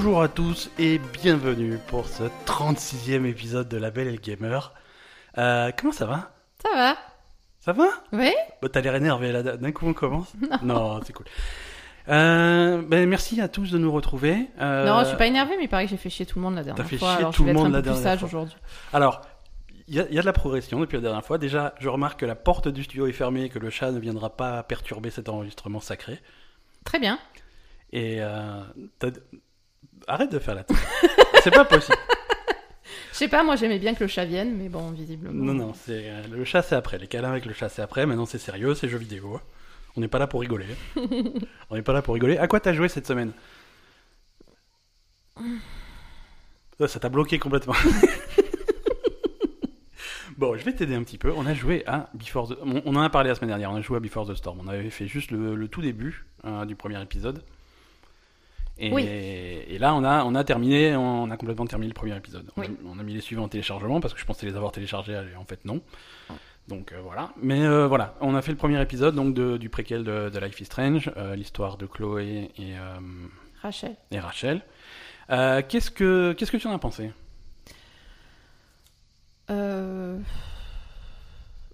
Bonjour à tous et bienvenue pour ce 36e épisode de La Belle et le Gamer. Euh, comment ça va? Ça va Ça va? Oui bah, T'as l'air énervé là, d'un coup on commence Non, c'est cool. Euh, ben, merci à tous de nous retrouver. Euh, Non, je suis pas énervé, mais il paraît que j'ai fait chier tout le monde la dernière fait fois. chier alors tout je vais le être monde un la peu plus dernière sage fois. aujourd'hui. Alors, il y, a- il y a de la progression depuis la dernière fois. Déjà, je remarque que la porte du studio est fermée et que le chat ne viendra pas perturber cet enregistrement sacré. Très bien. Et euh, t'as- arrête de faire la tête. c'est pas possible. Je sais pas, moi j'aimais bien que le chat vienne, mais bon, visiblement. Non, non, c'est euh, le chat c'est après. Les câlins avec le chat c'est après. Maintenant c'est sérieux, c'est jeux vidéo. On n'est pas là pour rigoler. On n'est pas là pour rigoler. À quoi t'as joué cette semaine? Ça ça t'a bloqué complètement. bon, je vais t'aider un petit peu. On a joué à Before the... On, on en a parlé la semaine dernière. On a joué à Before the Storm. On avait fait juste le, le tout début euh, du premier épisode. Et, Oui. et là, on a, on a terminé, on a complètement terminé le premier épisode. On, a, on a mis les suivants en téléchargement parce que je pensais les avoir téléchargés, et en fait non. Donc euh, voilà. Mais euh, voilà, on a fait le premier épisode donc de- du préquel de, de Life is Strange, euh, l'histoire de Chloé et, euh, Rachel. et Rachel. Euh, qu'est-ce que qu'est-ce que tu en as pensé? Euh...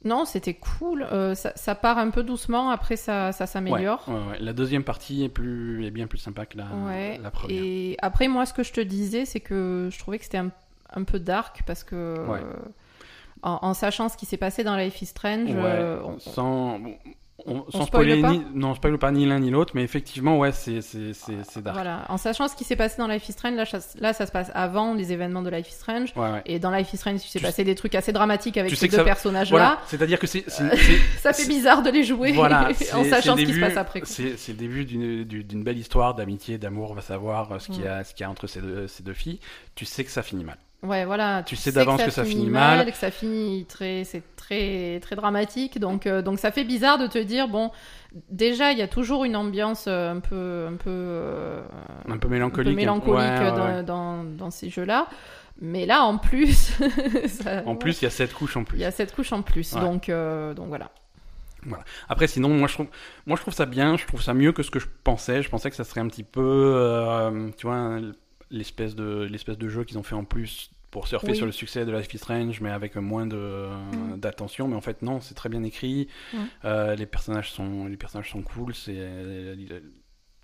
Non, c'était cool. Euh, ça, ça part un peu doucement, après ça, ça s'améliore. Ouais, ouais, ouais. La deuxième partie est plus est bien plus sympa que la, première. Et après, moi, ce que je te disais, c'est que je trouvais que c'était un, un peu dark parce que. Euh, en, en sachant ce qui s'est passé dans Life is Strange, euh, on- sans bon, on, sans spoile spoiler pas ni, non, on spoil pas ni l'un ni l'autre, mais effectivement, ouais, c'est c'est c'est c'est dark. Voilà, en sachant ce qui s'est passé dans Life is Strange, là, ça- là, ça se passe avant les événements de Life is Strange. Ouais, ouais. Et dans Life is Strange, il s'est passé des trucs assez dramatiques avec tu ces deux ça- personnages-là. Voilà, c'est-à-dire que c'est c'est- Ça fait bizarre de les jouer Voilà, en sachant ce qui se passe après. C'est le début d'une du- d'une belle histoire d'amitié, d'amour, on va savoir euh, ce qu'il y, Mm. a- ce qu'il y a entre ces deux, ces deux filles. Tu sais que ça finit mal. Ouais, voilà. Tu sais d'avance que ça finit mal, mal. que ça finit très, c'est très, très dramatique. Donc, euh, donc ça fait bizarre de te dire bon, déjà il y a toujours une ambiance euh, un peu, un peu, euh, Un peu un mélancolique. peu mélancolique Ouais, dans, ouais. Dans, dans ces jeux-là. Mais là, en plus, ça- En plus, il y a cette couche en plus. il y a cette couche en plus. Donc, euh, donc voilà. Après, sinon, moi je, trouve, moi je trouve ça bien, je trouve ça mieux que ce que je pensais. Je pensais que ça serait un petit peu, tu vois, l'espèce de, l'espèce de jeu qu'ils ont fait en plus pour surfer Oui. sur le succès de Life is Strange, mais avec moins de, Mm. d'attention. Mais en fait, non, c'est très bien écrit. Mm. Euh, les, personnages sont, les personnages sont cool. C'est,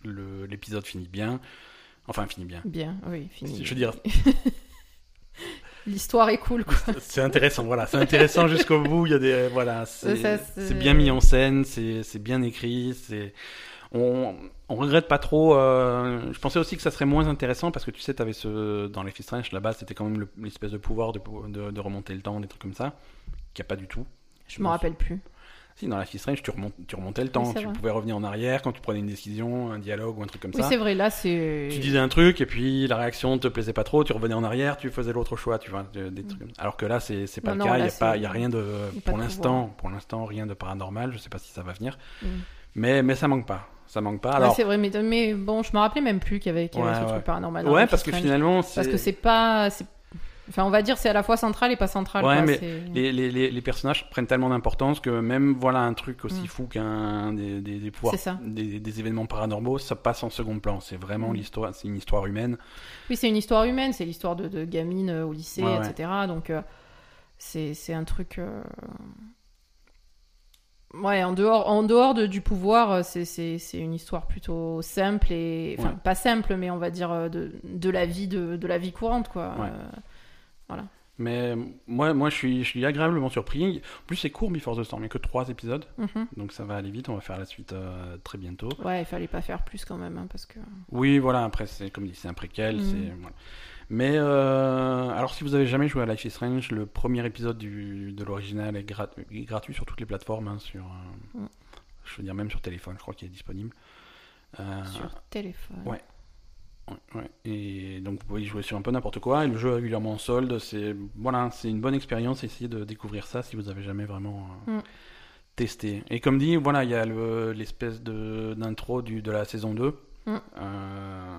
l'épisode finit bien. Enfin, finit bien. Bien, oui, fini. Je veux dire, L'histoire est cool, quoi. c'est intéressant, voilà, c'est intéressant jusqu'au bout. Il y a des, voilà, c'est, bien mis en scène, c'est, c'est bien écrit, c'est, on, on regrette pas trop. euh, je pensais aussi que ça serait moins intéressant parce que tu sais, t'avais ce, dans les Strange, là-bas, c'était quand même le- l'espèce de pouvoir de, de, de remonter le temps, des trucs comme ça, qu'il n'y a pas du tout. Je me rappelle plus. Si, dans is Strange, tu, remontes, tu remontais le temps, Oui, tu vrai. pouvez revenir en arrière quand tu prenais une décision, un dialogue ou un truc comme Oui, ça. c'est vrai, là, c'est. Tu disais un truc et puis la réaction te plaisait pas trop, tu revenais en arrière, tu faisais l'autre choix, tu vois, de- des trucs. Alors que là, c'est pas Non, le non, cas, il là, y a rien de, pour l'instant, pour l'instant, rien de paranormal. Je sais pas si ça va venir, Mm. mais mais ça manque pas, ça manque pas. Ouais, Alors c'est vrai, mais, mais bon, je me rappelais même plus qu'il y avait, qu'il y avait Ouais, ce ouais. truc paranormal. ouais, parce que finalement, Parce que c'est pas. c'est- Enfin, on va dire c'est à la fois central et pas central. Ouais, quoi, mais c'est- les, les, les, les personnages prennent tellement d'importance que même voilà un truc aussi Mm. fou qu'un des, des, des pouvoirs, C'est des, des événements paranormaux, ça passe en second plan. C'est vraiment Mm. l'histoire, c'est une histoire humaine. Oui, c'est une histoire humaine, c'est l'histoire de, de gamines euh, au lycée, Ouais, ouais. etc. Donc, euh, c'est c'est un truc. euh, Ouais, en dehors, en dehors de, du pouvoir, euh, c'est- une histoire plutôt simple et. Enfin, Ouais. pas simple, mais on va dire euh, de, de la vie de, de la vie courante, quoi. Ouais. Euh, Mais moi, moi, je suis, je suis agréablement surpris. En plus, c'est court Before the Storm, il n'y a que trois épisodes. mhm. Donc ça va aller vite, on va faire la suite euh, très bientôt. Ouais, il fallait pas faire plus quand même, hein, parce que. Oui, voilà, après, c'est comme dit, c'est un préquel. Mm. c'est voilà. Mais euh, alors, si vous avez jamais joué à Life is Strange, le premier épisode du, de l'original est, grat- est gratuit sur toutes les plateformes. hein, sur, euh, Mm. Je veux dire, même sur téléphone, je crois qu'il est disponible. Euh, Sur téléphone. ouais. ouais, ouais. Et donc, vous pouvez y jouer sur un peu n'importe quoi. Et le jeu régulièrement en solde. C'est voilà, c'est une bonne expérience. Essayez de découvrir ça si vous avez jamais vraiment euh, Mm. testé. Et comme dit, voilà, il y a le- l'espèce de d'intro du- de la saison 2. Mm. Euh,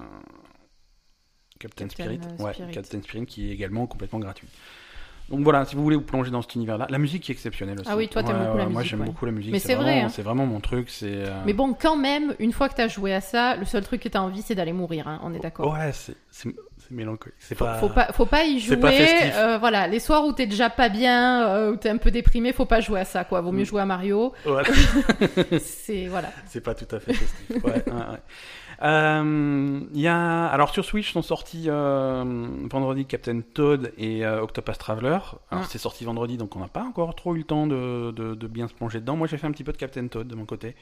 Captain, Captain, Spirit. euh, Ouais. Captain Spirit qui est également complètement gratuit. Donc voilà, si vous voulez vous plonger dans cet univers-là, la musique est exceptionnelle aussi. Ah oui, toi, t'aimes beaucoup la Moi musique, j'aime ouais. beaucoup la musique. Mais c'est vrai, vraiment- hein. C'est vraiment mon truc. C'est. euh, Mais bon, quand même, une fois que t'as joué à ça, le seul truc que t'as envie, c'est d'aller mourir. hein, on est d'accord. Ouais, c'est mélancolique. C'est pas. faut pas, faut pas y jouer. pas euh, voilà, les soirs où t'es déjà pas bien, euh, où t'es un peu déprimé, faut pas jouer à ça, quoi. Vaut mieux Mm. jouer à Mario. Voilà. c'est voilà. C'est pas tout à fait festif. Ouais, ouais, ouais. Euh, il y a... Alors sur Switch sont sortis euh, vendredi Captain Toad et euh, Octopus Traveler. Alors Mm. c'est sorti vendredi donc on n'a pas encore trop eu le temps de, de, de bien se plonger dedans. Moi j'ai fait un petit peu de Captain Toad de mon côté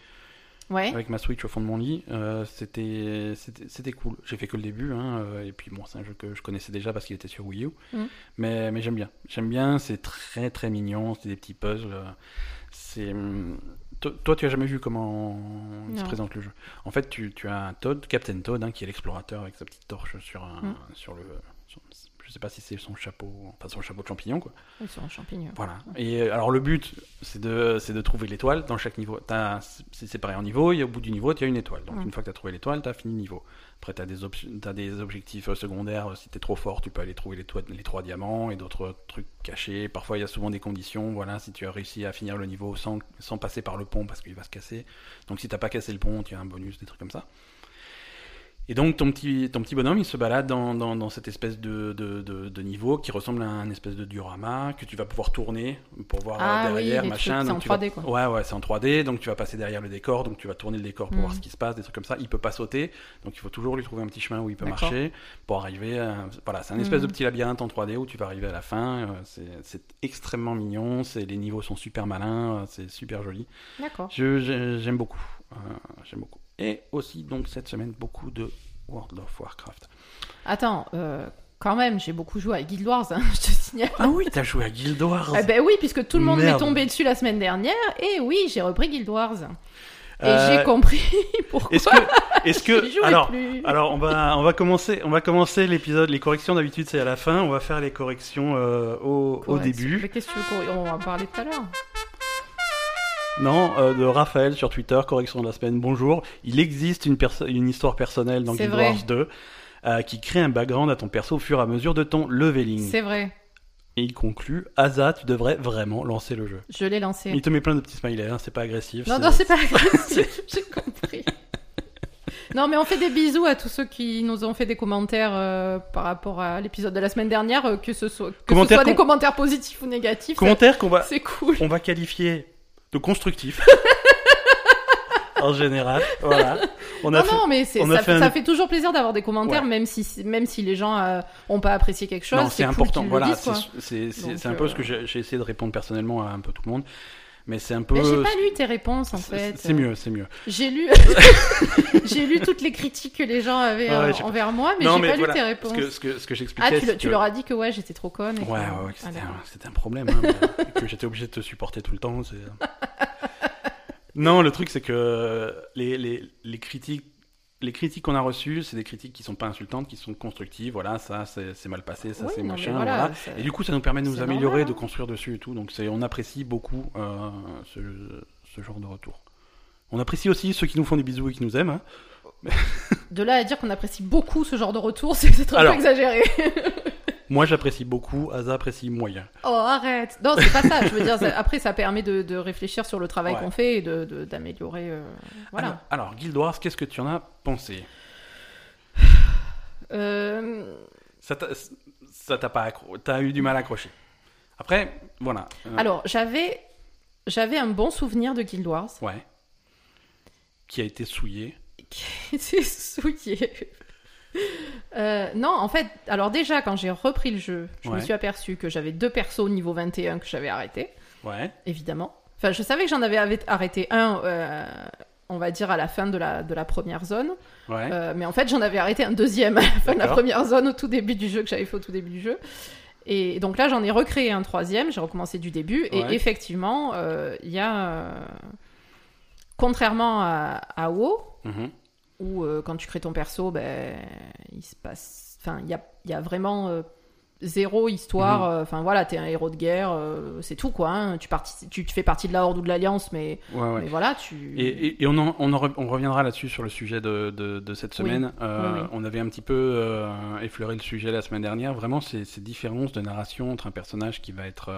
Ouais. avec ma Switch au fond de mon lit. Euh, c'était c'était cool. J'ai fait que le début hein, euh, et puis bon c'est un jeu que je connaissais déjà parce qu'il était sur Wii U. Mm. Mais, mais j'aime bien. J'aime bien, c'est très très mignon, c'est des petits puzzles. euh, C'est hum, toi, tu as jamais vu comment il se présente le jeu. En fait, tu, tu as un Toad, Captain Toad, hein, qui est l'explorateur avec sa petite torche sur un, Mm. sur le. sur- je sais pas si c'est son chapeau, enfin son chapeau de champignon quoi. Ils sont en champignons. Voilà. Et euh, alors le but, c'est de, c'est de trouver l'étoile dans chaque niveau. T'as- C'est séparé en niveaux, et au bout du niveau, tu as une étoile. Donc une fois que tu as trouvé l'étoile, tu as fini le niveau. Après, tu as des, op- t'as des objectifs euh, secondaires. Si tu es trop fort, tu peux aller trouver les, trois diamants et d'autres trucs cachés. Parfois, il y a souvent des conditions. Voilà, si tu as réussi à finir le niveau sans, sans passer par le pont parce qu'il va se casser. Donc si t'as pas cassé le pont, tu as un bonus, des trucs comme ça. Et donc ton petit, ton petit bonhomme, il se balade dans, dans, dans cette espèce de, de, de, de niveau qui ressemble à un espèce de diorama que tu vas pouvoir tourner pour voir Ah oui, derrière, les machin. c'est en tu vas- 3D, quoi. Ouais, ouais, c'est en 3D, donc tu vas passer derrière le décor, donc tu vas tourner le décor pour Mm. voir ce qui se passe, des trucs comme ça. Il peut pas sauter, donc il faut toujours lui trouver un petit chemin où il peut marcher pour arriver. À... Voilà, c'est un espèce Mm. de petit labyrinthe en 3D où tu vas arriver à la fin. euh, C'est extrêmement mignon, c'est les niveaux sont super malins, euh, c'est super joli. D'accord. J'aime beaucoup. Euh, J'aime beaucoup. Et aussi, donc, cette semaine, beaucoup de World of Warcraft. Attends, euh, quand même, j'ai beaucoup joué à Guild Wars, hein, je te signale. Ah oui, t'as joué à Guild Wars Eh ben oui, puisque tout le monde m'est tombé dessus la semaine dernière, et oui, j'ai repris Guild Wars. Et Euh, j'ai compris pourquoi. Est-ce que, est-ce alors, plus. alors on va, on va commencer, on va commencer l'épisode. Les corrections d'habitude c'est à la fin. On va faire les corrections euh, au, au début. Mais qu'est-ce que tu veux on va en parler tout à l'heure? Non, euh, de Raphaël sur Twitter, correction de la semaine. Bonjour. Il existe une, une histoire personnelle dans Guild. Wars 2 euh, qui crée un background à ton perso au fur et à mesure de ton leveling. C'est vrai, Et il conclut, Asa, tu devrais vraiment lancer le jeu. je l'ai lancé. Il te met plein de petits smileys, hein, c'est pas agressif. Non, non, c'est pas agressif, j'ai compris. Non, mais on fait des bisous à tous ceux qui nous ont fait des commentaires euh, par rapport à l'épisode de la semaine dernière, que ce soit, que ce Commentaires soit des com- commentaires positifs ou négatifs. ça- Commentaire qu'on va, C'est cool. on va qualifier de constructif. en général, voilà. On a Non, fait- non, mais c'est- on a ça, fait un- ça fait toujours plaisir d'avoir des commentaires, Ouais. même, si, même si les gens euh, ont pas apprécié quelque chose. C'est important. Voilà, c'est un peu euh, ce que j'ai j'ai essayé de répondre personnellement à un peu tout le monde. Mais c'est un peu. Mais j'ai pas lu tes réponses en fait. C'est mieux, c'est mieux. J'ai lu, j'ai lu toutes les critiques que les gens avaient ouais, euh, envers moi, mais j'ai pas voilà, lu tes ce réponses. que, ce que, ce que j'expliquais. Ah, tu, tu que- leur as dit que ouais, j'étais trop conne. et que- Ouais, ouais, Ah, c'était un, problème, hein, mais que j'étais obligé de te supporter tout le temps. non, le truc, c'est que les, les, les critiques. Les critiques qu'on a reçues, c'est des critiques qui sont pas insultantes, qui sont constructives. Voilà, ça c'est mal passé, ça Oui, c'est machin. voilà, voilà. ça- Et du coup, ça nous permet de nous améliorer, normal, de construire dessus et tout. Donc, on apprécie beaucoup euh, ce, ce genre de retour. On apprécie aussi ceux qui nous font des bisous et qui nous aiment. hein. De là à dire qu'on apprécie beaucoup ce genre de retour, c'est un peu exagéré. Moi, j'apprécie beaucoup. Asa apprécie moyen. oh, arrête. Non, c'est pas ça. Je veux dire, ça- après, ça permet de, de réfléchir sur le travail Ouais. qu'on fait et de, de- d'améliorer. euh, voilà. Alors, alors, Guild Wars, qu'est-ce que tu en as pensé? Euh, Ça t'a, pas accro... T'as eu du mal à accrocher. Après, voilà. Euh, Alors, j'avais, j'avais un bon souvenir de Guild Wars Ouais. Qui a été souillé. qui était souillé. Euh, non, en fait, alors déjà, quand j'ai repris le jeu, je me suis aperçu que j'avais deux persos au niveau 21 que j'avais arrêté, Ouais. évidemment. Enfin, je savais que j'en avais arrêté un, euh, on va dire, à la fin de la, de la première zone. Ouais. Euh, mais en fait, j'en avais arrêté un deuxième à la fin de la première zone au tout début du jeu que j'avais fait au tout début du jeu. Et donc là, j'en ai recréé un troisième, j'ai recommencé du début. Et Ouais. effectivement, il y a. contrairement à, à WoW, Mhm. Où euh, quand tu crées ton perso, ben, il se passe. Enfin, il y a, y a vraiment euh, zéro histoire. Euh, Enfin voilà, t'es un héros de guerre, euh, c'est tout quoi. hein. Tu, tu, tu fais partie de la Horde ou de l'Alliance, mais, Ouais, ouais. mais voilà, tu. Et, et- et on, en- on, en re- on reviendra là-dessus sur le sujet de, de- de cette semaine. Oui, oui. On avait un petit peu effleuré le sujet la semaine dernière. Vraiment, ces, ces différences de narration entre un personnage qui va être,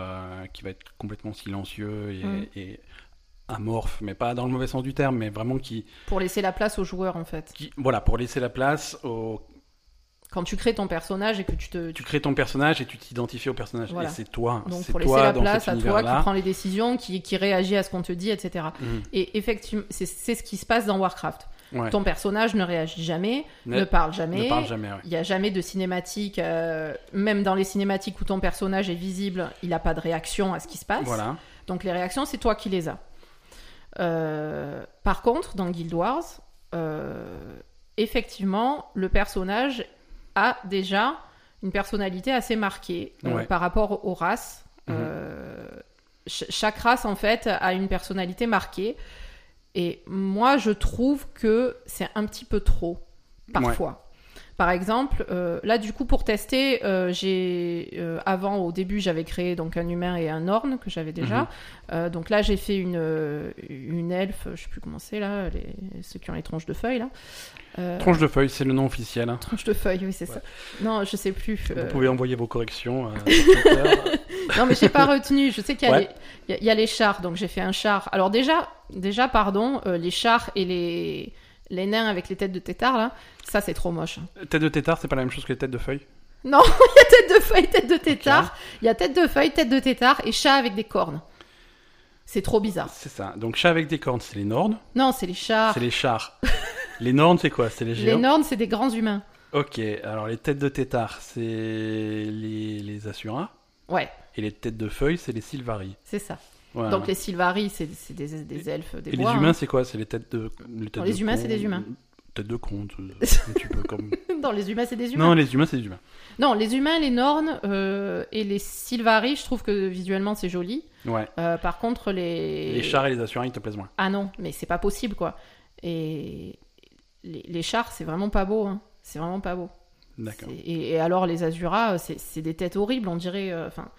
qui va être complètement silencieux et, Mm. et amorphe, mais pas dans le mauvais sens du terme, mais vraiment qui, Pour laisser la place aux joueurs en fait. qui voilà, pour laisser la place au, Quand tu crées ton personnage et que tu te. tu crées ton personnage et tu t'identifies au personnage. Voilà. Et c'est toi. Donc c'est pour laisser toi la place à toi qui univers-là. prend les décisions, qui, qui réagit à ce qu'on te dit, etc. Mhm. Et effectivement, c'est ce qui se passe dans Warcraft. Ouais. Ton personnage ne réagit jamais, Ne- ne parle jamais. Ouais. Il n'y a jamais de cinématique, euh, même dans les cinématiques où ton personnage est visible, il n'a pas de réaction à ce qui se passe. Voilà. Donc les réactions, c'est toi qui les as. Euh, par contre, dans Guild Wars, euh, effectivement, le personnage a déjà une personnalité assez marquée euh, Ouais. par rapport aux races. Mhm. Ch- chaque race, en fait, a une personnalité marquée. Et moi, je trouve que c'est un petit peu trop, parfois. Par exemple, euh, là, du coup, pour tester, euh, j'ai euh, avant, au début, j'avais créé donc un humain et un orne que j'avais déjà. Mhm. Donc là, j'ai fait une, une elfe, je sais plus comment c'est là, les, ceux qui ont les tronches de feuilles là. Tronche de feuille, c'est le nom officiel. hein. tronches de feuilles, oui, c'est Ouais. ça. Non, je sais plus. Vous pouvez envoyer vos corrections. Non, mais j'ai pas retenu. Je sais qu'il y, a Ouais. y y a les chars, donc j'ai fait un char. Alors déjà, déjà, pardon, les chars et les les nains avec les têtes de tétard là, ça c'est trop moche. Tête de tétard, c'est pas la même chose que les têtes de feuille Non, il y a tête de feuille, tête de tétard. Il y a tête de feuille, tête de tétard et chat avec des cornes. C'est trop bizarre. C'est ça. Donc chat avec des cornes, c'est les Nornes. Non, c'est les chars. C'est les chars. les Nornes, c'est quoi? C'est les Les géants? Nornes, c'est des grands humains. Ok, alors les têtes de tétard, c'est les, les Assuras. Ouais, Et les têtes de feuilles, c'est les Sylvaris. c'est ça. Donc les Sylvaris, c'est des, des elfes, des Et bois. les humains, hein. c'est quoi? C'est les têtes de. Les, têtes Non, les de humains, c'est des humains. Têtes de con, tu, un petit peu comme. Dans les humains, c'est des humains. Non, les humains, c'est des humains. Non, les humains, les Nornes euh, et les Sylvaris, je trouve que visuellement c'est joli. Ouais. Euh, par contre, les. Les chars et les Assuras, ils te plaisent moins. Ah non, mais c'est pas possible quoi. Et les, les chars, c'est vraiment pas beau. hein. C'est vraiment pas beau. D'accord. Et, et alors les Azuras, c'est des têtes horribles, on dirait. euh, Enfin.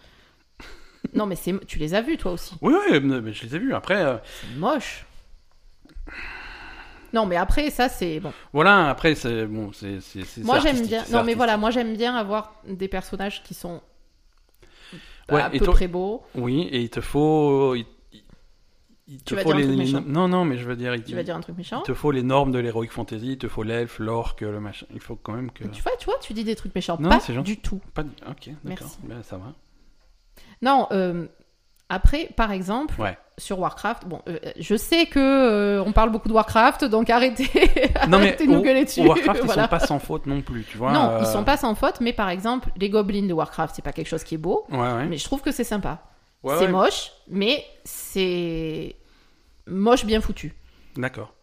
Non, mais c'est tu les as vus toi aussi. Oui, oui, mais je les ai vus. Après, euh, C'est moche. Non, mais après ça c'est bon. voilà, après, c'est. Bon, c'est. c'est- c'est- Moi j'aime bien. Non, mais voilà, moi j'aime bien avoir des personnages qui sont Ouais, à et peu toi- près beaux. Oui, et il te faut. Il, te Tu vas faut dire un les, truc les- méchant. Non, non, mais je veux dire. Il, Tu vas dire un truc méchant. il te faut les normes de l'heroic fantasy, il te faut l'elfe, l'orque, le machin. Il faut quand même que. Tu vois, tu vois, tu dis des trucs méchants. Non, pas c'est du tout. Pas... Ok, d'accord. Merci. Ben, ça va. Non, euh, après, par exemple, Ouais. sur Warcraft, bon, euh, je sais que euh, on parle beaucoup de Warcraft, donc arrêtez, Non, mais arrêtez de nous gueuler dessus. Warcraft, ils Voilà. sont pas sans faute non plus, tu vois. Non, euh, ils sont pas sans faute, mais par exemple, les gobelins de Warcraft, c'est pas quelque chose qui est beau, Ouais, ouais. mais je trouve que c'est sympa. Ouais, c'est moche, mais c'est moche bien foutu. D'accord.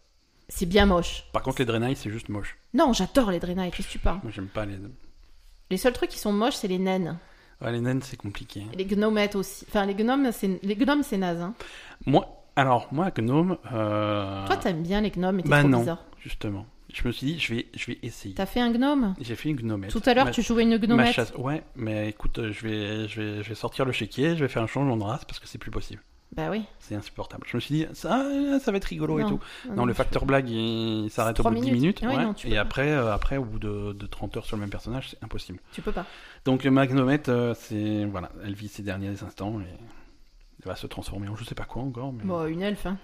C'est bien moche. Par contre, les Draenei, c'est juste moche. Non, j'adore les Draenei, qu'est-ce que tu parles? Moi, j'aime pas les. Les seuls trucs qui sont moches, c'est les naines. Ouais, les naines, c'est compliqué. Et les gnomettes aussi. Enfin, les gnomes, c'est les gnomes, c'est naze. Hein. Moi, alors, moi, Gnome. Euh... Toi, t'aimes bien les gnomes, mais t'es Bah trop non, bizarre. justement. Je me suis dit, je vais, je vais essayer. T'as fait un gnome? J'ai fait une gnomette. Tout à l'heure, Ma- tu jouais une ma gnomette. chasse- Ouais, mais écoute, je vais, je, vais, je vais sortir le chéquier, je vais faire un changement de race parce que c'est plus possible. Bah oui. C'est insupportable. Je me suis dit, ça, ça va être rigolo et tout. Non, le facteur blague, il s'arrête au bout de 10 minutes. minutes. Ouais, ouais. non, tu et après, euh, après, au bout de, de 30 heures sur le même personnage, c'est impossible. Tu peux pas. Donc, ma gnomette, euh, c'est. Voilà, elle vit ses derniers instants et elle va se transformer en je sais pas quoi encore. Mais... Bon, une elfe. Hein.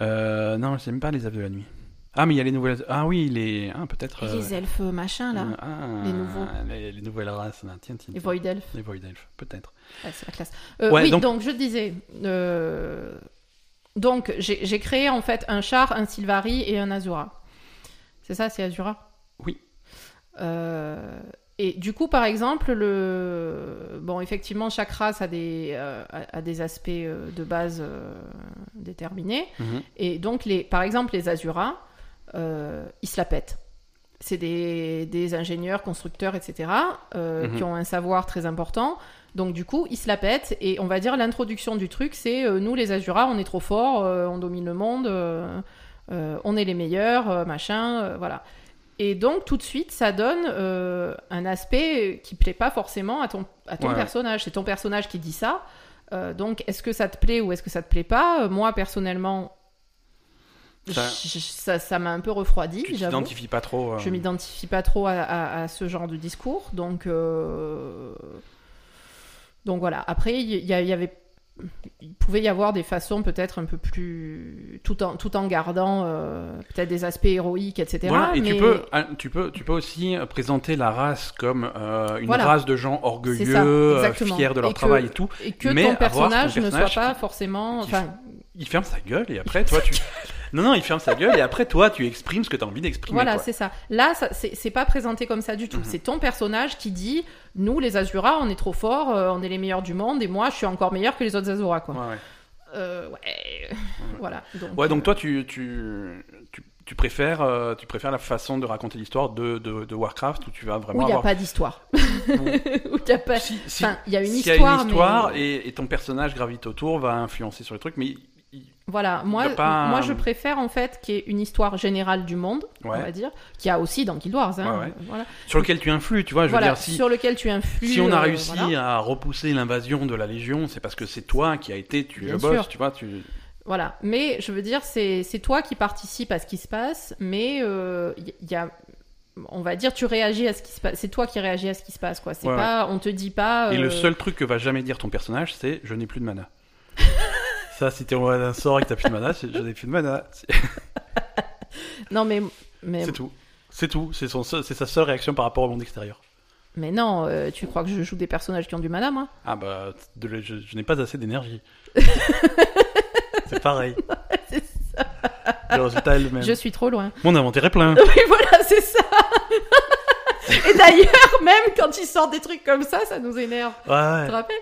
Euh, non, j'aime pas les œufs de la nuit. Ah, mais il y a les nouvelles. Ah oui, les. Ah, peut-être. Et euh, les elfes machin là. euh, ah, les nouveaux. Les, les nouvelles races, là. Tiens, tiens. Les void elfes. Les Void Elf, peut-être. C'est la classe. Euh, Ouais, oui, donc- donc... je disais. euh, Donc j'ai créé en fait un char, un Sylvari et un Azura. C'est ça, c'est Azura? Oui. Euh, Et du coup, par exemple, le... bon, effectivement, chaque race a des, euh, a, des aspects euh, de base euh, déterminés. Mhm. Et donc, les, par exemple, les Azuras, euh, ils se la pètent. C'est des, des ingénieurs, constructeurs, etc., euh, Mhm. qui ont un savoir très important. Donc, du coup, ils se la pètent. Et on va dire, l'introduction du truc, c'est euh, nous, les Azuras, on est trop forts, on domine le monde, on est les meilleurs, machin, voilà. Et donc, tout de suite, ça donne un aspect qui plaît pas forcément à ton, à ton Ouais. personnage. C'est ton personnage qui dit ça. Donc, est-ce que ça te plaît ou est-ce que ça te plaît pas? Moi, personnellement, Ça- j- ça ça m'a un peu refroidi, Tu t'identifies pas trop. euh, Je m'identifie pas trop à, à- à ce genre de discours. Donc, euh, donc voilà. Après, il y, avait. Il pouvait y avoir des façons peut-être un peu plus. tout en, tout en gardant euh, peut-être des aspects héroïques, etc. Voilà, et mais... tu, peux, ah, tu, peux, tu peux aussi présenter la race comme une Voilà. race de gens orgueilleux, ça, fiers de leur Et que- travail et tout. Et que mais ton personnage, ne soit pas forcément. qui- Enfin, Il ferme sa gueule et après, toi, tu. Non, non, il ferme sa gueule et après, toi, tu exprimes ce que tu as envie d'exprimer. voilà, c'est ça. Là, ça, c'est pas présenté comme ça du tout. Mhm. C'est ton personnage qui dit Nous, les Azura, on est trop forts, euh, on est les meilleurs du monde, et moi, je suis encore meilleur que les autres Azura, quoi. Ouais, ouais. Euh, ouais. voilà. Donc, Ouais, donc euh, toi, tu, tu, tu, tu préfères, euh, tu préfères la façon de raconter l'histoire de, de, de Warcraft où tu vas Où vraiment il n'y a avoir. pas d'histoire. où- Où il y a pas. si, si- Enfin, il y a une histoire. y a une histoire mais... et, et ton personnage gravite autour va influencer sur le truc, mais il- Voilà, moi, pas- moi je préfère en fait qu'il y ait une histoire générale du monde, on va dire, qu'il y a aussi dans Guild Wars. Hein, Ouais, ouais. Voilà, sur lequel tu influes, tu vois. Je veux Voilà, dire, si, sur lequel tu influes. si on a euh, réussi voilà. à repousser l'invasion de la Légion, c'est parce que c'est toi qui a été, tu Bien le boss, sûr. tu vois. Tu... Voilà, mais je veux dire, c'est toi qui participe à ce qui se passe, mais euh, il y, a. On va dire, tu réagis à ce qui se passe. C'est toi qui réagis à ce qui se passe, quoi. C'est Ouais, pas, on te dit pas. Et le euh, seul truc que va jamais dire ton personnage, c'est je n'ai plus de mana. Ça, si t'es mode un sort et que t'as plus de mana, je n'ai plus de mana. Non, mais mais c'est tout. C'est tout. C'est son seul- c'est sa seule réaction par rapport au monde extérieur. mais non, euh, tu crois que je joue des personnages qui ont du mana, moi? Ah bah, de- je, je n'ai pas assez d'énergie. c'est pareil. C'est Le résultat est le même. Je suis trop loin. Mon inventaire est plein. Oui, voilà, c'est ça. Et d'ailleurs, même quand ils sortent des trucs comme ça, ça nous énerve. Tu Ouais. te rappelles?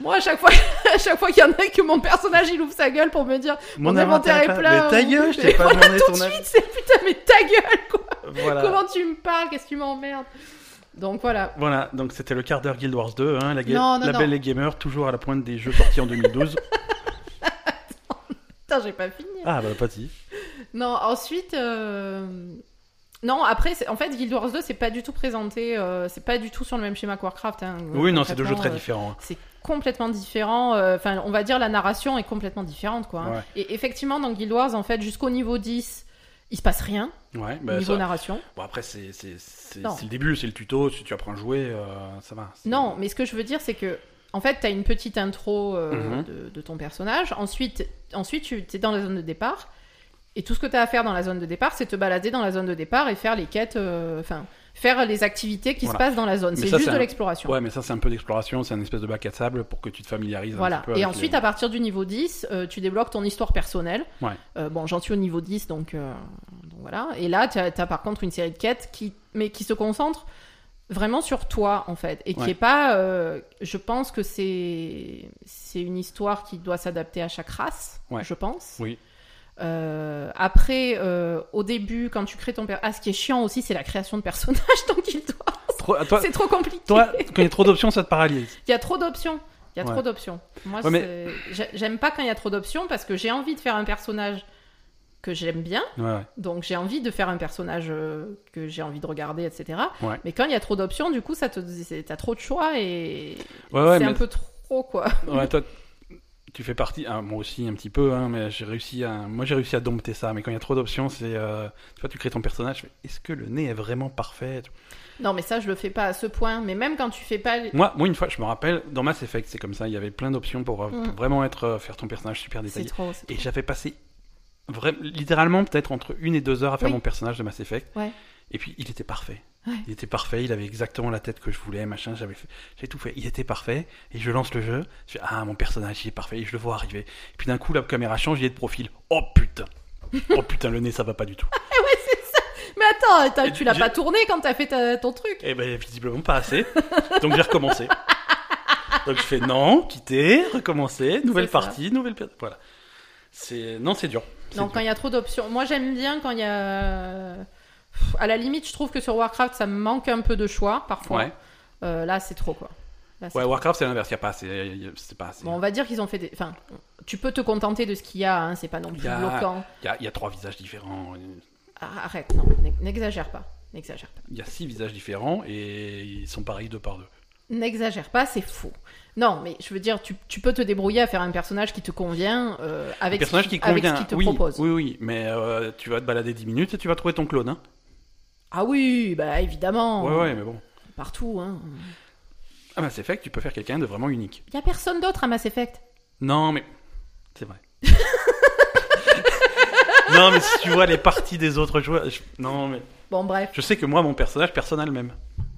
Moi, à chaque fois, à chaque fois qu'il y en a que mon personnage il ouvre sa gueule pour me dire Mon, Mon inventaire est plein. Mais ta gueule, je t'ai pas voilà, demandé tout ton de suite, c'est putain, mais ta gueule, quoi. Voilà. Comment tu me parles Qu'est-ce que tu m'emmerdes Donc voilà. Voilà, donc c'était le quart d'heure Guild Wars 2, hein, la, Non, non, la non. belle et gamer, toujours à la pointe des jeux sortis en 2012. Putain, j'ai pas fini. ah bah pas dit. Non, ensuite. euh, Non, après, c'est- en fait, Guild Wars 2, c'est pas du tout présenté, euh, c'est pas du tout sur le même schéma que Warcraft. hein. Oui, non, c'est deux jeux très euh, différents. c'est complètement différent. euh, Enfin, on va dire la narration est complètement différente, quoi. hein. Ouais. Et effectivement, dans Guild Wars, en fait, jusqu'au niveau 10, il se passe rien Ouais, au bah, niveau ça- narration. Bon, après, c'est le début, c'est le tuto. Si tu apprends à jouer, euh, ça va. Non, mais ce que je veux dire, c'est que en fait, tu as une petite intro euh, Mhm. de, de ton personnage. Ensuite, ensuite tu es dans la zone de départ. Et tout ce que tu as à faire dans la zone de départ, c'est te balader dans la zone de départ et faire les quêtes, euh, enfin, faire les activités qui Voilà. se passent dans la zone. C'est juste de un- l'exploration. Ouais, mais ça, c'est un peu d'exploration, c'est un espèce de bac à sable pour que tu te familiarises un Voilà. petit peu. Et ensuite, les- à partir du niveau 10, euh, tu débloques ton histoire personnelle. Ouais. Euh, bon, j'en suis au niveau 10, donc, euh, donc voilà. Et là, tu as, par contre une série de quêtes qui, mais qui se concentrent vraiment sur toi, en fait. Et qui Ouais. est pas. je pense que c'est c'est une histoire qui doit s'adapter à chaque race, Ouais. je pense. Oui. Euh, après, euh, au début, quand tu crées ton per... Ah, ce qui est chiant aussi, c'est la création de personnages. Trop- à toi, C'est trop compliqué. toi, quand il y a trop d'options, ça te paralyse. Il y a trop d'options. Il y a Ouais. trop d'options. Moi, Ouais, mais- j'aime pas quand il y a trop d'options parce que j'ai envie de faire un personnage que j'aime bien. Ouais. Donc j'ai envie de faire un personnage euh, que j'ai envie de regarder, etc. Mais quand il y a trop d'options, du coup, ça te, t'as trop de choix et c'est un peu trop, quoi. Ouais, toi, tu fais partie. ah, moi aussi, un petit peu, hein, mais j'ai réussi à. Moi, j'ai réussi à dompter ça. Mais quand il y a trop d'options, c'est. euh, Tu vois, tu crées ton personnage. Est-ce que le nez est vraiment parfait Non, mais ça, je le fais pas à ce point. Mais même quand tu fais pas. les- moi, moi, une fois, je me rappelle, dans Mass Effect, c'est comme ça. Il y avait plein d'options pour, euh, Mm. pour vraiment être, euh, faire ton personnage super C'est détaillé. trop. c'est Et j'avais passé littéralement peut-être entre une et deux heures à faire Oui. mon personnage de Mass Effect. Ouais. Et puis il était parfait. Ouais. Il était parfait, il avait exactement la tête que je voulais, machin, j'avais j'ai tout fait. Il était parfait. Et je lance le jeu, je fais ah mon personnage il est parfait, et je le vois arriver. Et puis d'un coup la caméra change, il est de profil. Oh putain. Oh putain le nez ça va pas du tout. Mais attends, Et tu l'as pas tourné quand t'as fait ta- ton truc. Et ben visiblement pas assez. Donc j'ai recommencé. Donc je fais non, quitter, recommencer, nouvelle partie, nouvelle voilà. C'est non c'est dur. Non, dur. quand il y a trop d'options. Moi, j'aime bien quand il y a. À la limite, je trouve que sur Warcraft, ça me manque un peu de choix parfois. Ouais. Euh, là, c'est trop quoi. Là, Ouais trop. Warcraft c'est l'inverse, il y a pas assez, y a- c'est pas assez. Bon, on va dire qu'ils ont fait des. Enfin, tu peux te contenter de ce qu'il y a, hein, c'est pas non plus a- bloquant. Il y a, il y a trois visages différents. Ah, arrête, non, n'ex- n'exagère pas. N'exagère pas. Il y a six visages différents et ils sont pareils deux par deux. N'exagère pas, c'est faux. Non, mais je veux dire, tu, tu peux te débrouiller à faire un personnage qui te convient euh, Un avec, personnage ce qui avec convient. ce qu'il te oui, propose. oui, oui, mais euh, tu vas te balader 10 minutes et tu vas trouver ton clone. Hein. Ah oui, bah évidemment. Ouais, ouais, mais bon. Partout, hein. Ah, Mass Effect, tu peux faire quelqu'un de vraiment unique. Il y a personne d'autre à Mass Effect? Non, mais. C'est vrai. non, mais si tu vois les parties des autres joueurs. je- Non, mais. Bon, bref. Je sais que moi, mon personnage, personne le même.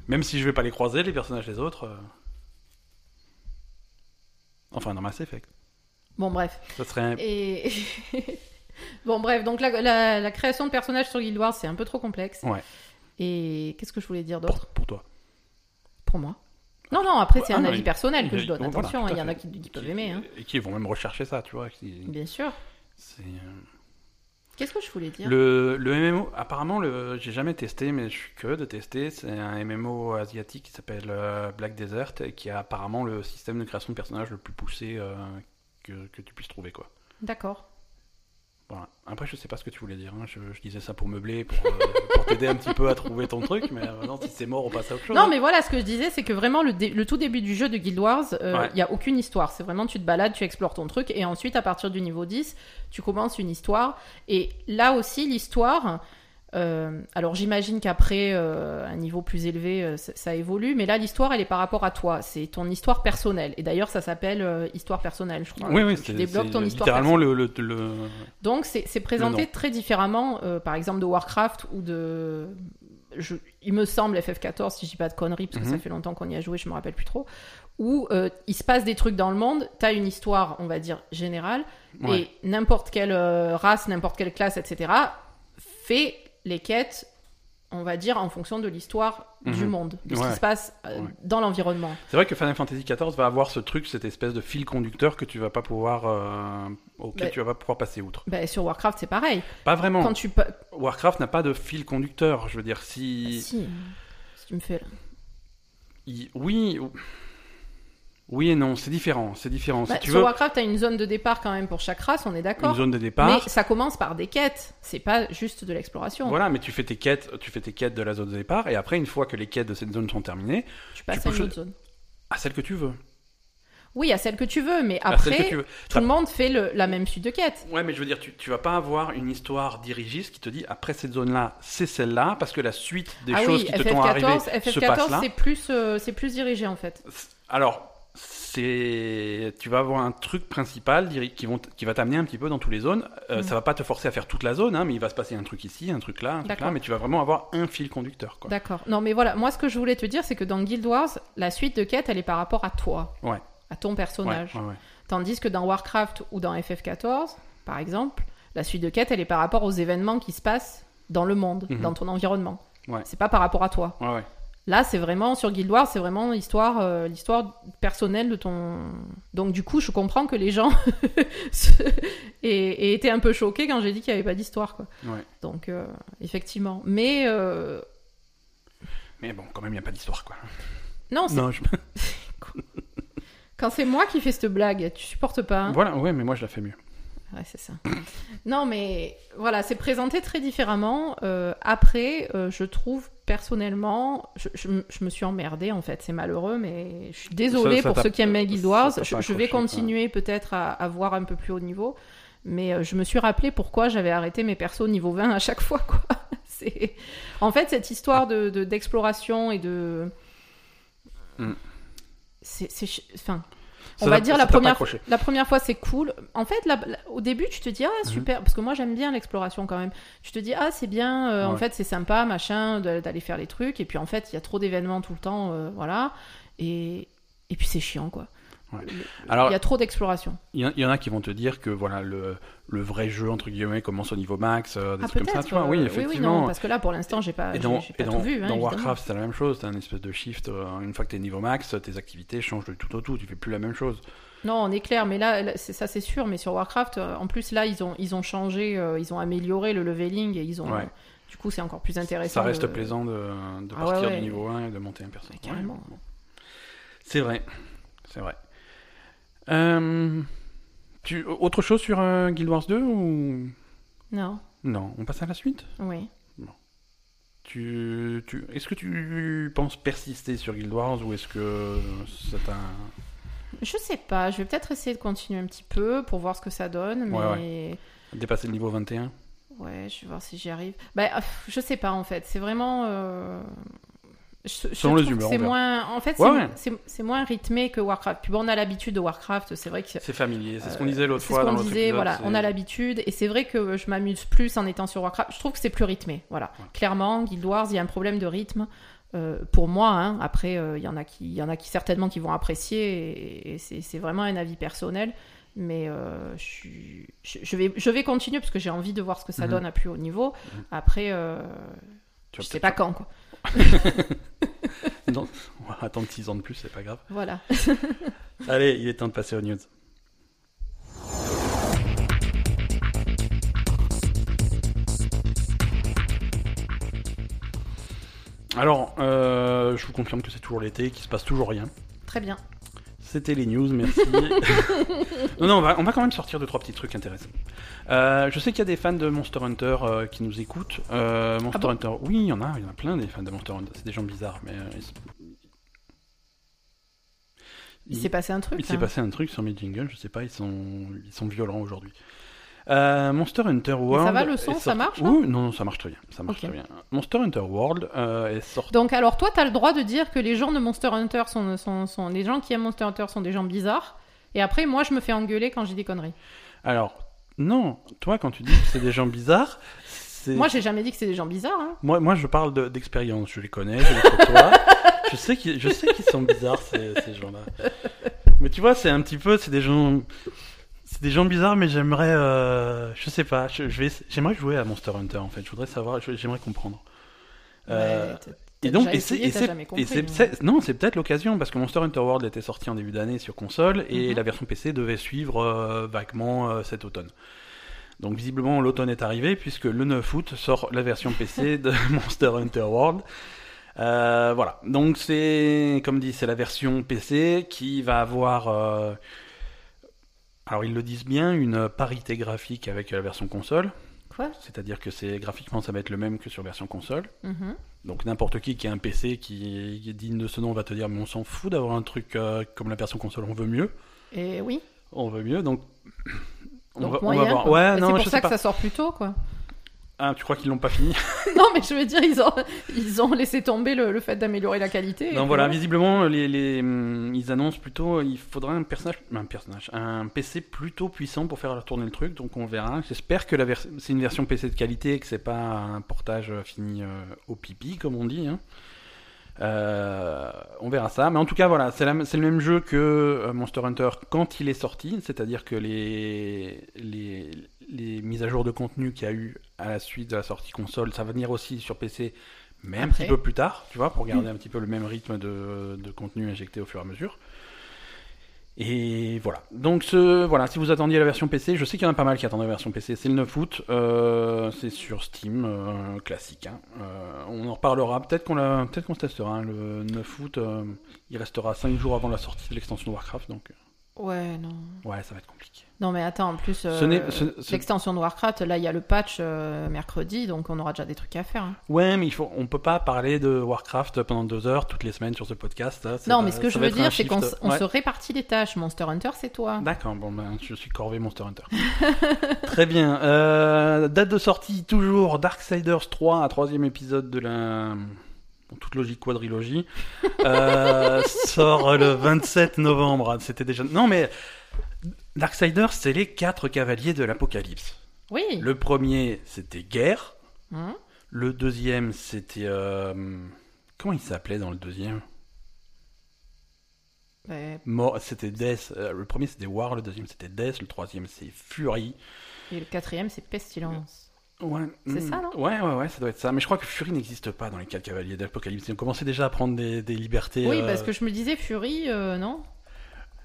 Même si je vais pas les croiser, les personnages des autres. euh, Enfin, dans Mass Effect. Bon, bref. Ça serait un... Et. bon, bref, donc la, la- la création de personnages sur Guild Wars, c'est un peu trop complexe. Ouais. Et qu'est-ce que je voulais dire d'autre? pour toi. pour moi Non, non, après, c'est Ah, un non, avis il- personnel que il- je donne. Attention, il y en a qui, qui peuvent aimer. Hein. Et qui vont même rechercher ça, tu vois. Bien sûr. c'est, euh, Qu'est-ce que je voulais dire? Le, le MMO, apparemment, le, j'ai jamais testé, mais je suis curieux de tester. C'est un MMO asiatique qui s'appelle euh, Black Desert et qui a apparemment le système de création de personnages le plus poussé euh, que, que tu puisses trouver, quoi. D'accord. Voilà. Après, je sais pas ce que tu voulais dire. hein. Je, je disais ça pour meubler, pour, euh, pour t'aider un petit peu à trouver ton truc, mais euh, non, si c'est mort, on passe à autre chose. Non, hein. mais voilà, ce que je disais, c'est que vraiment, le, dé- le tout début du jeu de Guild Wars, il Ouais. n'y a aucune histoire. C'est vraiment, tu te balades, tu explores ton truc, et ensuite, à partir du niveau 10, tu commences une histoire. Et là aussi, l'histoire. Euh, alors j'imagine qu'après euh, un niveau plus élevé euh, ça, ça évolue mais là l'histoire elle est par rapport à toi c'est ton histoire personnelle et d'ailleurs ça s'appelle histoire personnelle je crois Oui, oui, tu ton histoire littéralement le, le, le- Donc c'est présenté très différemment, par exemple de Warcraft ou de, je- il me semble FF14 si je dis pas de conneries parce que Mhm. ça fait longtemps qu'on y a joué, je me rappelle plus trop. Où euh, il se passe des trucs dans le monde, t'as une histoire, on va dire générale, Ouais. et n'importe quelle euh, race, n'importe quelle classe, etc. fait les quêtes, on va dire en fonction de l'histoire du Mhm. monde, de ce Ouais. qui se passe euh, Ouais. dans l'environnement. C'est vrai que Final Fantasy XIV va avoir ce truc, cette espèce de fil conducteur que tu vas pas pouvoir, euh, auquel Mais- tu vas pas pouvoir passer outre. Ben, sur Warcraft c'est pareil. Pas vraiment. Quand tu pa- Warcraft n'a pas de fil conducteur. Je veux dire, si, si, si tu me fais là. il- oui, ou- oui et non, c'est différent, c'est différent. Bah, si tu sur veux Warcraft, t'as une zone de départ quand même pour chaque race, on est une d'accord. zone de Mais départ, ça commence par des quêtes, c'est pas juste de l'exploration. voilà, mais tu fais tes quêtes, tu fais tes quêtes de la zone de départ, et après, une fois que les quêtes de cette zone sont terminées, Tu passes tu à une autre zone. à celle que tu veux. Oui, à celle que tu veux, mais après, veux. tout le monde fait le- la même suite de quêtes. Ouais, mais je veux dire, tu, tu vas pas avoir une histoire dirigiste qui te dit après cette zone-là, c'est celle-là, parce que la suite des ah choses oui, qui te sont arrivées FF14, se passent FF14 là. c'est plus, euh, c'est plus dirigé en fait. Alors, c'est, tu vas avoir un truc principal qui, vont t- qui va t'amener un petit peu dans toutes les zones. Euh, Mhm. Ça va pas te forcer à faire toute la zone, hein, mais il va se passer un truc ici, un truc là, un truc là, mais tu vas vraiment avoir un fil conducteur. D'accord. Non, mais voilà, moi ce que je voulais te dire, c'est que dans Guild Wars, la suite de quêtes, elle est par rapport à toi, Ouais. à ton personnage. ouais, ouais. Tandis que dans Warcraft ou dans FF14, par exemple, la suite de quêtes, elle est par rapport aux événements qui se passent dans le monde, Mhm. dans ton environnement. Ouais. C'est pas par rapport à toi. Là, c'est vraiment sur Guild Wars, c'est vraiment l'histoire, euh, l'histoire personnelle de ton. Donc du coup, je comprends que les gens se- aient été un peu choqués quand j'ai dit qu'il n'y avait pas d'histoire, quoi. Ouais. Donc euh, effectivement, mais euh, Mais bon, quand même, il n'y a pas d'histoire, quoi. non, c'est- Non, je... quand c'est moi qui fais cette blague, tu supportes pas. hein Voilà, ouais, mais moi, je la fais mieux. Ouais, c'est ça. non, mais voilà, c'est présenté très différemment. Euh, après, euh, je trouve personnellement, je, je me- je me suis emmerdée en fait. C'est malheureux, mais je suis désolée Ça- ça pour ceux qui aiment bien Guild Wars. Je, vais continuer peut-être à, à voir un peu plus haut niveau. Mais euh, je me suis rappelé pourquoi j'avais arrêté mes persos niveau 20 à chaque fois. Quoi. C'est... En fait, cette histoire de, de- d'exploration et de. Mm. C'est, c'est Enfin, on va dire la première, la première fois c'est cool. En fait, la- la- au début tu te dis ah Mhm. super parce que moi j'aime bien l'exploration quand même. Tu te dis ah c'est bien, euh, en fait c'est sympa machin d'aller faire les trucs et puis en fait il y a trop d'événements tout le temps euh, voilà et et puis c'est chiant quoi. Ouais. Alors, il y a trop d'exploration. il y, en- il y en a qui vont te dire que voilà le, le vrai jeu entre guillemets commence au niveau max, euh, des Ah trucs comme ça. peut-être. Tu vois, euh, oui, oui effectivement. non parce que là pour l'instant j'ai pas Et dans, pas dans- tout vu. hein, dans. Warcraft, c'est la même chose. T'as un espèce de shift. euh, une fois que t'es niveau max, tes activités changent de tout au tout. Tu fais plus la même chose. Non, on est clair, mais là, ça c'est sûr, mais sur Warcraft, en plus là, ils ont, ils ont changé, euh, ils ont amélioré le leveling et ils ont, Ouais. du coup, c'est encore plus intéressant. Ça reste de- plaisant de, de Ah partir ouais, ouais. du niveau 1 et de monter un personnage. Carrément. bon. C'est vrai. C'est vrai. Euh, tu, autre chose sur euh, Guild Wars 2 ou? Non, non On passe à la suite? Oui. Tu, tu, est-ce que tu penses persister sur Guild Wars ou est-ce que c'est un... Je sais pas, je vais peut-être essayer de continuer un petit peu pour voir ce que ça donne, mais... Ouais, Dépasser le niveau 21 Ouais, je vais voir si j'y arrive. Bah, je sais pas en fait, c'est vraiment... Euh... Je, Selon les humeurs. C'est moins, en fait, c'est moins rythmé que Warcraft. Puis bon, on a l'habitude de Warcraft, c'est vrai que. C'est familier, c'est ce qu'on disait l'autre fois. C'est ce qu'on disait, voilà, on a l'habitude, et c'est vrai que je m'amuse plus en étant sur Warcraft. Je trouve que c'est plus rythmé, voilà. Clairement, Guild Wars, il y a un problème de rythme. Euh, pour moi, hein. après, euh, il y en a qui, il y en a qui certainement qui vont apprécier, et, c'est vraiment un avis personnel. Mais euh, je, je, vais, je vais continuer parce que j'ai envie de voir ce que ça mhm. donne à plus haut niveau. Mhm. Après, je sais pas quand, quoi. non, on va attendre 6 ans de plus, c'est pas grave. Voilà. Allez, il est temps de passer aux news. Alors, euh, je vous confirme que c'est toujours l'été, qu'il se passe toujours rien. Très bien. C'était les news, merci. non, non, on va, on va, quand même sortir de trois petits trucs intéressants. Euh, je sais qu'il y a des fans de Monster Hunter euh, qui nous écoutent. Euh, Monster ah Hunter, oui, il y en a, il y en a plein des fans de Monster Hunter. C'est des gens bizarres, mais. il, s'est passé un truc. Il s'est passé un truc sur mes jingles, je sais pas, ils sont, ils sont violents aujourd'hui. Euh, Monster Hunter World. ça va le son, ça marche Non, non, ça marche très bien. Ça marche très bien. Monster Hunter World euh, est sorti. Donc, alors, toi, tu as le droit de dire que les gens de Monster Hunter sont, sont, sont, Les gens qui aiment Monster Hunter sont des gens bizarres. Et après, moi, je me fais engueuler quand j'ai des conneries. Alors, non. Toi, quand tu dis que c'est des gens bizarres. Moi, j'ai jamais dit que c'est des gens bizarres. Hein. Moi, moi, je parle d'expérience. je les connais, je les côtoie. je sais qu'ils sont bizarres, ces, ces gens-là. Mais tu vois, c'est un petit peu. C'est des gens des gens bizarres, mais j'aimerais, euh, je sais pas, je, vais, j'aimerais jouer à Monster Hunter en fait. Je voudrais savoir, j'aimerais comprendre. Euh, et donc, et c'est, non, c'est peut-être l'occasion parce que Monster Hunter World était sorti en début d'année sur console et mhm. la version PC devait suivre euh, vaguement cet automne. Donc visiblement l'automne est arrivé puisque le 9 août sort la version PC de Monster Hunter World. voilà, donc c'est comme dit, c'est la version PC qui va avoir alors ils le disent bien, une parité graphique avec la version console. Quoi? C'est-à-dire que c'est graphiquement ça va être le même que sur version console. Mhm. Donc n'importe qui qui a un PC qui est digne de ce nom va te dire mais on s'en fout d'avoir un truc euh, comme la version console, on veut mieux. Et oui. On veut mieux donc. On, va, voir. Ouais, c'est pour ça que ça sort plus tôt quoi. Ah, tu crois qu'ils l'ont pas fini Non, mais je veux dire, ils ont, ils ont laissé tomber le, fait d'améliorer la qualité. Non, voilà, visiblement, les, les, hum, ils annoncent plutôt il faudra un personnage, un personnage, un PC plutôt puissant pour faire tourner le truc, donc on verra. J'espère que c'est une version PC de qualité et que c'est pas un portage fini euh, au pipi, comme on dit. Hein. Euh, on verra ça. Mais en tout cas, voilà, c'est le même jeu que euh, Monster Hunter quand il est sorti. C'est-à-dire que les, les, les, mises à jour de contenu qu'il y a eu à la suite de la sortie console, ça va venir aussi sur PC, mais un petit peu plus tard, tu vois, pour garder un petit peu le même rythme de, de contenu injecté au fur et à mesure. Et voilà. Donc ce, voilà, si vous attendiez la version PC, je sais qu'il y en a pas mal qui attendent la version PC. C'est le 9 août, euh, c'est sur Steam, euh, classique. Hein. Euh, on en reparlera. Peut-être qu'on peut-être qu'on se testera. Hein. Le 9 août, il restera 5 jours avant la sortie de l'extension Warcraft, donc. Ouais, non. Ouais, ça va être compliqué. Non, mais attends, en plus, euh, l'extension de Warcraft, là, il y a le patch euh, mercredi, donc on aura déjà des trucs à faire. Hein. Ouais, mais il faut, on peut pas parler de Warcraft pendant deux heures toutes les semaines sur ce podcast. non, mais ce que je veux dire, c'est qu'on se répartit les tâches. Monster Hunter, c'est toi. D'accord, bon, ben, je suis corvé Monster Hunter. Très bien. Euh, date de sortie, toujours Darksiders 3, un troisième épisode de la toute logique quadrilogie, sort le 27 novembre. C'était déjà. Non, mais Darksiders, c'est les quatre cavaliers de l'Apocalypse. Oui. Le premier, c'était Guerre. Hein le deuxième, c'était. Euh, comment il s'appelait dans le deuxième? C'était Death. Euh, le premier, c'était War. Le deuxième, c'était Death. Le troisième, c'est Fury. Et le quatrième, c'est Pestilence. Ouais. C'est ça, non Ouais, ouais, ouais, ça doit être ça. Mais je crois que Fury n'existe pas dans les quatre cavaliers d'Apocalypse. Ils ont commencé déjà à prendre des, libertés. Oui, parce euh, que je me disais Fury, non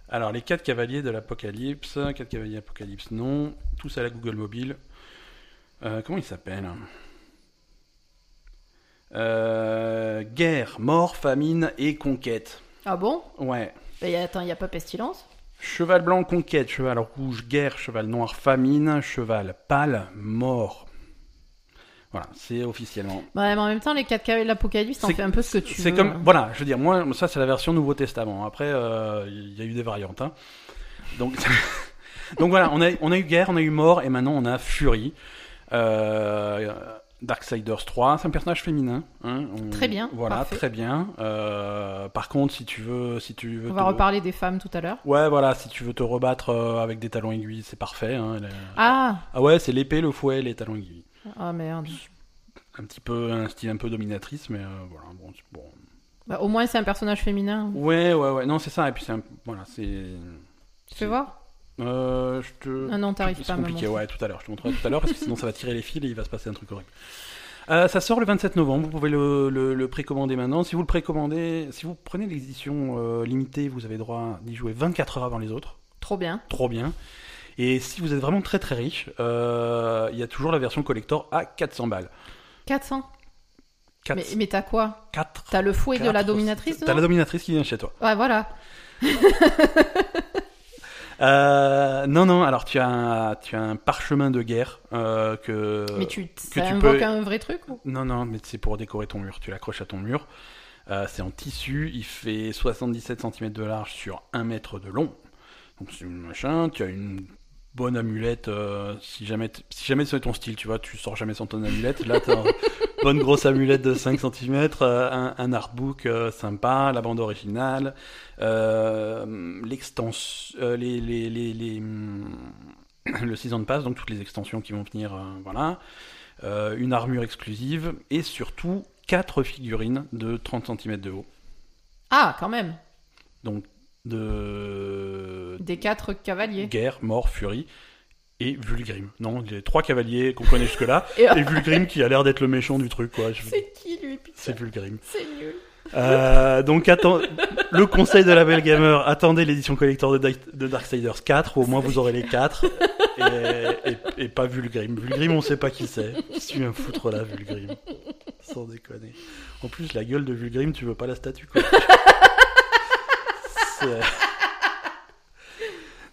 alors, les 4 cavaliers de l'Apocalypse, 4 cavaliers Apocalypse, non. Tous à la Google Mobile. Euh, comment ils s'appellent euh, Guerre, mort, famine et conquête. Ah bon Ouais. Et attends, il n'y a pas pestilence Cheval blanc, conquête. Cheval rouge, guerre. Cheval noir, famine. Cheval pâle, mort. Voilà, c'est officiellement. Ouais, mais en même temps, les 4 cavaliers de l'Apocalypse, t'en fais un peu ce que tu veux. C'est comme, hein. voilà, je veux dire, moi, ça c'est la version Nouveau Testament. Après, euh, il y a eu des variantes. hein. Donc, donc voilà, on a, on a eu guerre, on a eu mort, et maintenant on a furie. Euh, Darksiders 3, c'est un personnage féminin. hein, on- Très bien, Voilà, parfait. très bien. Euh, par contre, si tu veux, si tu veux On va te- reparler des femmes tout à l'heure. Ouais, voilà, si tu veux te rebattre euh, avec des talons aiguilles, c'est parfait. hein, Ah Ah ouais, c'est l'épée, le fouet, les talons aiguilles. Ah merde. Un petit peu, un style un peu dominatrice, mais euh, voilà, bon, c'est- bon. Bah, au moins, c'est un personnage féminin. Ouais, ouais, ouais, non, c'est ça, et puis c'est un- voilà, c'est. Tu fais voir? Euh, je te. Ah non, t'arrives C'est pas à me compliqué, ouais, tout à l'heure. Je te montrerai tout à l'heure parce que sinon ça va tirer les fils et il va se passer un truc horrible. Euh, ça sort le 27 novembre. Vous pouvez le, le- le précommander maintenant. Si vous le précommandez, si vous prenez l'édition euh, limitée, vous avez droit d'y jouer 24 heures avant les autres. Trop bien. Trop bien. Et si vous êtes vraiment très très riche, euh, il y a toujours la version collector à 400 balles. 400 4, Mais, mais t'as quoi 4, T'as le fouet de la dominatrice T'as la dominatrice qui vient chez toi. Ouais, voilà. Euh, non, non, alors tu as un, tu as un parchemin de guerre euh, que. Mais tu, que ça tu peux- un vrai truc ou Non, non, mais c'est pour décorer ton mur. Tu l'accroches à ton mur. Euh, c'est en tissu. Il fait 77 cm de large sur 1 mètre de long. Donc c'est une machin. Tu as une bonne amulette. euh, si jamais, si jamais c'est ton style, tu vois, tu sors jamais sans ton amulette. Là, tu as une bonne grosse amulette de 5 cm, un, un artbook euh, sympa, la bande originale, euh, l'extension, euh, les, les, les, les, hum, le season pass, donc toutes les extensions qui vont venir, euh, voilà euh, une armure exclusive et surtout 4 figurines de 30 cm de haut. Ah, quand même. Donc de Des quatre cavaliers. guerre, mort, furie et Vulgrim. Non, les trois cavaliers qu'on connaît jusque-là Et- et Vulgrim qui a l'air d'être le méchant du truc quoi. Je- C'est qui lui C'est Vulgrim. C'est nul. Euh, donc attends, le conseil de la Belle Gamer, attendez l'édition collector de, Dark- de Darksiders 4, au moins vous aurez les 4 et, et- et pas Vulgrim. Vulgrim on sait pas qui c'est. Qui suis un foutre là Vulgrim Sans déconner. En plus la gueule de Vulgrim tu veux pas la statue quoi. C'est-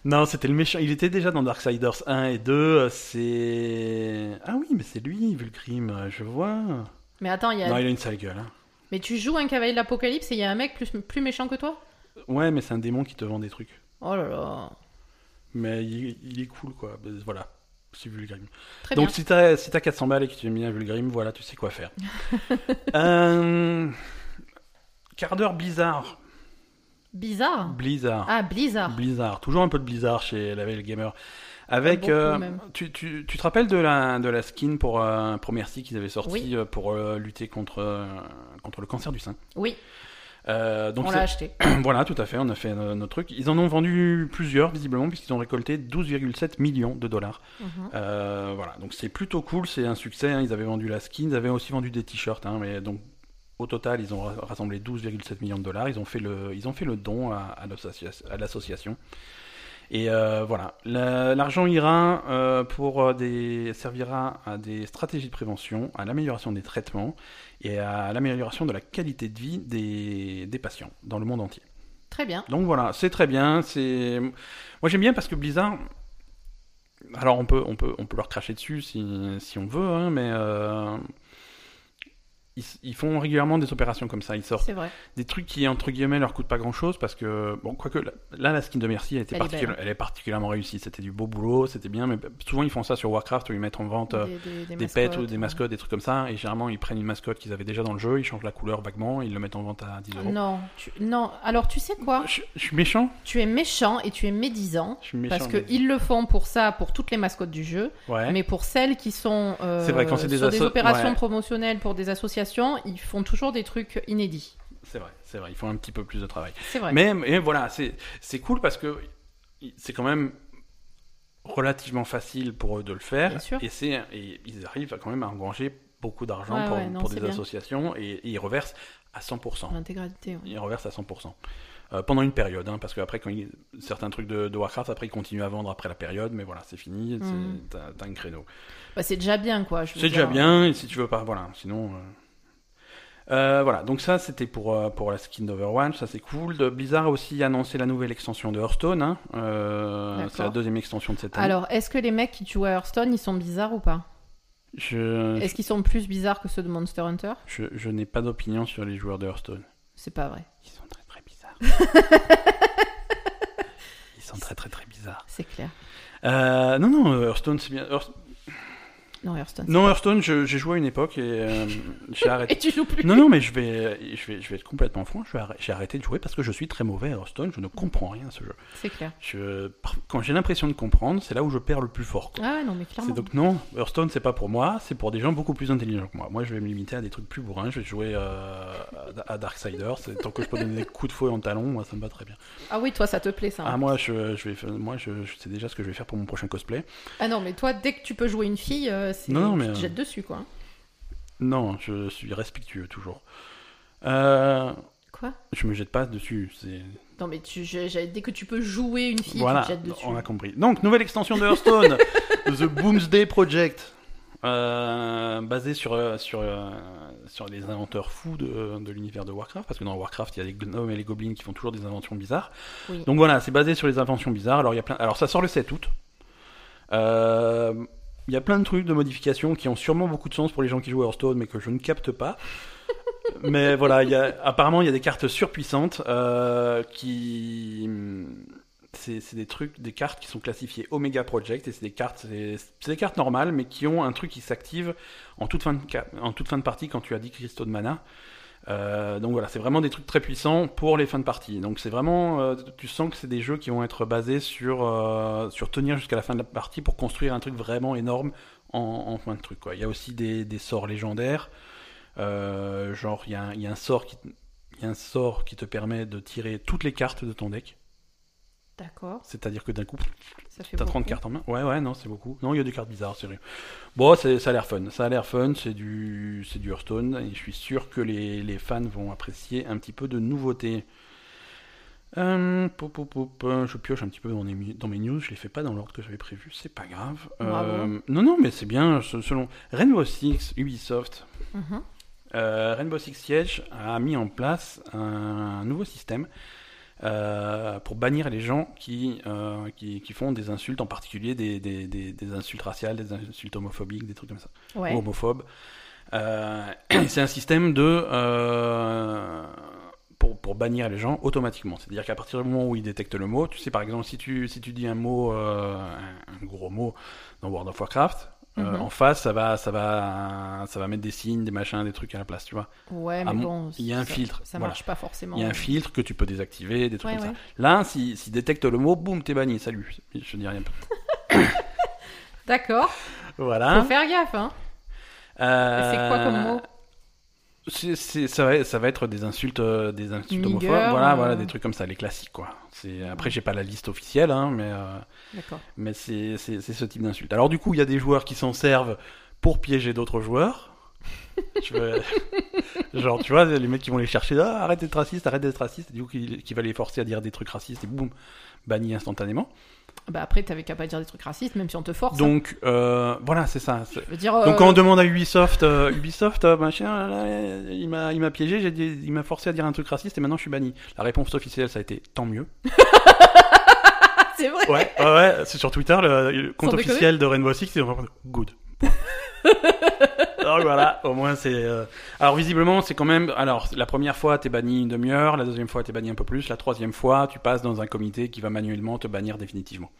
Non, c'était le méchant. Il était déjà dans Darksiders 1 et 2. C'est. Ah oui, mais c'est lui, Vulgrim, je vois. Mais attends, il y a... Non, il a une sale gueule. hein. Mais tu joues un cavalier de l'apocalypse et il y a un mec plus, plus méchant que toi? Ouais, mais c'est un démon qui te vend des trucs. Oh là là. Mais il, il est cool, quoi. Ben, Voilà. C'est Vulgrim. Très Donc bien. si t'as si t'as 400 balles et que tu aimes bien Vulgrim, voilà, tu sais quoi faire. euh... Quart d'heure Blizzard. Bizarre. Blizzard. Ah, Blizzard. Blizzard. Toujours un peu de Blizzard chez la Belle Gamer. Avec, beaucoup, euh, même. tu, tu, tu te rappelles de la, de la skin pour, euh, Merci qu'ils avaient sorti Oui. euh, pour euh, lutter contre, contre le cancer du sein? Oui, donc on l'a acheté. voilà, tout à fait, on a fait notre truc. Ils en ont vendu plusieurs, visiblement, puisqu'ils ont récolté 12,7 millions de dollars. Mhm. Voilà, donc c'est plutôt cool, c'est un succès. hein. Ils avaient vendu la skin, ils avaient aussi vendu des t-shirts, hein, mais donc au total, ils ont ra- rassemblé 12,7 millions de dollars. Ils ont fait le, ils ont fait le don à, à l'associa- à l'association. Et euh, voilà, La- l'argent ira euh, pour euh, des, servira à des stratégies de prévention, à l'amélioration des traitements et à l'amélioration de la qualité de vie des, des patients dans le monde entier. Très bien. Donc voilà, c'est très bien. C'est moi j'aime bien parce que Blizzard. Alors on peut on peut on peut leur cracher dessus si, si on veut, hein, mais euh, ils, ils font régulièrement des opérations comme ça. Ils sortent vrai. des trucs qui entre guillemets leur coûtent pas grand chose parce que bon quoique là, la skin de Merci elle était Elle est elle particulièrement réussie. C'était du beau boulot, c'était bien, mais souvent ils font ça sur Warcraft où ils mettent en vente. euh, Des, des, des pets ou mascottes, des ouais. mascottes, des trucs comme ça, et généralement ils prennent une mascotte qu'ils avaient déjà dans le jeu, ils changent la couleur vaguement, ils le mettent en vente à 10 euros. Non, tu- non. Alors tu sais quoi? Je, je suis méchant? Tu es méchant et tu es médisant. Je suis méchant. Parce qu'ils le font pour ça, pour toutes les mascottes du jeu. Ouais. Mais pour celles qui sont euh, C'est vrai, quand c'est des sur des asso- opérations ouais. promotionnelles pour des associations, ils font toujours des trucs inédits. C'est vrai, c'est vrai, il faut un petit peu plus de travail. C'est vrai. Mais, mais voilà, c'est cool parce que c'est quand même relativement facile pour eux de le faire. Bien sûr. Et, et ils arrivent quand même à engranger beaucoup d'argent Ouais, pour, ouais, non, pour c'est des bien. associations et, et ils reversent à 100%. L'intégralité. ouais. Ils reversent à 100%. Euh, pendant une période, hein, parce qu'après, quand ils- certains trucs de, de Warcraft, après ils continuent à vendre après la période, mais voilà, c'est fini, Mhm. t'as un créneau. Bah, c'est déjà bien, quoi. C'est déjà bien, et si tu veux pas, voilà, sinon. euh, euh, voilà, donc ça c'était pour, euh, pour la skin d'Overwatch, ça c'est cool. De Blizzard a aussi annoncé la nouvelle extension de Hearthstone, hein. Euh, c'est la deuxième extension de cette année. Alors, est-ce que les mecs qui jouent à Hearthstone, ils sont bizarres ou pas? Je, Est-ce qu'ils sont plus bizarres que ceux de Monster Hunter? Je, je n'ai pas d'opinion sur les joueurs de Hearthstone. C'est pas vrai. Ils sont très très bizarres. Ils sont très très très bizarres. C'est clair. Euh, non, non, Hearthstone c'est bien. Hearth- Non, Hearthstone. Non, Hearthstone, j'ai joué à une époque et euh, j'ai arrêté. Et tu joues plus Non, non, mais je vais, je vais, je vais être complètement franc. J'ai arrêté de jouer parce que je suis très mauvais à Hearthstone. Je ne comprends rien à ce jeu. C'est clair. Je, quand j'ai l'impression de comprendre, c'est là où je perds le plus fort. quoi. Ah non, mais clairement. donc non, Hearthstone c'est pas pour moi, c'est pour des gens beaucoup plus intelligents que moi. Moi je vais me limiter à des trucs plus bourrins, je vais jouer euh, à Darksiders, tant que je peux donner des coups de fouet en talon, moi ça me va très bien. Ah oui, toi, ça te plaît, ça. hein. Ah moi je, je vais moi je, je sais déjà ce que je vais faire pour mon prochain cosplay. Ah non, mais toi, dès que tu peux jouer une fille, euh, c'est... Non, non, tu mais, te euh, jettes dessus, quoi. Non, je suis respectueux toujours. Euh, Quoi? je me jette pas dessus, c'est Non, mais tu, dès que tu peux jouer une fille, voilà, tu te jettes dessus. on a compris. Donc nouvelle extension de Hearthstone, The Boomsday Project. Euh, basé sur, euh, sur, sur les inventeurs fous de, de l'univers de Warcraft, parce que dans Warcraft, il y a les gnomes et les gobelins qui font toujours des inventions bizarres. Oui. Donc voilà, c'est basé sur les inventions bizarres. Alors, il y a plein... Alors ça sort le 7 août. Euh, Il y a plein de trucs de modifications qui ont sûrement beaucoup de sens pour les gens qui jouent à Hearthstone, mais que je ne capte pas. mais voilà, il y a... apparemment, il y a des cartes surpuissantes euh, qui... C'est c'est des trucs, des cartes qui sont classifiées Omega Project, et c'est des cartes, c'est des cartes normales, mais qui ont un truc qui s'active en toute fin de en toute fin de partie quand tu as 10 cristaux de mana. Euh, donc voilà, c'est vraiment des trucs très puissants pour les fins de partie. Donc c'est vraiment, euh, tu sens que c'est des jeux qui vont être basés sur euh, sur tenir jusqu'à la fin de la partie pour construire un truc vraiment énorme en, fin de truc. Il y a aussi des, sorts légendaires, genre y a un sort qui il y a un sort qui te permet de tirer toutes les cartes de ton deck. D'accord, C'est-à-dire que d'un coup, ça fait T'as beaucoup. 30 cartes en main Ouais, ouais, non, c'est beaucoup. Non, il y a des cartes bizarres, sérieux. Bon, c'est- ça a l'air fun. Ça a l'air fun, c'est du, du Hearthstone, et je suis sûr que les, les fans vont apprécier un petit peu de nouveauté. Euh, pop, pop, pop, euh, je pioche un petit peu dans, les dans mes news, je les fais pas dans l'ordre que j'avais prévu, c'est pas grave. Euh, non, non, mais c'est bien, se- selon Rainbow Six, Ubisoft, Mhm. euh, Rainbow Six Siege a mis en place un, nouveau système euh, pour bannir les gens qui, euh, qui, qui font des insultes, en particulier des, des, des, des insultes raciales, des insultes homophobiques, des trucs comme ça, Ouais. ou homophobes. Euh, c'est un système de pour, pour bannir les gens automatiquement. C'est-à-dire qu'à partir du moment où ils détectent le mot, tu sais par exemple si tu si tu dis un mot, euh, un, un gros mot dans World of Warcraft. Euh, Mhm. en face, ça va, ça va, ça va mettre des signes, des machins, des trucs à la place, tu vois. Ouais, mais bon, bon, il y a un ça- filtre, Ça voilà. marche pas forcément. Il y a un filtre que tu peux désactiver, des trucs Ouais, comme ouais. ça. Là, s'il si détecte le mot, boum, t'es banni, salut. Je dis rien. D'accord, Voilà. faut faire gaffe, hein. Euh, C'est quoi comme mot? C'est- c'est- ça, va, ça va être des insultes, euh, des insultes Nigger, homophobes, voilà, euh. voilà, des trucs comme ça, les classiques, quoi. C'est après, j'ai pas la liste officielle, hein, mais euh, D'accord. mais c'est c'est- c'est ce type d'insulte. Alors du coup, il y a des joueurs qui s'en servent pour piéger d'autres joueurs. Tu vois, genre, tu vois, les mecs qui vont les chercher, ah, arrête d'être raciste, arrête d'être raciste, et du coup, qui, qui va les forcer à dire des trucs racistes, et boum, banni instantanément. Bah après, t'avais qu'à pas dire des trucs racistes, même si on te force. Donc, euh, voilà, c'est ça. c'est- Je veux dire. Donc euh, quand on demande à Ubisoft, euh, Ubisoft, euh, machin, là, là, il m'a, il m'a piégé, j'ai dit- il m'a forcé à dire un truc raciste et maintenant je suis banni. La réponse officielle, ça a été tant mieux. C'est vrai. Ouais, ouais, ouais, c'est sur Twitter, le, le compte Sans déconner officiel de Rainbow Six, c'est vraiment good. alors voilà, au moins c'est. euh, Alors visiblement, c'est quand même. Alors la première fois, t'es banni une demi-heure, la deuxième fois, t'es banni un peu plus, la troisième fois, tu passes dans un comité qui va manuellement te bannir définitivement.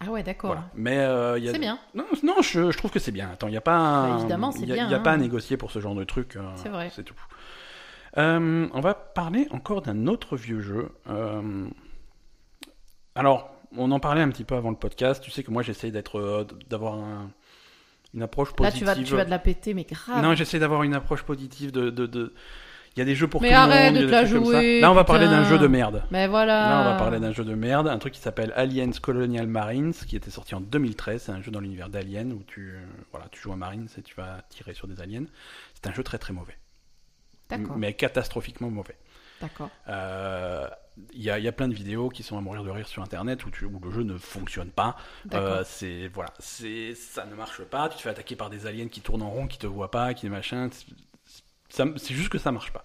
Ah ouais, d'accord. Voilà. Mais euh, il y a. C'est bien. Non, non je, je trouve que c'est bien. Attends, il n'y a pas. un- Bah, évidemment, c'est il y a- bien, Il n'y a hein. pas à négocier pour ce genre de truc. euh, C'est vrai. C'est tout. Euh, on va parler encore d'un autre vieux jeu. Euh, Alors, on en parlait un petit peu avant le podcast. Tu sais que moi, j'essaye d'être, euh, d'avoir un- une approche Là, positive. tu vas, tu vas de la péter, mais grave. Non, j'essaie d'avoir une approche positive de. de, de- Il y a des jeux pour Mais tout le arrête monde. de il y a te la jouer, Là, on va parler d'un jeu de merde. Mais voilà. Là, on va parler d'un jeu de merde, un truc qui s'appelle Aliens Colonial Marines, qui était sorti en 2013. C'est un jeu dans l'univers d'Alien où tu, euh, voilà, tu joues un Marines et tu vas tirer sur des aliens. C'est un jeu très très mauvais, D'accord. mais catastrophiquement mauvais. D'accord. Euh, Il y, y a plein de vidéos qui sont à mourir de rire sur internet où, tu- où le jeu ne fonctionne pas. Euh, c'est voilà, c'est ça ne marche pas. Tu te fais attaquer par des aliens qui tournent en rond, qui te voient pas, qui machin. C'est- juste que ça marche pas.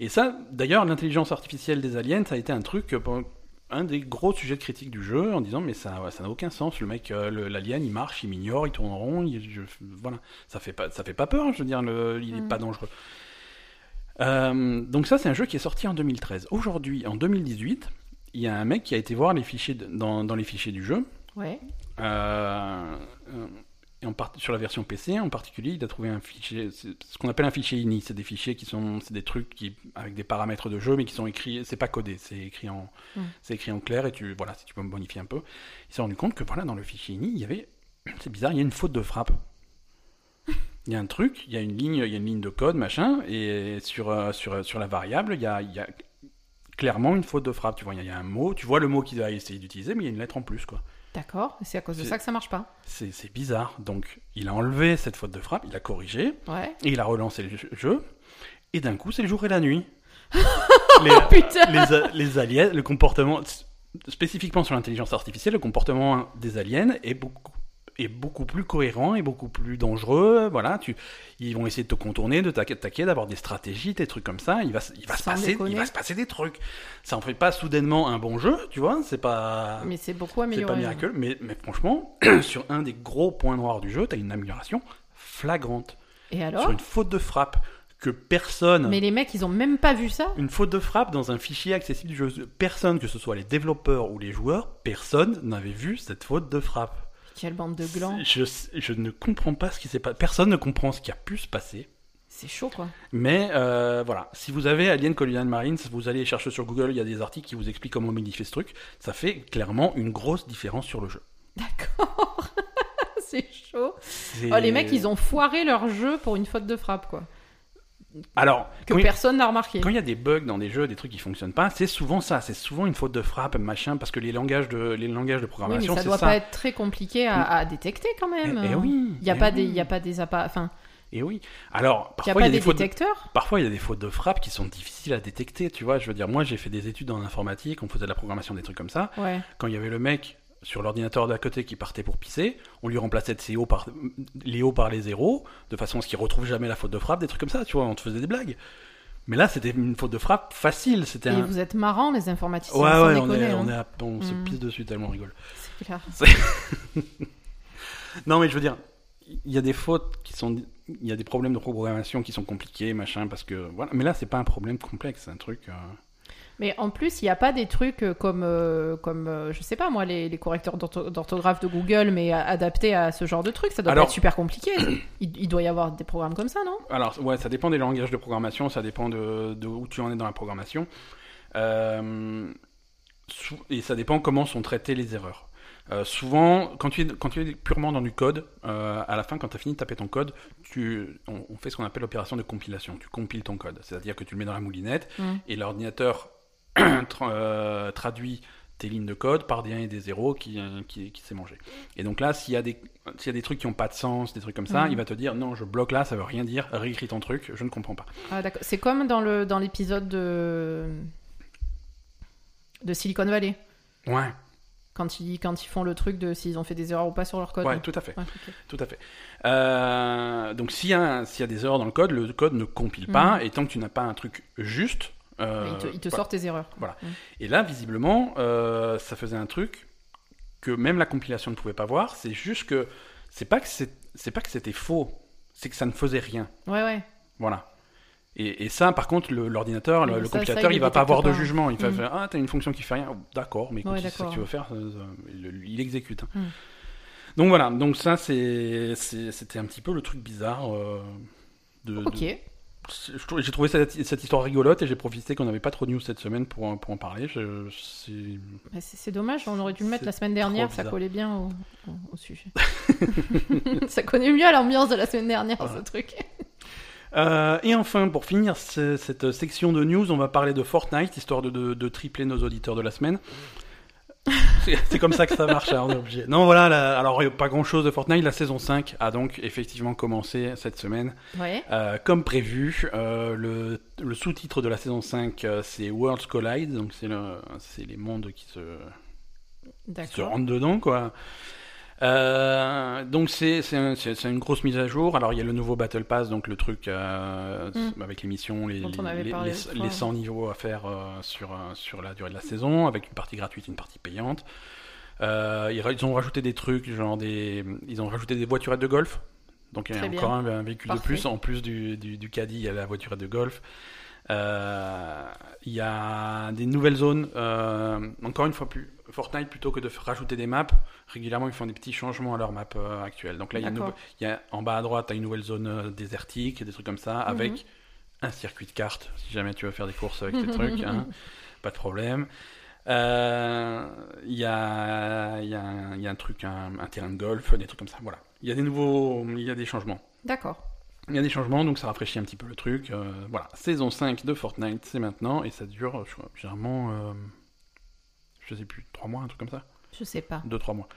Et ça, d'ailleurs, l'intelligence artificielle des aliens, ça a été un truc. pendant- un des gros sujets de critique du jeu en disant mais ça ça n'a aucun sens le mec euh, l'alien il marche il m'ignore il tourne en rond voilà ça fait pas ça fait pas peur je veux dire il n'est mm. pas dangereux euh, donc ça c'est un jeu qui est sorti en 2013 aujourd'hui en 2018 il y a un mec qui a été voir les fichiers dans, dans les fichiers du jeu ouais euh, sur la version PC en particulier, il a trouvé un fichier, ce qu'on appelle un fichier ini. C'est des fichiers qui sont, c'est des trucs qui, avec des paramètres de jeu, mais qui sont écrits, c'est pas codé, c'est écrit en, hmm. c'est écrit en clair et tu, voilà, si tu peux me bonifier un peu. Il s'est rendu compte que voilà, dans le fichier ini, il y avait, c'est bizarre, il y a une faute de frappe. Il y a un truc, il y a une ligne, il y a une ligne de code, machin, et sur, euh, sur, sur la variable, il y a, il y a clairement une faute de frappe. Tu vois, il y a un mot, tu vois le mot qu'il a essayé d'utiliser, mais il y a une lettre en plus, quoi. D'accord, c'est à cause de ça que ça marche pas. C'est bizarre. Donc, il a enlevé cette faute de frappe, il a corrigé, et il a relancé le jeu, et d'un coup, c'est le jour et la nuit. les, oh, putain les, les, aliens, le comportement, spécifiquement sur l'intelligence artificielle, le comportement des aliens est beaucoup est beaucoup plus cohérent et beaucoup plus dangereux. Voilà, tu, ils vont essayer de te contourner, de t'attaquer, d'avoir des stratégies, des trucs comme ça. Il va, il va se passer, il va se passer des trucs. Ça en fait pas soudainement un bon jeu, tu vois. C'est pas. Mais c'est beaucoup amélioré. C'est pas miracle, mais, mais franchement, sur un des gros points noirs du jeu, t'as une amélioration flagrante. Et alors Sur une faute de frappe que personne. Mais les mecs, ils ont même pas vu ça. Une faute de frappe dans un fichier accessible du jeu. Personne, que ce soit les développeurs ou les joueurs, personne n'avait vu cette faute de frappe. Quelle bande de glands. Je, je ne comprends pas ce qui s'est passé. Personne ne comprend ce qui a pu se passer. C'est chaud, quoi. Mais euh, voilà, si vous avez Alien Colonial Marines, vous allez chercher sur Google, il y a des articles qui vous expliquent comment modifier ce truc. Ça fait clairement une grosse différence sur le jeu. D'accord. c'est chaud. Oh, les mecs, ils ont foiré leur jeu pour une faute de frappe, quoi. Alors, que personne n'a remarqué. Quand il y a des bugs dans des jeux, des trucs qui fonctionnent pas, c'est souvent ça. C'est souvent une faute de frappe, machin, parce que les langages de, les langages de programmation, oui, mais ça doit pas être très compliqué à, détecter quand même. Et, eh, eh oui. Il n'y a, eh pas des, il y a pas des enfin. Et oui. Alors, parfois, il y a, des, détecteurs. Parfois, il y a des fautes de frappe qui sont difficiles à détecter. Tu vois, je veux dire, moi, j'ai fait des études en informatique, on faisait de la programmation, des trucs comme ça. Quand il y avait le mec sur l'ordinateur d'à côté qui partait pour pisser, on lui remplaçait de par, les hauts par les zéros, de façon à ce qu'il retrouve jamais la faute de frappe, des trucs comme ça, tu vois, on te faisait des blagues. Mais là, c'était une faute de frappe facile. C'était Et vous êtes marrants, les informaticiens. Ouais, ouais, on, est, on, hein. est on se hmm. pisse dessus tellement on rigole. C'est clair. non, mais je veux dire, il y a des fautes qui sont. Il y a des problèmes de programmation qui sont compliqués, machin, parce que. Voilà. Mais là, c'est pas un problème complexe, c'est un truc. Euh, mais en plus, il n'y a pas des trucs euh, comme, euh, comme euh, je sais pas moi, les, correcteurs d'orthographe de Google, mais adaptés à ce genre de trucs. Ça doit être super compliqué. il, doit y avoir des programmes comme ça, non? Alors, ouais, ça dépend des langages de programmation, ça dépend de, de où tu en es dans la programmation. et ça dépend comment sont traitées les erreurs. souvent, quand tu, es, quand tu es purement dans du code, à la fin, quand tu as fini de taper ton code, tu, on, fait ce qu'on appelle l'opération de compilation. Tu compiles ton code. C'est-à-dire que tu le mets dans la moulinette mmh. et l'ordinateur Euh, traduit tes lignes de code par des 1 et des 0 qui, euh, qui, qui s'est mangé. Et donc là, s'il y, a des, y a des trucs qui n'ont pas de sens, des trucs comme ça, mhm. il va te dire non, je bloque là, ça veut rien dire, réécris ton truc, je ne comprends pas. Ah. C'est comme dans, le, dans l'épisode de... de Silicon Valley. Ouais. Quand ils, quand ils font le truc de s'ils ont fait des erreurs ou pas sur leur code. Ouais, tout à fait. Tout à fait. Euh, donc s'il y, a, y a des erreurs dans le code, le code ne compile pas, mhm. et tant que tu n'as pas un truc juste, euh, il te, sort tes erreurs. Voilà. Et là, visiblement, euh, ça faisait un truc que même la compilation ne pouvait pas voir. C'est juste que c'est pas que c'est pas que c'était faux, c'est que ça ne faisait rien. Ouais, ouais. Voilà. Et, ça, par contre, l'ordinateur, le, compilateur, il, va pas avoir de jugement. Il va mm. faire Ah, t'as une fonction qui fait rien. D'accord, mais écoute, c'est ce que tu veux faire, il, exécute. Hein. Mm. Donc voilà, donc ça, c'était un petit peu le truc bizarre. Euh, de, ok. J'ai trouvé cette, histoire rigolote et j'ai profité qu'on n'avait pas trop de news cette semaine pour, pour en parler. C'est dommage, on aurait dû le mettre la semaine dernière, ça collait bien au, au, sujet. ça connaît mieux l'ambiance de la semaine dernière, ce truc. Euh, et enfin, pour finir cette section de news, on va parler de Fortnite, histoire de, de, de tripler nos auditeurs de la semaine. C'est comme ça que ça marche. Alors, non, voilà, alors pas grand chose de Fortnite. La saison 5 a donc effectivement commencé cette semaine. Euh, comme prévu, euh, le, le sous-titre de la saison 5, euh, c'est Worlds Collide, donc c'est le, les mondes qui se, se rentrent dedans, quoi. Euh, donc c'est un- une grosse mise à jour. Alors il y a le nouveau Battle Pass, donc le truc euh, Mm. avec les missions, les, les, parlé les- l'autre les fois. 100 niveaux à faire euh, sur, sur la durée de la saison, avec une partie gratuite, une partie payante. Ils, ont rajouté des trucs, genre des, ils ont rajouté des voiturettes de golf. Donc il y a Très encore un, un véhicule Parfait. de plus, en plus du, du, du caddie, il y a la voiturette de golf. Il y a des nouvelles zones. encore une fois, plus, Fortnite, plutôt que de rajouter des maps, régulièrement ils font des petits changements à leur map euh, actuelle. Donc là, il y a une D'accord. nouve- il y a, en bas à droite, tu as une nouvelle zone euh, désertique, des trucs comme ça, avec un circuit de cartes, si jamais tu veux faire des courses avec tes trucs. hein, pas de problème. Euh, Il y, a, il y, a un- il y a un truc, un, un terrain de golf, des trucs comme ça. Voilà. Il y a des nouveaux, il y a des changements. D'accord. Il y a des changements, donc ça rafraîchit un petit peu le truc. euh, voilà, saison 5 de Fortnite, c'est maintenant, et ça dure, je crois, généralement, euh, je sais plus, 3 mois, un truc comme ça Je sais pas. 2-3 mois.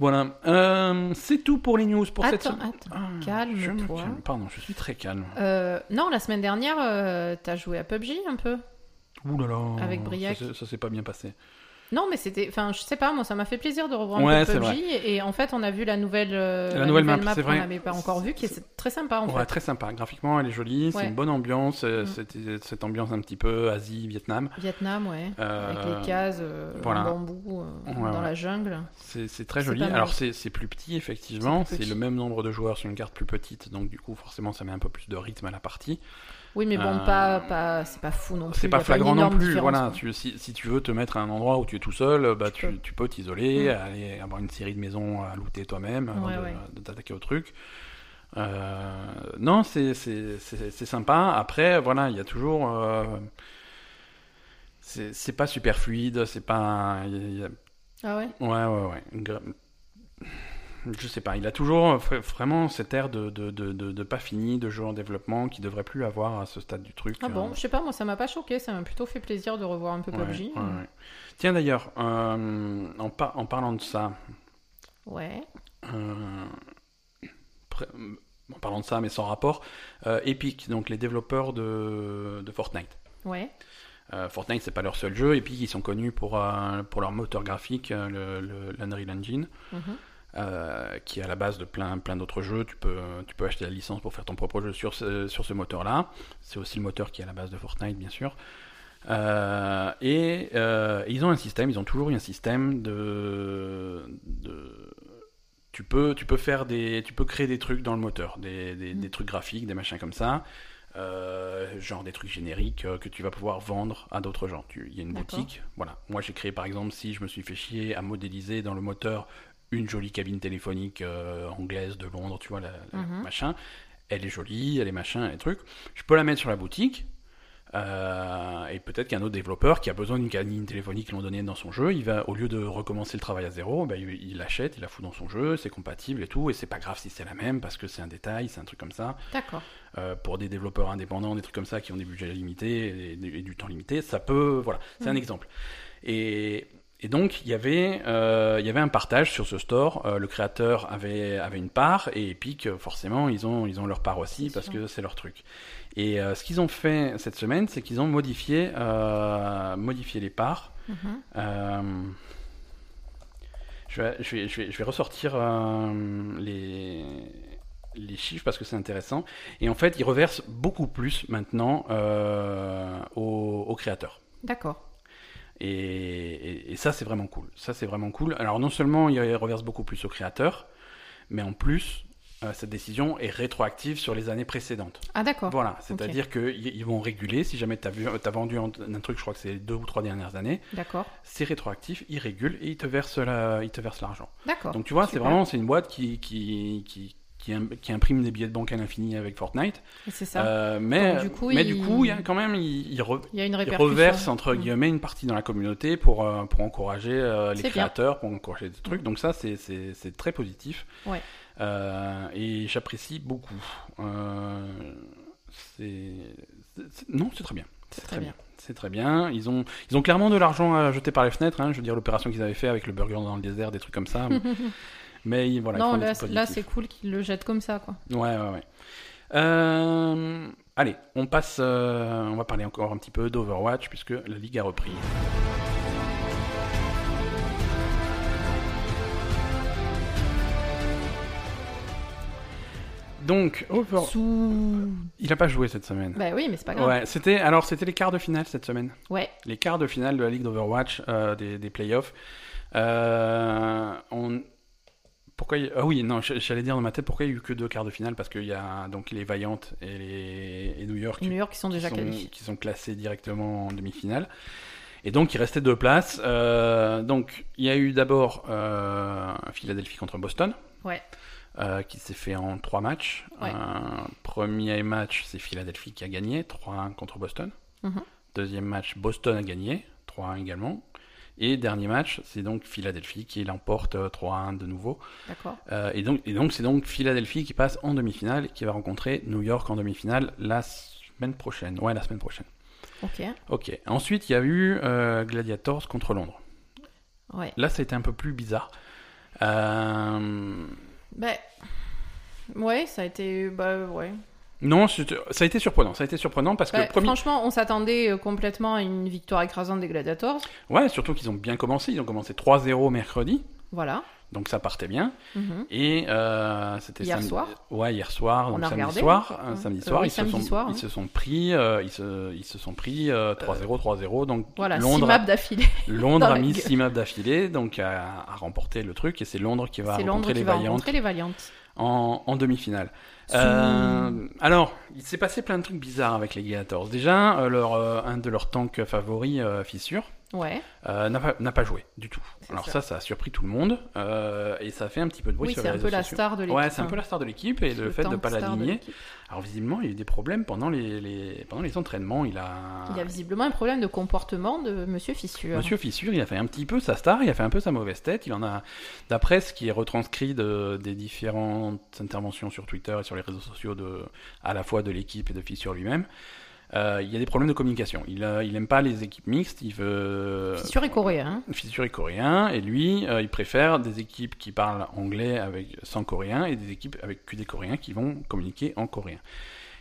Voilà, euh, c'est tout pour les news pour cette semaine. attends. Ah, calme-toi. calme. Pardon, je suis très calme. Euh, non, la semaine dernière, euh, t'as joué à PUBG un peu? Ouh là là, Avec Briac. ça, ça s'est pas bien passé. Non, mais c'était. Enfin, je sais pas, moi, ça m'a fait plaisir de revoir Ouais, un peu PUBG. Et, en fait, on a vu la nouvelle, euh, La nouvelle map, c'est qu'on n'avait pas encore vue, qui est très sympa en Ouais, fait. très sympa. Graphiquement, elle est jolie, c'est une bonne ambiance, euh, Mm. cette ambiance un petit peu Asie, Vietnam. Vietnam, ouais. Euh, Avec les cases euh, voilà. en bambou dans la jungle. C'est très joli. Alors c'est plus petit effectivement, C'est le même nombre de joueurs sur une carte plus petite, donc du coup forcément ça met un peu plus de rythme à la partie. Oui, mais bon, Euh, pas, pas, c'est pas fou non plus. C'est pas flagrant non plus. Voilà, tu, si, si tu veux te mettre à un endroit où tu es tout seul, bah Tu tu, peux. tu peux t'isoler, Mm. aller avoir une série de maisons à looter toi-même Ouais, de, ouais. de t'attaquer au truc. Euh, non, c'est sympa. Après, voilà, il y a toujours. euh, c'est pas super fluide, c'est pas. il y a- Ah ouais? Ouais, ouais, ouais. Je sais pas, il a toujours vra- vraiment cette air de, de, de, pas fini, de jeu en développement, qui devrait plus avoir à ce stade du truc. Ah bon, Euh, je sais pas, moi ça m'a pas choqué, ça m'a plutôt fait plaisir de revoir un peu PUBG. ouais, ouais. Tiens d'ailleurs, euh, en, par- en parlant de ça, Ouais. euh, en parlant de ça, mais sans rapport, euh, Epic, donc les développeurs de, de Fortnite. Ouais. Euh, Fortnite, c'est pas leur seul jeu. Epic, ils sont connus pour, euh, pour leur moteur graphique, euh, le, le- l'Unreal Engine. Mhm. Euh, qui est à la base de plein, plein d'autres jeux. Tu peux, tu peux acheter la licence pour faire ton propre jeu sur ce, sur ce moteur-là. C'est aussi le moteur qui est à la base de Fortnite, bien sûr. Euh, et euh, ils ont un système, ils ont toujours eu un système de, de tu peux, tu peux faire des, tu peux créer des trucs dans le moteur, des, des, Mm. des trucs graphiques, des machins comme ça, euh, genre des trucs génériques euh, que tu vas pouvoir vendre à d'autres gens. Il y a une boutique, voilà. Moi, j'ai créé par exemple, si je me suis fait chier à modéliser dans le moteur une jolie cabine téléphonique euh, anglaise de Londres, tu vois, la, la- Mhm. machin. Elle est jolie, elle est machin, les trucs. Je peux la mettre sur la boutique. euh, et peut-être qu'un autre développeur qui a besoin d'une cabine téléphonique l'ont donnée dans son jeu, il va au lieu de recommencer le travail à zéro, ben, il l'achète, il la fout dans son jeu, c'est compatible et tout, et c'est pas grave si c'est la même parce que c'est un détail, c'est un truc comme ça. D'accord. Euh, pour des développeurs indépendants, des trucs comme ça qui ont des budgets limités et, et du temps limité, ça peut, voilà, c'est un Mhm. exemple. Et, et donc il y avait, euh, il y avait un partage sur ce store. Euh, le créateur avait avait une part et Epic, forcément, ils ont ils ont leur part aussi parce sûr. que c'est leur truc. Et euh, ce qu'ils ont fait cette semaine, c'est qu'ils ont modifié modifié les parts. Mhm. Euh, je, vais, je, vais, je, vais, je vais ressortir les, les chiffres parce que c'est intéressant. Et en fait, ils reversent beaucoup plus maintenant aux, aux créateurs. D'accord. Et, et- et ça, c'est vraiment cool. Ça, c'est vraiment cool. Alors, non seulement ils reversent beaucoup plus aux créateurs, mais en plus, euh, cette décision est rétroactive sur les années précédentes. Ah d'accord. Voilà, c'est-à-dire qu'ils ils vont réguler. Si jamais tu as, as vendu un, un truc, je crois que c'est les deux ou trois dernières années, D'accord. c'est rétroactif, ils régulent et ils te versent la- l'argent. D'accord. Donc tu vois, c'est vraiment c'est une boîte qui qui, qui, qui, im- qui imprime des billets de banque à l'infini avec Fortnite. C'est ça. Euh, mais Donc, du coup, mais il- du coup, il y a quand même il, il re- Il y a une reverse entre Mm. guillemets une partie dans la communauté pour euh, pour encourager euh, les bien. créateurs, pour encourager des trucs. Donc ça c'est très positif. Ouais. Et j'apprécie beaucoup. C'est- non, c'est très bien. C'est très très bien. bien. C'est très bien. Ils ont, ils ont clairement de l'argent à jeter par les fenêtres. hein. Je veux dire, l'opération qu'ils avaient fait avec le burger dans le désert, des trucs comme ça. Mais voilà, non, là, là c'est cool qu'ils le jettent comme ça, quoi. Ouais, ouais, ouais. Euh, allez, on passe. euh, on va parler encore un petit peu d'Overwatch puisque la ligue a repris. Donc, Over... Sous. il a pas joué cette semaine. Bah oui, mais c'est pas grave. Ouais, c'était alors c'était les quarts de finale cette semaine. Ouais. Les quarts de finale de la Ligue d'Overwatch euh, des, des playoffs. Euh, on... Pourquoi Ah oui, non, j'allais dire dans ma tête pourquoi il y a eu que deux quarts de finale? Parce qu'il y a donc les Vaillantes et les et New York New York, ils sont déjà qui sont, qui sont classés directement en demi-finale. Et donc, il restait deux places. Euh, donc, il y a eu d'abord euh, Philadelphie contre Boston, Ouais. euh, qui s'est fait en trois matchs. Ouais. Premier match, c'est Philadelphie qui a gagné, 3-1 contre Boston. Mhm. Deuxième match, Boston a gagné, 3-1 également. Et dernier match, c'est donc Philadelphie qui l'emporte euh, 3-1 de nouveau. D'accord. Euh, et donc, et donc c'est donc Philadelphie qui passe en demi-finale et qui va rencontrer New York en demi-finale la semaine prochaine. Ouais, la semaine prochaine. Ok. Ok. Ensuite, il y a eu euh, Gladiators contre Londres. Ouais. Là, ça a été un peu plus bizarre. Euh, Bah. Ouais, ça a été. Bah ouais. Non, ça a été surprenant. Ça a été surprenant parce que Bah, premier. Franchement, on s'attendait euh, complètement à une victoire écrasante des Gladiators. Ouais, surtout qu'ils ont bien commencé. Ils ont commencé 3-0 mercredi. Voilà. Donc ça partait bien. Mhm. Et euh, c'était Hier samedi- soir. Ouais, hier soir, On donc a samedi regardé, soir, hein. euh, samedi Euh, soir, oui, ils, se samedi sont, soir, ils hein. se sont pris, euh, ils se, ils se sont pris euh, 3-0, 3-0. Donc Voilà, six Londres, maps d'affilée. Londres a mis gueule. 6 maps d'affilée, donc a, a remporté le truc, et c'est Londres qui va C'est Londres rencontrer qui les va Vaillantes rencontrer les Valiantes. en, en demi-finale. Euh, alors, il s'est passé plein de trucs bizarres avec les Gladiators. Déjà, euh, leur, euh, un de leurs tanks favoris, Fissure, Ouais. euh, n'a pas, n'a pas joué du tout. C'est Alors ça. ça. ça, a surpris tout le monde euh, et ça a fait un petit peu de bruit Oui, sur c'est les un réseaux peu la sociaux. star de l'équipe. Ouais, c'est un hein. peu la star de l'équipe et le, Le fait de ne pas l'aligner. Alors visiblement, il y a eu des problèmes pendant les, les- pendant les entraînements. Il a, Il a visiblement un problème de comportement de Monsieur Fissure. Monsieur Fissure, il a fait un petit peu sa star, il a fait un peu sa mauvaise tête. Il en a, d'après ce qui est retranscrit de- des différentes interventions sur Twitter et sur les réseaux sociaux de, à la fois de l'équipe et de Fissure lui-même. Euh, il y a des problèmes de communication. Il, a- il aime pas les équipes mixtes. Il veut. Fissure est coréen. hein. Fissure est coréen et lui, euh, il préfère des équipes qui parlent anglais avec sans coréen et des équipes avec que des coréens qui vont communiquer en coréen.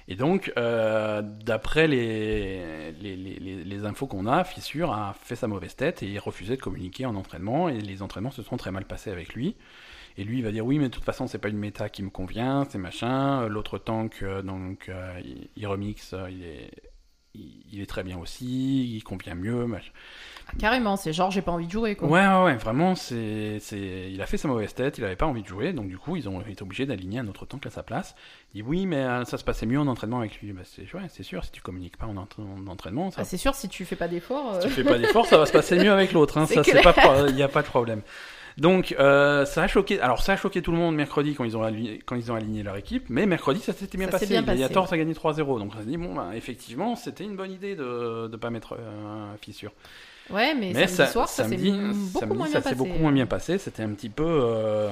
Et donc, euh, d'après les, les, les, les- infos qu'on a, Fissure a fait sa mauvaise tête et refusait de communiquer en entraînement et les entraînements se sont très mal passés avec lui. Et lui, il va dire oui, mais de toute façon, c'est pas une méta qui me convient, c'est machin. L'autre tank, euh, donc, euh, il, il remix, euh, il est, il, est très bien aussi, il convient mieux, machin. Ah, carrément, c'est genre j'ai pas envie de jouer quoi. Ouais, ouais, ouais, vraiment, c'est, c'est, il a fait sa mauvaise tête, il avait pas envie de jouer, donc du coup, ils ont été obligés d'aligner un autre tank à sa place. Il dit oui, mais euh, ça se passait mieux en entraînement avec lui. Bah, c'est, ouais, c'est sûr, si tu communiques pas en, entra- en entraînement, ça, Ah, c'est sûr, si tu fais pas d'efforts. euh, si tu fais pas d'effort, ça va se passer mieux avec l'autre. Hein, ça, c'est pas, il n'y a pas de problème. Donc, euh, ça a choqué. Alors, ça a choqué tout le monde mercredi quand ils ont aligné, quand ils ont aligné leur équipe, mais mercredi, ça s'était bien passé. passé, Gladiator, ouais. ça a gagné 3-0. Donc, on s'est dit bon, bah, effectivement, c'était une bonne idée de ne pas mettre euh, fissure. Ouais, mais, Mais samedi ça- soir, ça s'est beaucoup samedi, moins ça bien passé. beaucoup moins bien passé. C'était un petit peu. euh,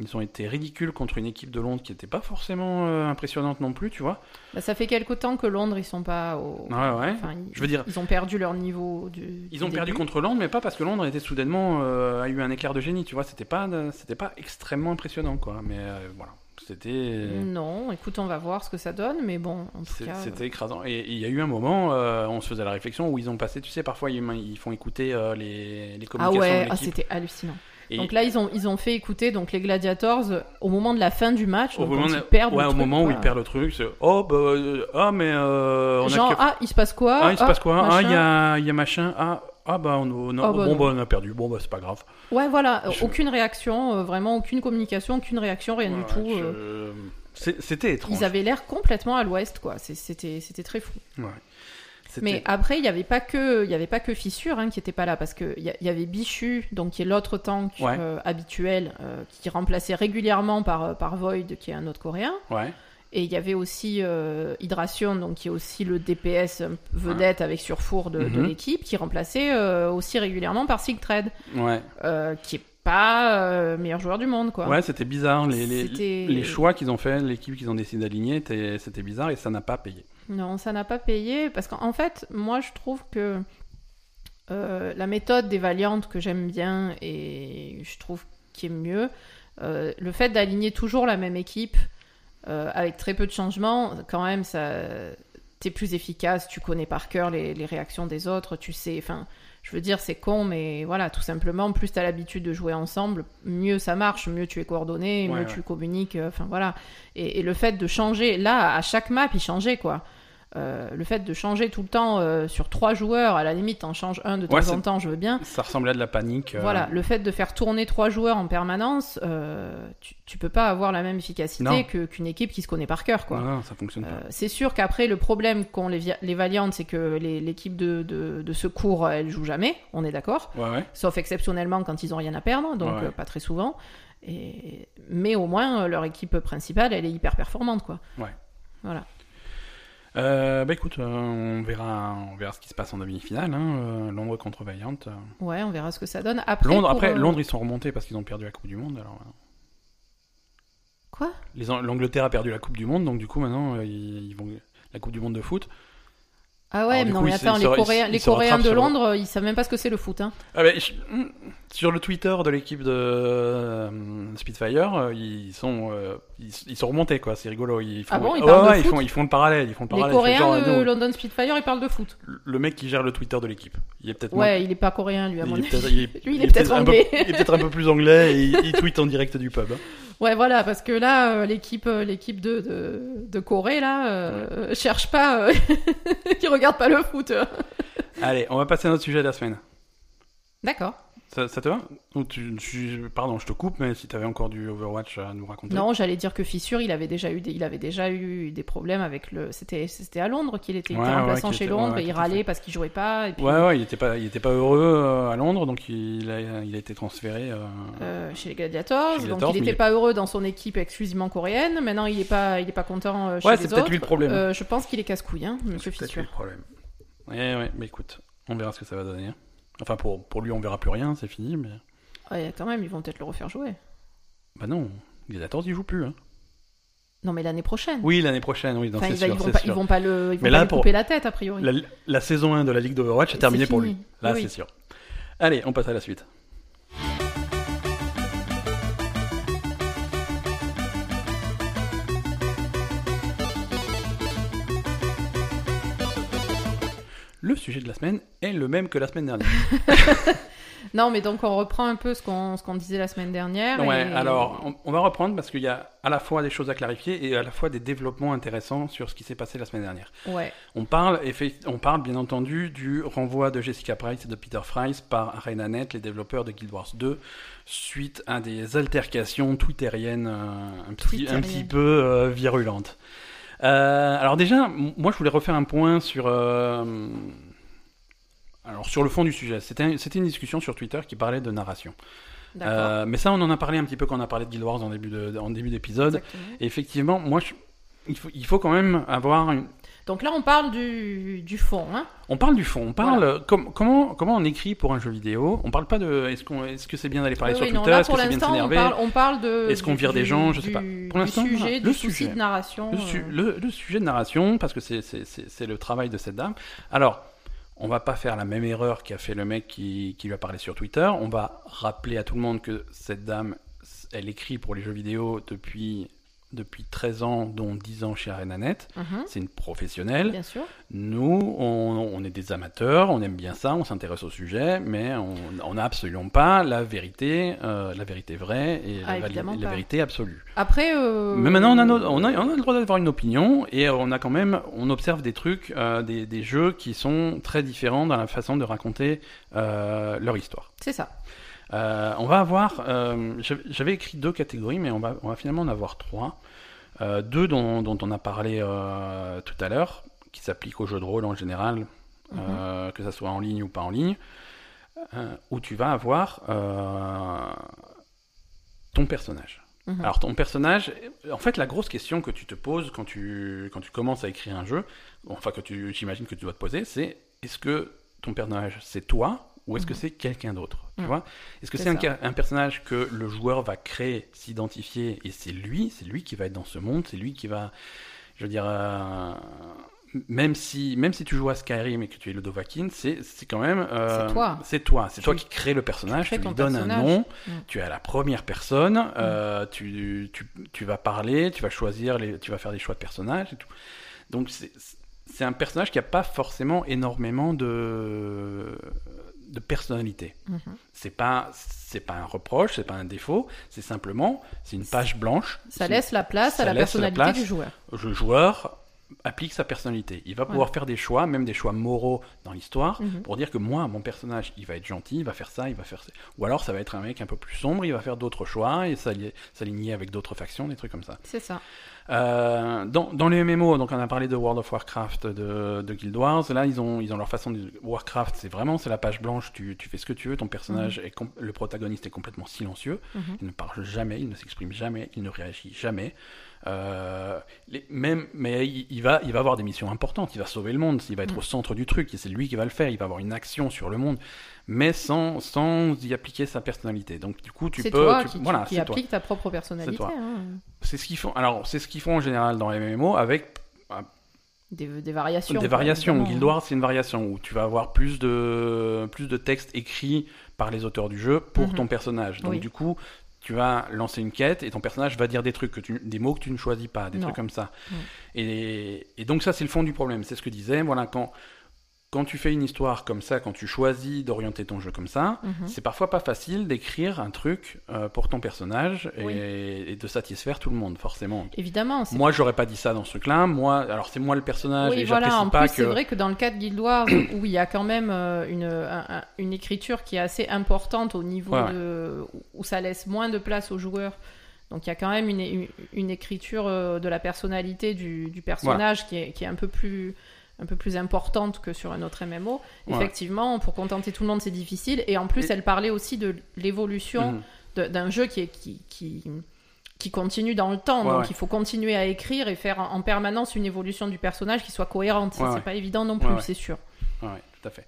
ils ont été ridicules contre une équipe de Londres qui n'était pas forcément euh, impressionnante non plus, tu vois. Bah, ça fait quelque temps que Londres, ils sont pas au. Ouais, ouais. Enfin, ils, Je veux dire- ils ont perdu leur niveau du. Ils du ont perdu contre Londres, mais pas parce que Londres était soudainement euh, a eu un éclair de génie, tu vois. C'était pas, c'était pas extrêmement impressionnant, quoi. Mais voilà, c'était. Non, écoute, on va voir ce que ça donne, mais bon, en tout cas. C'était écrasant. Et il y a eu un moment, euh, on se faisait la réflexion où ils ont passé, tu sais, parfois ils, ils font écouter euh, les, les Ah communications ouais, ah, l'équipe. c'était hallucinant. Et- Donc là, ils ont, ils ont fait écouter donc les Gladiators euh, au moment de la fin du match. au donc moment, ils perdent ouais, le au truc, moment où ils perdent le truc, c'est oh bah euh, ah mais euh, on Genre, a ah, il se passe quoi? Ah il se passe quoi? Ah il y machin. a il y a machin ah ah bah on, on- Ah, bah, bon bah on a perdu bon bah c'est pas grave Ouais, voilà, Je- aucune réaction, euh, vraiment aucune communication, aucune réaction, rien du tout. je- euh, c'était étrange Ils avaient l'air complètement à l'ouest, quoi. C'était très fou. Ouais. Mais après, il n'y avait pas que, il y avait pas que Fissure hein, qui était pas là parce que il y, avait Bichu, donc qui est l'autre tank Ouais. euh, habituel, qui est remplacé régulièrement par par Void, qui est un autre coréen. ouais Et il y avait aussi euh, Hydration, donc qui est aussi le DPS vedette avec surfour de, de Mhm. l'équipe, qui est remplacé euh, aussi régulièrement par Sigtred, ouais euh, qui est pas euh, meilleur joueur du monde, quoi. ouais c'était bizarre les, les, choix qu'ils ont fait l'équipe qu'ils ont décidé d'aligner c'était bizarre et ça n'a pas payé Non, ça n'a pas payé parce qu'en en fait, moi je trouve que la méthode des Valiantes que j'aime bien et je trouve qui est mieux, le fait d'aligner toujours la même équipe euh, avec très peu de changements, quand même, ça, t'es plus efficace, tu connais par cœur les, les réactions des autres, tu sais, enfin, Je veux dire, c'est con, mais voilà, tout simplement, plus tu as l'habitude de jouer ensemble, mieux ça marche, mieux tu es coordonné, mieux tu communiques, euh, enfin voilà. Et, et, le fait de changer, là, à chaque map, il changeait quoi. Euh, le fait de changer tout le temps euh, sur trois joueurs, à la limite, en change un de temps en temps, je veux bien. Ça ressemblait à de la panique. Euh. Voilà, le fait de faire tourner trois joueurs en permanence, tu, tu, peux pas avoir la même efficacité qu'une équipe qui se connaît par cœur, quoi. Non, ça fonctionne pas. c'est sûr qu'après, le problème qu'ont les, les Valiant, c'est que l'équipe de, de, secours, elle joue jamais, on est d'accord. Sauf exceptionnellement quand ils ont rien à perdre, donc pas très souvent. Et... Mais au moins, leur équipe principale, elle est hyper performante, quoi. Ouais. Voilà. Euh, bah écoute, euh, on verra, on verra ce qui se passe en demi-finale. Hein, euh, Londres contre Valiant. Ouais, on verra ce que ça donne. Après, Londres, après, Londres, ils sont remontés parce qu'ils ont perdu la Coupe du Monde. Alors. Quoi? L'Angleterre a perdu la Coupe du Monde, donc du coup maintenant ils vont la Coupe du Monde de foot. Ah ouais, mais non, mais attends, les, Coréens, les Coréens de Londres, ils savent même pas ce que c'est le foot. Hein. Ah hmm, sur le Twitter de l'équipe de euh, Spitfire, euh, ils sont, euh, ils, sont remontés, quoi. C'est rigolo. Ils font, ah bon, ils, parlent de ils, font, ils font le parallèle. Ils font le parallèle. Les Coréens de London Spitfire, ils parlent de foot. Le mec qui gère le Twitter de l'équipe. Il est peut-être. Ouais, il est pas coréen, lui, à mon avis. Lui, il est peut-être anglais. il est peut-être un peu plus anglais et il, tweet en direct du pub. Hein. Ouais, voilà, parce que là, euh, l'équipe, euh, l'équipe de, de, de, Corée là, euh, cherche pas, qui regarde pas le foot. Allez, on va passer à notre sujet de la semaine. D'accord. Ça, te va tu, Pardon, je te coupe, mais si tu avais encore du Overwatch à nous raconter. Non, j'allais dire que Fissure, il avait déjà eu des, il avait déjà eu des problèmes avec le. C'était, c'était à Londres qu'il était, remplaçant chez Londres et il râlait parce qu'il jouait pas. Ouais, ouais, il était pas, il était pas heureux euh, à Londres, donc il a, il a été transféré euh, euh, chez les Gladiators. donc il était pas heureux dans son équipe exclusivement coréenne. Maintenant, il est pas, il est pas content chez ouais, les autres. c'est peut-être lui le problème. je pense qu'il est casse-couille, hein, Monsieur Fissure. C'est le problème. Ouais, ouais, mais écoute, on verra ce que ça va donner. Enfin, pour, pour lui, on verra plus rien, c'est fini, mais. Ouais, quand même, ils vont peut-être le refaire jouer. Bah non, les 14 ils jouent plus. Hein. Non, mais l'année prochaine. Oui, l'année prochaine, oui. Enfin, ils, sûr, vont pas, ils, vont pas, le, ils vont pas couper la tête, a priori. La, saison 1 de la Ligue d'Overwatch est terminée pour lui. Là, c'est sûr. Allez, on passe à la suite. Le sujet de la semaine est le même que la semaine dernière. non, mais donc on reprend un peu ce qu'on qu'on disait la semaine dernière. Ouais, alors on, va reprendre parce qu'il y a à la fois des choses à clarifier et à la fois des développements intéressants sur ce qui s'est passé la semaine dernière. Ouais. On parle, on parle bien entendu du renvoi de Jessica Price et de Peter Fries par ArenaNet, les développeurs de Guild Wars 2, suite à des altercations twittériennes euh, un, petit, un petit peu euh, virulentes. Euh, alors déjà, moi je voulais refaire un point sur, euh, alors sur le fond du sujet. C'était une discussion sur Twitter qui parlait de narration. Euh, mais ça, on en a parlé un petit peu quand on a parlé de Guild Wars en début d'épisode. Et effectivement, moi, il, faut, il faut quand même avoir une, donc là, on parle du, du fond. Hein on parle du fond. On parle comment, comment on écrit pour un jeu vidéo? On parle pas de est-ce qu'on est-ce que c'est bien d'aller parler sur Twitter, est-ce que c'est bien de s'énerver? On, parle de est-ce qu'on vire des gens, je sais pas. Pour l'instant, le sujet de narration. Euh. Le, sujet de narration parce que c'est c'est le travail de cette dame. Alors. On va pas faire la même erreur qu'a fait le mec qui, qui lui a parlé sur Twitter. On va rappeler à tout le monde que cette dame, elle écrit pour les jeux vidéo depuis depuis 13 ans, dont 10 ans chez ArenaNet. Mhm. C'est une professionnelle. Bien sûr. Nous, on, est des amateurs, on aime bien ça, on s'intéresse au sujet, mais on n'a absolument pas la vérité, euh, la vérité vraie et la, ah, vérité absolue. Après, euh, mais maintenant on a, on, a, on a le droit d'avoir une opinion et on a quand même, on observe des trucs, euh, des, des, jeux qui sont très différents dans la façon de raconter leur histoire. C'est ça. Euh, on va avoir, euh, j'avais écrit deux catégories, mais on va, on va finalement en avoir trois. Euh, deux dont, dont, on a parlé tout à l'heure, qui s'appliquent au jeu de rôle en général, mhm. que ça soit en ligne ou pas en ligne, où tu vas avoir ton personnage. Mhm. Alors ton personnage, en fait la grosse question que tu te poses quand tu, quand tu commences à écrire un jeu, enfin que tu j'imagine que tu dois te poser, c'est est-ce que ton personnage c'est toi ou est-ce que mhm. c'est quelqu'un d'autre Tu mhm. vois? Est-ce que c'est un, personnage que le joueur va créer, s'identifier, et c'est lui, c'est lui qui va être dans ce monde, c'est lui qui va, je veux dire, euh, même si même si tu joues à Skyrim et que tu es le Dovahkiin, c'est c'est quand même euh, c'est toi, c'est toi, c'est toi qui crée le personnage, tu, lui donnes un nom, mm. tu es à la première personne, mm. euh, tu, tu, tu vas parler, tu vas choisir les, tu vas faire des choix de personnages et tout. Donc c'est c'est un personnage qui n'a pas forcément énormément de de personnalité. Mhm. C'est pas c'est pas un reproche, c'est pas un défaut, c'est simplement c'est une page blanche. Ça laisse la place à la personnalité du joueur. le joueur applique sa personnalité. Il va pouvoir faire des choix, même des choix moraux dans l'histoire, Mhm. pour dire que moi, mon personnage, il va être gentil, il va faire ça, il va faire ça. Ou alors ça va être un mec un peu plus sombre, il va faire d'autres choix et s'aligner avec d'autres factions, des trucs comme ça. C'est ça. Euh, dans, dans les MMO, donc on a parlé de World of Warcraft, de, de Guild Wars, là ils ont, ils ont leur façon de... Warcraft, c'est vraiment, c'est la page blanche, tu, tu fais ce que tu veux, ton personnage, est com- le protagoniste est complètement silencieux, Mhm. il ne parle jamais, il ne s'exprime jamais, il ne réagit jamais. Euh, les- même, mais il, il va, il va avoir des missions importantes, il va sauver le monde, il va être Mm. au centre du truc, et c'est lui qui va le faire, il va avoir une action sur le monde, mais sans, sans y appliquer sa personnalité. Donc du coup, tu peux... toi tu- qui, voilà, qui c'est toi. applique ta propre personnalité. hein. C'est ce qu'ils font. Alors, c'est ce qu'ils font en général dans les MMO avec Des, des variations. des variations. Guild Wars, c'est une variation où tu vas avoir plus de plus de textes écrits par les auteurs du jeu pour Mhm. ton personnage. Donc Oui. du coup, tu vas lancer une quête et ton personnage va dire des trucs que tu, des mots que tu ne choisis pas, des Non. trucs comme ça. Et, et donc ça, c'est le fond du problème. C'est ce que disait. Voilà, quand quand tu fais une histoire comme ça, quand tu choisis d'orienter ton jeu comme ça, Mhm. c'est parfois pas facile d'écrire un truc euh, pour ton personnage et, Oui. et de satisfaire tout le monde, forcément. Évidemment. Moi, j'aurais pas dit ça dans ce truc-là. Moi, alors c'est moi le personnage Oui, et voilà. j'apprécie En pas plus, que. c'est vrai que dans le cas de Guild Wars, où il y a quand même euh, une, un- un- une écriture qui est assez importante au niveau Ouais, ouais. de. où ça laisse moins de place aux joueurs. Donc il y a quand même une, une, écriture euh, de la personnalité du, du personnage qui, est, qui est un peu plus un peu plus importante que sur un autre MMO. Ouais. Effectivement, pour contenter tout le monde, c'est difficile. Et en plus, Et- elle parlait aussi de l'évolution Mhm. d'un jeu qui, est, qui, qui, qui continue dans le temps. Ouais, donc ouais. il faut continuer à écrire et faire en en permanence une évolution du personnage qui soit cohérente. C'est pas évident non plus, c'est sûr. Ouais, tout à fait.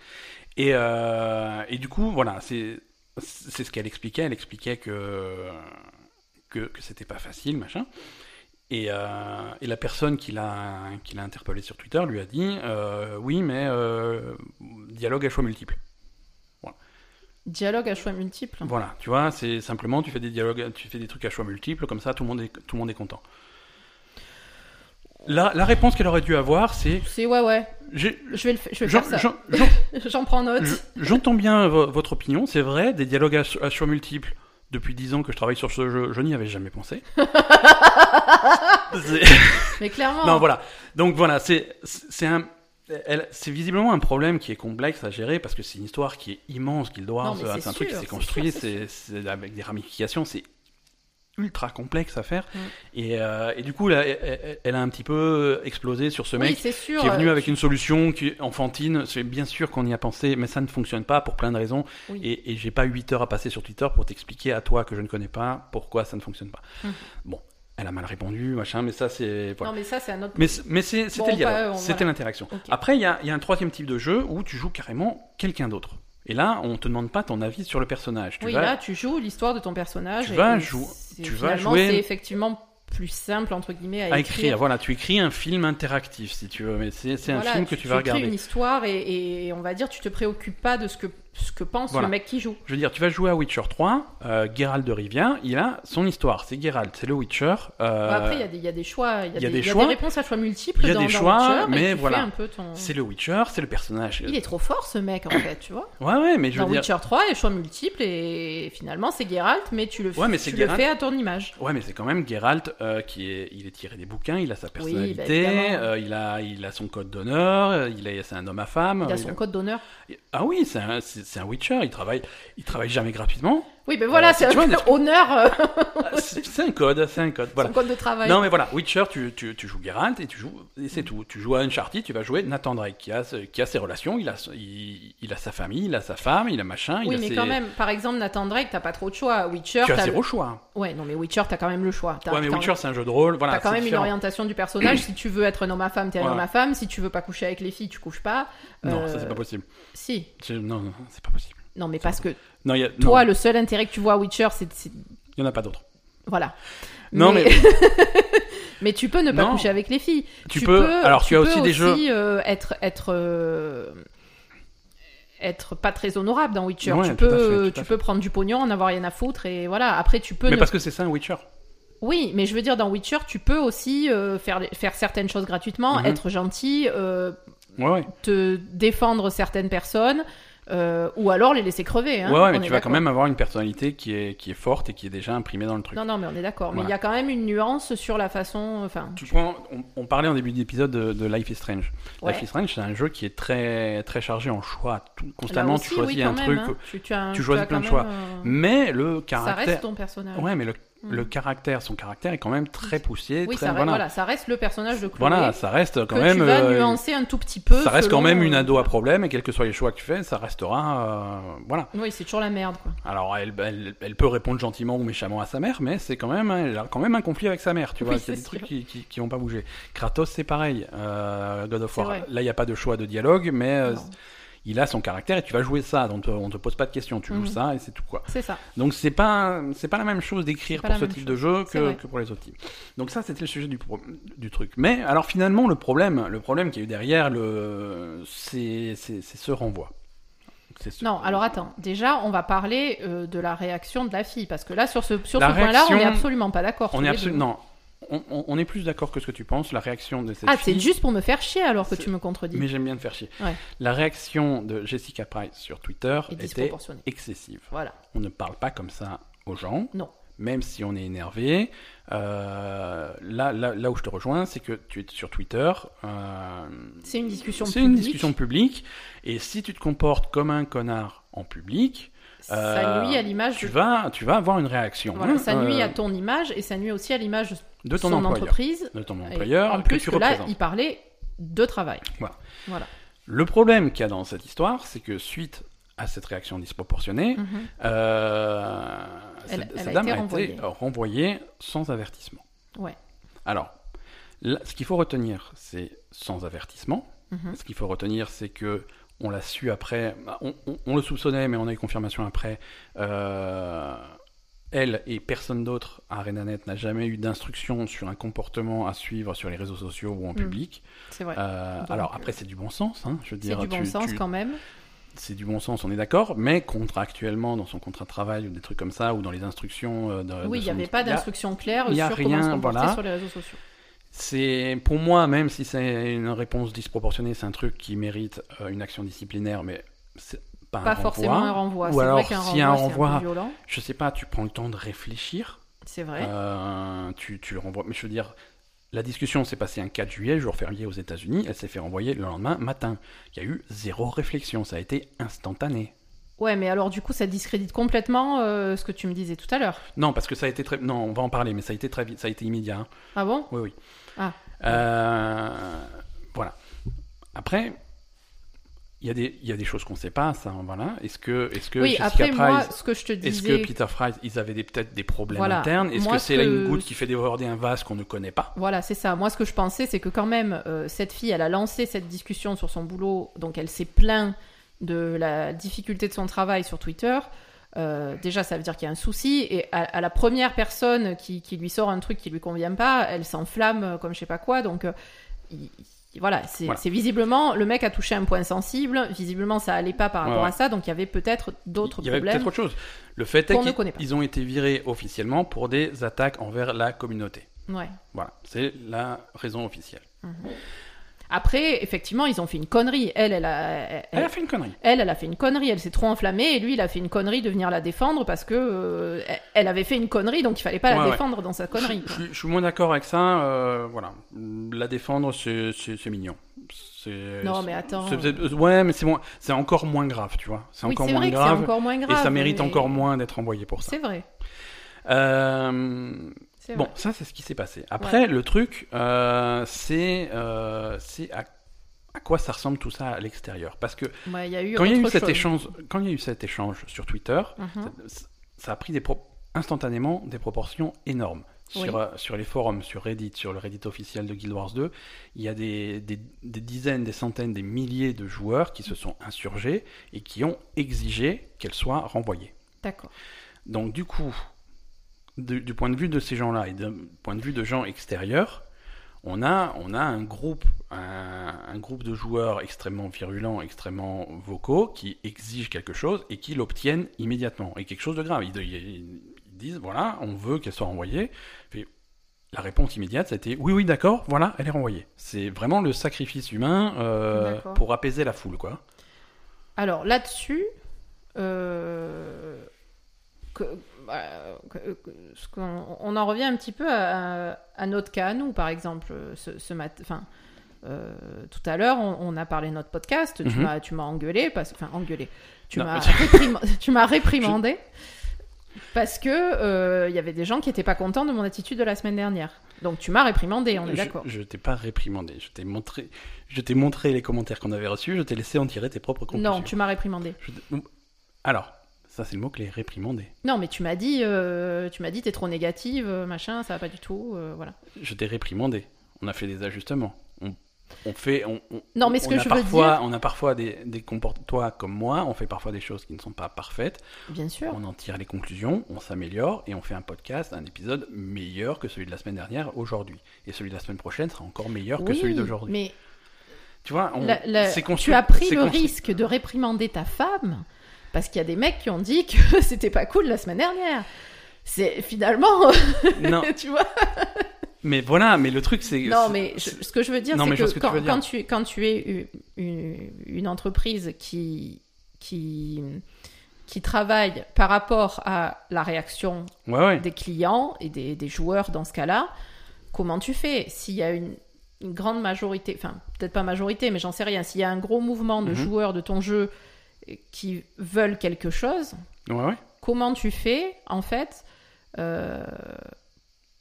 Et, euh, et du coup, voilà, c'est c'est ce qu'elle expliquait. Elle expliquait que que, que c'était pas facile, machin. Et, euh, et la personne qui l'a qui l'a interpellé sur Twitter lui a dit euh, oui, mais euh, dialogue à choix multiples. Dialogue à choix multiples. Voilà, tu vois, c'est simplement tu fais des dialogues, tu fais des trucs à choix multiples, comme ça tout le monde est tout le monde est content. La, la réponse qu'elle aurait dû avoir, c'est C'est ouais, ouais. Je vais, le, je vais faire ça. j'en- prends note. Je- J'entends bien vo- votre opinion, c'est vrai, des dialogues à, à choix multiples. Depuis 10 ans que je travaille sur ce jeu, je n'y avais jamais pensé. Mais clairement. non, voilà. Donc voilà, c'est un. C'est visiblement un problème qui est complexe à gérer parce que c'est une histoire qui est immense, Non, mais c'est un truc qui s'est construit, c'est avec des ramifications, c'est ultra complexe à faire. Mm. Et, euh, et du coup, là, elle, a un petit peu explosé sur ce mec sûr. qui est venu euh, avec une solution qui enfantine. C'est bien sûr qu'on y a pensé, mais ça ne fonctionne pas pour plein de raisons. Oui. Et, et j'ai pas 8 heures à passer sur Twitter pour t'expliquer à toi que je ne connais pas pourquoi ça ne fonctionne pas. Mhm. Bon, elle a mal répondu, machin, mais ça c'est. Voilà. Non, mais ça, c'est un autre. Mais, c'était Bon, c'était voilà. l'interaction. Après, il y a, y a un troisième type de jeu où tu joues carrément quelqu'un d'autre. Et là, on te demande pas ton avis sur le personnage. Tu oui, vas, là, tu joues l'histoire de ton personnage. Tu et- vas et jou- c'est- tu vas finalement, jouer- C'est effectivement plus simple, entre guillemets, à, à écrire. Voilà, tu écris un film interactif si tu veux, mais c'est un Voilà, film que tu, vas écris regarder. une histoire et, et on va dire, tu te préoccupes pas de ce que, ce que pense Voilà. le mec qui joue. Je veux dire, tu vas jouer à Witcher 3, euh, Geralt de Rivia, il a son histoire, c'est Geralt, c'est le Witcher. euh, Bon, Après, il y a des- il y, a des choix, il y y y a des réponses à choix multiples Il y a dans, des dans choix, Witcher, mais voilà. ton... c'est le Witcher, c'est le personnage. Il est trop fort, ce mec, en fait, tu vois. Ouais, ouais, mais je veux dire. Witcher 3, il y a choix multiples et finalement, c'est Geralt, mais tu le, Ouais, mais tu le Geralt. fais à ton image. Ouais, mais c'est quand même Geralt euh, qui est, il est tiré des bouquins, il a sa bah, personnalité, euh, il a, il a son code d'honneur, il est, c'est un homme à femme. Il a son code d'honneur. Ah oui, c'est un, un Witcher, il travaille, il travaille jamais gratuitement. Oui, ben voilà, Euh, c'est vois, un honneur, euh, Ah, c'est, un code, c'est un code. Voilà. son code de travail. Non mais voilà, Witcher, tu, tu, tu joues Geralt et tu joues et c'est tout. Tu joues à Uncharted, tu vas jouer Nathan Drake qui a qui a ses relations, il a il, il a sa famille, il a sa femme, il a machin, il oui, a mais ses... quand même, par exemple, Nathan Drake, t'as pas trop de choix. Witcher, tu as t'as zéro choix. Ouais, non, mais Witcher, t'as quand même le choix. Ouais mais Witcher c'est un jeu de rôle, voilà. T'as quand même une orientation du personnage. si tu veux être un homme à femme, t'es un Voilà. homme à femme. Si tu veux pas coucher avec les filles, tu couches pas. Non, Euh, ça c'est pas possible. Si. Non, non, c'est pas possible. Non, mais parce que Non, il y a... toi, non, le seul intérêt que tu vois à Witcher, c'est. il y en a pas d'autres. Voilà. Non, mais- mais tu peux ne pas Non. coucher avec les filles. Tu peux- alors, tu as aussi des jeux- euh, être être euh, être pas très honorable dans Witcher. Ouais, tu peux fait, tu peux prendre du pognon, en avoir rien à foutre et voilà. Après, tu peux. Mais ne- parce que c'est ça un Witcher. Oui, mais je veux dire dans Witcher, tu peux aussi euh, faire faire certaines choses gratuitement, Mhm. être gentil, euh, Ouais ouais. te défendre certaines personnes, Euh, ou alors les laisser crever. Hein, ouais, ouais, mais tu vas quand même avoir une personnalité qui est, qui est forte et qui est déjà imprimée dans le truc. Non, non, mais on est d'accord. Mais il y a quand même une nuance sur la façon. Enfin, Tu prends, on, on parlait en début d'épisode de, de Life is Strange. ouais. Life is Strange, c'est un jeu qui est très, très chargé en choix. Tout, constamment, aussi, tu choisis oui, un même, truc. hein. Tu, tu as- tu tu choisis plein de choix. euh, Mais le Ça reste caractère. ton personnage. Ouais, mais le. Le caractère, son caractère est quand même très poussé. Oui, très, ça, reste, voilà. voilà, ça reste le personnage de Chloé. Voilà, ça reste quand que même. tu vas euh, nuancer un tout petit peu. ça reste quand même une euh, ado à problème et quels que soient les choix que tu fais, ça restera. euh, voilà. Oui, c'est toujours la merde, quoi. Alors, elle, elle, elle peut répondre gentiment ou méchamment à sa mère, mais c'est quand même, elle a quand même un conflit avec sa mère, tu Oui, vois. Il y a des sûr. trucs qui, qui, qui vont pas bouger. Kratos, c'est pareil. Euh, God of War, là, il n'y a pas de choix de dialogue, mais. Il a son caractère et tu vas jouer ça, donc on te pose pas de questions, tu Mhm. joues ça et c'est tout quoi. C'est ça. Donc c'est pas c'est pas la même chose d'écrire pour ce type chose. de jeu que, pour les autres types. Donc ça c'était le sujet du, pro- du truc. Mais alors finalement le problème le problème qu'il y a eu derrière le c'est ce renvoi. Non, alors attends. Déjà, on va parler euh, de la réaction de la fille. Parce que là, sur ce, sur ce point-là, on n'est absolument pas d'accord. on est absolument non on, on- on est plus d'accord que ce que tu penses. La réaction de cette. Ah, fille. c'est juste pour me faire chier alors que C'est- tu me contredis. Mais j'aime bien te faire chier. Ouais. La réaction de Jessica Price sur Twitter Et était excessive. Voilà. On ne parle pas comme ça aux gens. Non. Même si on est énervé. Euh, là, là, là où je te rejoins, c'est que tu es sur Twitter. euh, C'est une discussion c'est publique. une discussion publique. Et si tu te comportes comme un connard en public, Ça euh, nuit à l'image tu de... vas, tu vas avoir une réaction. Voilà, hein, ça nuit euh, à ton image et ça nuit aussi à l'image de ton son employeur. entreprise. De ton employeur en plus que tu que là, il parlait de travail. Voilà. Voilà. Le problème qu'il y a dans cette histoire, c'est que suite à cette réaction disproportionnée, Mhm. euh, Elle- cette, elle cette a dame été a renvoyée. été renvoyée sans avertissement. Ouais. Alors, là, ce qu'il faut retenir, c'est sans avertissement. Mhm. Ce qu'il faut retenir, c'est que on l'a su après, bah, on, on- on le soupçonnait, mais on a eu confirmation après. euh, elle et personne d'autre à RenaNet n'a jamais eu d'instruction sur un comportement à suivre sur les réseaux sociaux ou en Mm. public. C'est vrai. Euh, Donc, alors après, c'est du bon sens. hein, je veux c'est dire, du bon tu- sens tu- quand même. c'est du bon sens, on est d'accord, mais contractuellement, dans son contrat de travail ou des trucs comme ça, ou dans les instructions euh, de, Oui, il n'y son- avait pas d'instruction claire y a sur comment rien, se comporter voilà. sur les réseaux sociaux. C'est pour moi, même si c'est une réponse disproportionnée, c'est un truc qui mérite euh, une action disciplinaire, mais c'est pas, Pas un forcément renvoi. un renvoi. Ou C'est alors, vrai a un renvoi, un violent. je sais pas, tu prends le temps de réfléchir, C'est vrai. euh, tu, tu le renvoies. Mais je veux dire, la discussion s'est passée un 4 juillet, jour férié aux États-Unis, elle s'est fait renvoyer le lendemain matin. Il y a eu zéro réflexion, ça a été instantané. Ouais, mais alors du coup, ça discrédite complètement euh, ce que tu me disais tout à l'heure. Non, parce que ça a été très. Non, on va en parler, mais ça a été très vite, ça a été immédiat. hein. Ah bon? Oui, oui. Ah. Euh, voilà. Après, il y, a des- il y a des choses qu'on ne sait pas, ça, voilà. Est-ce que, est-ce que Oui, Jessica après, moi, Price, ce que je te est-ce que Peter Fry, ils avaient peut-être des problèmes Voilà. internes? Est-ce que ce c'est là une goutte qui fait déborder un vase qu'on ne connaît pas? Voilà, c'est ça. Moi, ce que je pensais, c'est que quand même, euh, cette fille, elle a lancé cette discussion sur son boulot, donc elle s'est plaint de la difficulté de son travail sur Twitter. Euh, déjà, ça veut dire qu'il y a un souci, et à, à la première personne qui, qui lui sort un truc qui lui convient pas, elle s'enflamme comme je sais pas quoi. Donc, euh, il- voilà, c'est Voilà. visiblement le mec a touché un point sensible. Visiblement, ça allait pas par rapport ouais. à ça, donc il y avait peut-être d'autres Il y avait problèmes. peut-être autre chose. Le fait est qu'ils ont été virés officiellement pour des attaques envers la communauté. Ouais. Voilà, c'est la raison officielle. Après, effectivement, ils ont fait une connerie. Elle, elle a, elle- Elle a fait une connerie. Elle, elle a fait une connerie, elle s'est trop enflammée, et lui, il a fait une connerie de venir la défendre parce que euh, elle avait fait une connerie, donc il fallait pas Ouais, la ouais. défendre dans sa connerie. Je, suis- je suis moins d'accord avec ça. euh, voilà, la défendre, c'est mignon. Non, mais attends. c'est- ouais, mais c'est moins- c'est encore moins grave, tu vois. C'est Oui, encore moins grave. encore moins grave. et ça mérite mais- encore moins d'être envoyé pour ça. C'est vrai. Euh, bon, vrai. ça c'est ce qui s'est passé. Après, le truc, euh, c'est euh, à, à quoi ça ressemble tout ça à l'extérieur. Parce que Ouais, il y a eu quand il y a eu cet échange, quand il y a eu cet échange sur Twitter, Mhm. ça, ça a pris des pro- instantanément des proportions énormes. Sur, Oui. euh, sur les forums, sur Reddit, sur le Reddit officiel de Guild Wars 2, il y a des, des- des dizaines, des centaines, des milliers de joueurs qui se sont insurgés et qui ont exigé qu'elle soit renvoyée. D'accord. Donc du coup, du, du point de vue de ces gens-là et du point de vue de gens extérieurs, on a, on a un, groupe, un, un groupe de joueurs extrêmement virulents, extrêmement vocaux, qui exigent quelque chose et qui l'obtiennent immédiatement. Et quelque chose de grave. Ils, disent, voilà, on veut qu'elle soit renvoyée. Puis, la réponse immédiate, ça a été, oui, oui, d'accord, voilà, elle est renvoyée. C'est vraiment le sacrifice humain euh, pour apaiser la foule, quoi. Alors là-dessus, euh, bah, on en revient un petit peu à, à notre cas, à nous, par exemple. Ce, ce mat- enfin, euh, tout à l'heure, on, on a parlé de notre podcast. Tu Mhm. m'as, tu m'as engueulé, parce, enfin engueulé. Tu m'as, réprim- tu m'as réprimandé parce que euh, il y avait des gens qui étaient pas contents de mon attitude de la semaine dernière. Donc tu m'as réprimandé, on est d'accord. Je, t'ai pas réprimandé. Je t'ai montré, je t'ai montré les commentaires qu'on avait reçus. Je t'ai laissé en tirer tes propres conclusions. Non, tu m'as réprimandé. Je Alors, ça c'est le mot clé, réprimandé. Non, mais tu m'as dit, euh, tu m'as dit, t'es trop négative, euh, machin, ça va pas du tout, euh, voilà. Je t'ai réprimandé. On a fait des ajustements. On, on fait. On, on- Non, mais ce on que a je veux dire- On a parfois des, des comportements. Toi comme moi, on fait parfois des choses qui ne sont pas parfaites. Bien sûr. On en tire les conclusions, on s'améliore et on fait un podcast, un épisode meilleur que celui de la semaine dernière aujourd'hui. Et celui de la semaine prochaine sera encore meilleur que celui d'aujourd'hui. mais Tu vois, on, la- la- c'est tu as pris le risque de réprimander ta femme parce qu'il y a des mecs qui ont dit que c'était pas cool la semaine dernière. C'est finalement, Non, tu vois. mais voilà, mais le truc c'est. Non, mais je- ce que je veux dire, c'est que, quand, tu, quand tu es une, entreprise qui, qui, qui travaille par rapport à la réaction Ouais, ouais. des clients et des, des joueurs dans ce cas-là, comment tu fais? S'il y a une, une grande majorité, enfin peut-être pas majorité, mais j'en sais rien, s'il y a un gros mouvement de Mhm. joueurs de ton jeu qui veulent quelque chose, Ouais, ouais. comment tu fais en fait euh,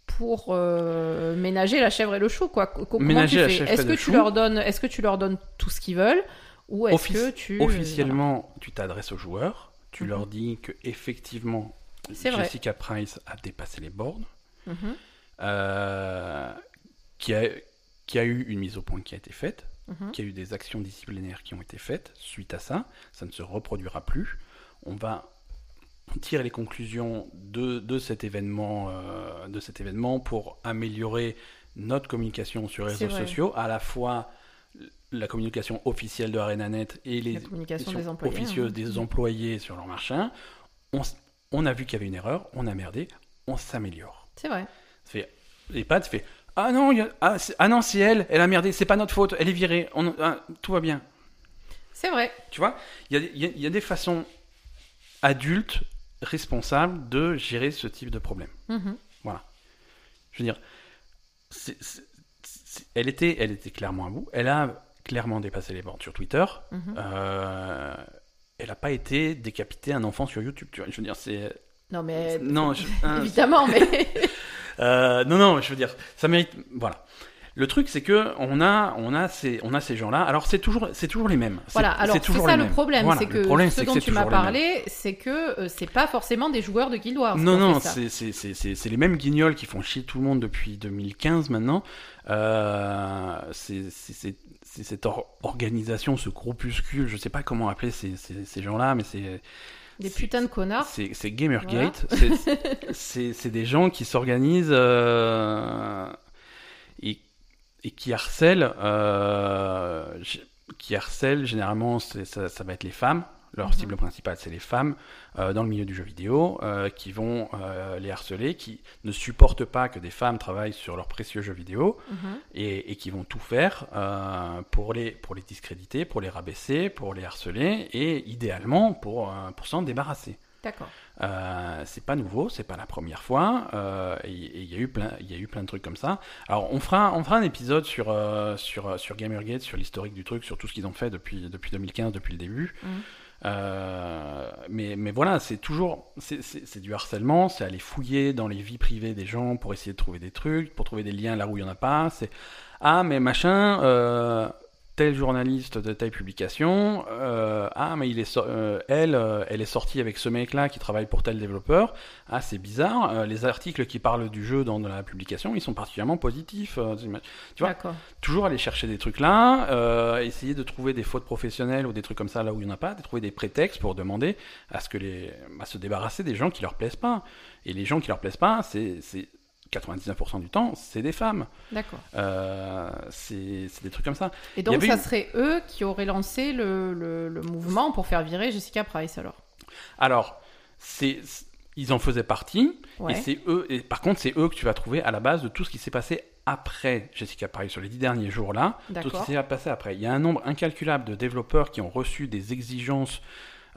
pour euh, ménager la chèvre et le chou quoi? Co- Comment tu fais? Est-ce que tu chou? leur donnes Est-ce que tu leur donnes tout ce qu'ils veulent? Ou est-ce que tu Officiellement, tu t'adresses aux joueurs, tu Mhm. leur dis que effectivement vrai. Jessica Price a dépassé les bornes, euh, qu'il y a, qu'il y a eu une mise au point qui a été faite, mhm. qu'il y a eu des actions disciplinaires qui ont été faites suite à ça. Ça ne se reproduira plus. On va tirer les conclusions de, de cet événement, euh, de cet événement pour améliorer notre communication sur les réseaux vrai. sociaux, à la fois la communication officielle de ArenaNet et les communications des employés. officieuses hein. des employés sur leur machin. On, a vu qu'il y avait une erreur, on a merdé, on s'améliore. C'est vrai. Fait, les pattes fait ah non il y a- ah, c'est- ah non c'est elle elle a merdé c'est pas notre faute elle est virée on, ah, tout va bien C'est vrai. tu vois il y a, y y des façons adultes responsables de gérer ce type de problème Mhm. je veux dire elle était elle était clairement à bout elle a clairement dépassé les bornes sur Twitter Mhm. Euh, elle a pas été décapiter un enfant sur YouTube tu vois je veux dire c'est Non mais non je- hein, évidemment, mais Euh, non, non, je veux dire, ça mérite. Voilà. Le truc, c'est que on a, on a ces, on a ces gens-là. Alors c'est toujours, c'est toujours les mêmes. Voilà. Alors c'est ça le problème, Voilà, c'est que problème, ce que dont c'est tu m'as parlé, c'est que euh, c'est pas forcément des joueurs de Guild Wars. Non, non, c'est c'est- c'est- les mêmes guignols qui font chier tout le monde depuis 2015 maintenant. Euh, c'est cette or- organisation, ce groupuscule, je sais pas comment appeler ces, ces- ces gens-là, mais c'est Des putains de connards. C'est Gamergate. C'est- des gens qui s'organisent euh, et, et qui harcèlent. euh, qui harcèlent généralement, ça, ça va être les femmes. Leur Mhm. cible principale, c'est les femmes euh, dans le milieu du jeu vidéo euh, qui vont euh, les harceler, qui ne supportent pas que des femmes travaillent sur leurs précieux jeux vidéo Mhm. et, et qui vont tout faire pour, les, pour les discréditer, pour les rabaisser, pour les harceler et idéalement pour, pour s'en débarrasser. D'accord. Euh, c'est pas nouveau, c'est pas la première fois, euh, il y a eu plein, il y a eu plein de trucs comme ça. Alors on fera, on fera un épisode sur euh, sur sur Gamergate, sur l'historique du truc, sur tout ce qu'ils ont fait depuis depuis 2015, depuis le début. Mhm. Euh, mais mais voilà, c'est toujours c'est- du harcèlement, c'est aller fouiller dans les vies privées des gens pour essayer de trouver des trucs, pour trouver des liens là où il y en a pas. C'est ah mais machin. Euh, tel journaliste de telle publication, euh, ah mais il est so- euh, elle, euh, elle est sortie avec ce mec-là qui travaille pour tel développeur. Ah c'est bizarre. euh, les articles qui parlent du jeu dans la publication, ils sont particulièrement positifs. euh, tu vois, toujours aller chercher des trucs là, euh, essayer de trouver des fautes professionnelles ou des trucs comme ça là où il n'y en a pas, de trouver des prétextes pour demander à ce que les, à se débarrasser des gens qui leur plaisent pas. Et les gens qui leur plaisent pas, c'est, c'est 99% du temps, c'est des femmes. D'accord. Euh, c'est, des trucs comme ça. Et donc, ça une- serait eux qui auraient lancé le, le, le mouvement pour faire virer Jessica Price, alors? Alors, c'est, ils en faisaient partie. Ouais. Et c'est eux. Et par contre, c'est eux que tu vas trouver à la base de tout ce qui s'est passé après Jessica Paris, sur les dix derniers jours-là, tout ce qui s'est passé après. Il y a un nombre incalculable de développeurs qui ont reçu des exigences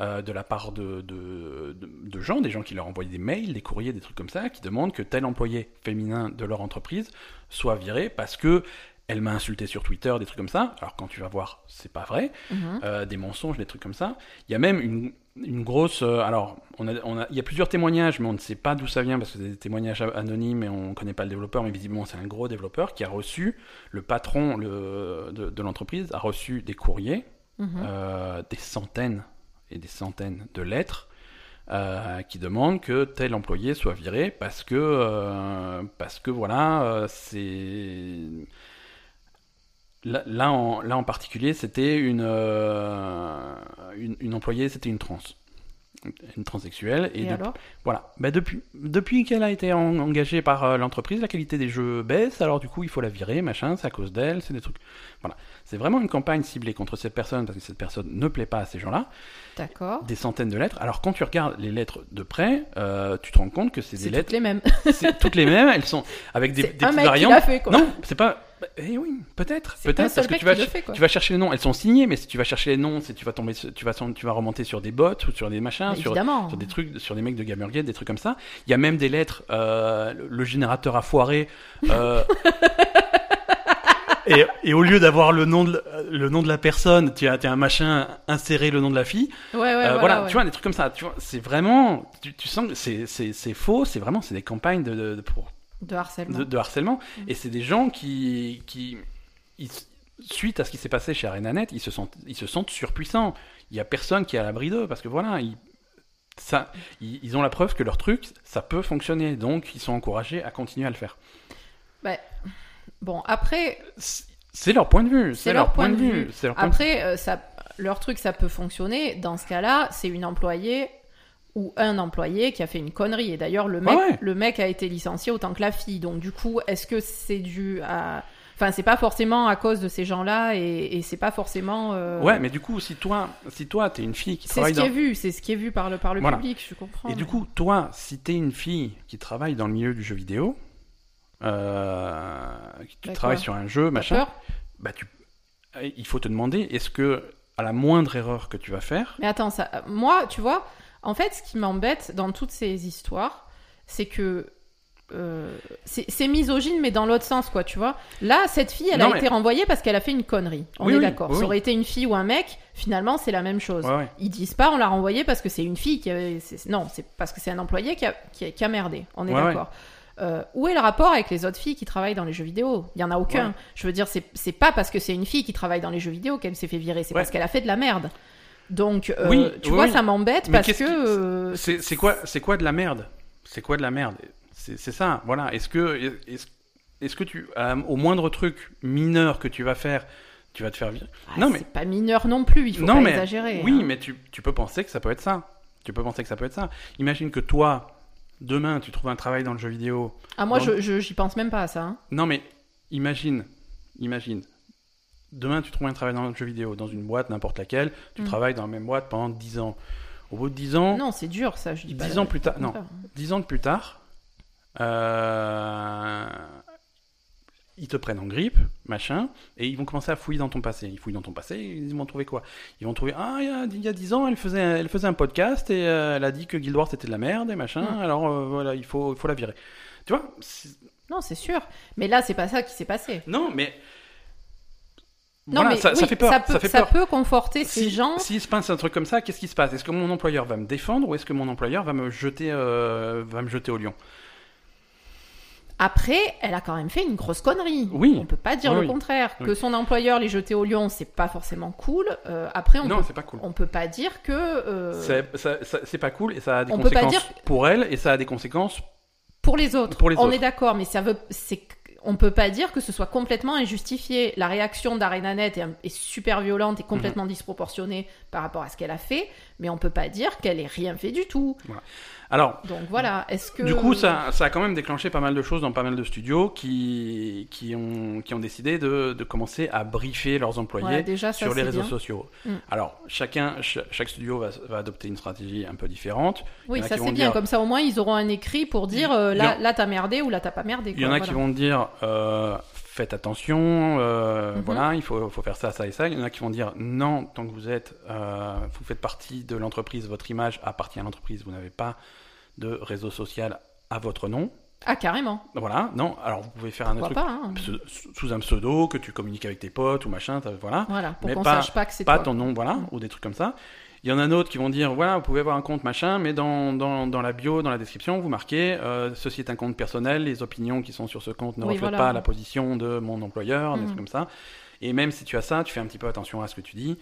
euh, de la part de, de, de- de gens, des gens qui leur envoient des mails, des courriers, des trucs comme ça, qui demandent que tel employé féminin de leur entreprise soit viré parce que elle m'a insulté sur Twitter, des trucs comme ça. Alors quand tu vas voir, c'est pas vrai. Mhm. Euh, des mensonges, des trucs comme ça. Il y a même une, une grosse. euh, alors, on a, on a, il y a plusieurs témoignages, mais on ne sait pas d'où ça vient parce que c'est des témoignages anonymes et on ne connaît pas le développeur, mais visiblement c'est un gros développeur qui a reçu, le patron le, de, de l'entreprise a reçu des courriers, Mhm. euh, des centaines et des centaines de lettres. euh, qui demandent que tel employé soit viré parce que euh, parce que voilà euh, c'est Là, là, en, là, en particulier, c'était une, une, une employée, c'était une trans. Une transsexuelle. Et, Et de- alors voilà. Bah, depuis depuis qu'elle a été en- engagée par euh, l'entreprise, la qualité des jeux baisse, alors du coup, il faut la virer, machin, c'est à cause d'elle, c'est des trucs. Voilà. C'est vraiment une campagne ciblée contre cette personne, parce que cette personne ne plaît pas à ces gens-là. D'accord. Des centaines de lettres. Alors, quand tu regardes les lettres de près, euh, tu te rends compte que c'est des C'est lettres. toutes les mêmes. C'est toutes les mêmes, elles sont avec des, C'est petites variantes. l'a fait, quoi. Non, c'est pas. Eh oui, peut-être, peut-être parce que tu vas, qui le fait, quoi. tu vas chercher les noms. Elles sont signées, mais si tu vas chercher les noms, c'est tu vas tomber, tu vas, tu vas remonter sur des bots ou sur des machins, sur, Évidemment. sur des trucs, sur des mecs de Gamergate, des trucs comme ça. Il y a même des lettres. euh, le, générateur a foiré. euh, Et, et au lieu d'avoir le nom de le nom de la personne, tu as, tu as un machin inséré le nom de la fille. Ouais, ouais, Euh, voilà. voilà, ouais. tu vois des trucs comme ça. Tu vois, c'est vraiment, tu, tu sens que c'est c'est c'est faux. C'est vraiment, c'est des campagnes de, de, de- pour De harcèlement. de, de harcèlement. Mm. Et c'est des gens qui, qui ils- suite à ce qui s'est passé chez ArenaNet, ils se sentent, ils se sentent surpuissants. Il y a personne qui est à l'abri d'eux parce que voilà, ils, ça, ils, ils ont la preuve que leur truc, ça peut fonctionner. Donc, ils sont encouragés à continuer à le faire. Bon, après, C'est c'est leur point de vue. C'est leur point de vue. C'est leur point de vue. après euh, ça, leur truc, ça peut fonctionner. Dans ce cas-là, c'est une employée ou un employé qui a fait une connerie. Et d'ailleurs, le mec, Ouais, ouais. le mec a été licencié autant que la fille. Donc, du coup, est-ce que c'est dû à. Enfin, c'est pas forcément à cause de ces gens-là et, et c'est pas forcément. euh, Ouais, mais du coup, si toi, si toi, t'es une fille qui C'est ce travaille qui dans, est vu, c'est ce qui est vu par le, par le Voilà. public, je comprends. Et du coup, toi, si t'es une fille qui travaille dans le milieu du jeu vidéo, euh, tu travailles sur un jeu, machin, bah tu, il faut te demander, est-ce que à la moindre erreur que tu vas faire, Mais attends, ça, moi, tu vois, en fait, ce qui m'embête dans toutes ces histoires, c'est que euh, c'est misogyne, mais dans l'autre sens, quoi, tu vois. Là, cette fille, elle Non, a mais- été renvoyée parce qu'elle a fait une connerie. On Oui, est oui, d'accord. oui, Ça aurait été une fille ou un mec, finalement, c'est la même chose. ouais, ouais. Ils disent pas, on l'a renvoyée parce que c'est une fille qui Non, c'est parce que c'est un employé qui a, qui a, qui a merdé. On est Ouais, d'accord. Euh, où est le rapport avec les autres filles qui travaillent dans les jeux vidéo? Il y en a aucun. Je veux dire, c'est c'est pas parce que c'est une fille qui travaille dans les jeux vidéo qu'elle s'est fait virer, c'est parce qu'elle a fait de la merde. Donc, euh, Oui, tu oui, vois, oui. ça m'embête parce que. euh, C'est quoi, c'est quoi de la merde? C'est quoi de la merde? C'est ça, voilà. Est-ce que, est-ce est-ce que tu, euh, au moindre truc mineur que tu vas faire, tu vas te faire virer ah, Non, mais c'est pas mineur non plus, il faut non, pas mais exagérer. oui, hein. mais tu, tu peux penser que ça peut être ça. Tu peux penser que ça peut être ça. Imagine que toi, demain, tu trouves un travail dans le jeu vidéo. Ah, moi, dans- je- j'y pense même pas à ça. hein. Non, mais imagine, imagine. Demain, tu trouves un travail dans le jeu vidéo, dans une boîte, n'importe laquelle. Tu Mm. travailles dans la même boîte pendant 10 ans. Au bout de 10 ans, Non, c'est dur, ça. Je dis pas. 10 ans plus tard, non, contraire. 10 ans plus tard, euh, ils te prennent en grippe, machin, et ils vont commencer à fouiller dans ton passé. Ils fouillent dans ton passé, ils vont trouver quoi? Ils vont trouver, ah, il y a, il y a 10 ans, elle faisait, un- elle faisait un podcast et euh, elle a dit que Guild Wars c'était de la merde et machin, Mm. alors euh, voilà, il faut, il faut la virer. Tu vois Non, c'est sûr. Mais là, c'est pas ça qui s'est passé. Non, mais. Non, Voilà, mais ça, fait peur. Ça peut, fait ça peur. peut conforter ces Si- gens. S'il se passe un truc comme ça, qu'est-ce qui se passe? Est-ce que mon employeur va me défendre ou est-ce que mon employeur va me jeter, euh, va me jeter au lion? Après, elle a quand même fait une grosse connerie. Oui. On peut pas dire Oui, le oui. contraire. Oui. Que son employeur l'ait jeté au lion, c'est pas forcément cool. Euh, après, on Non, peut, c'est pas cool. on peut pas dire que. euh, C'est pas cool et ça a des On peut pas conséquences dire- pour elle et ça a des conséquences. Pour les autres. Pour les on autres. est d'accord, mais ça veut. c'est On peut pas dire que ce soit complètement injustifié. La réaction d'ArenaNet est, est super violente et complètement Mhm. disproportionnée par rapport à ce qu'elle a fait, mais on peut pas dire qu'elle ait rien fait du tout. Alors, Donc voilà, est-ce que du coup, ça, ça a quand même déclenché pas mal de choses dans pas mal de studios qui, qui, ont, qui ont décidé de, de commencer à briefer leurs employés Voilà, déjà ça sur les réseaux bien. sociaux. Mm. Alors, chacun, cha- chaque studio va, va adopter une stratégie un peu différente. Oui, ça c'est bien. dire- Comme ça, au moins, ils auront un écrit pour dire euh, là, t'as merdé ou là t'as pas merdé. Il y en a qui vont dire euh, faites attention, euh, Mhm. voilà, il faut, faut faire ça, ça et ça. Il y en a qui vont dire non, tant que vous êtes, euh, vous faites partie de l'entreprise, votre image appartient à l'entreprise, vous n'avez pas de réseau social à votre nom. Ah, carrément. Voilà, non, alors vous pouvez faire un Pourquoi truc pas hein. sous un pseudo, que tu communiques avec tes potes ou machin, voilà. Voilà, pour Mais qu'on pas- sache pas que c'est Pas toi. ton nom, voilà, Mm. ou des trucs comme ça. Il y en a d'autres qui vont dire, voilà, vous pouvez avoir un compte machin, mais dans, dans, dans la bio, dans la description, vous marquez, euh, ceci est un compte personnel, les opinions qui sont sur ce compte ne Oui, reflètent voilà. pas la position de mon employeur, des Mhm. trucs comme ça. Et même si tu as ça, tu fais un petit peu attention à ce que tu dis.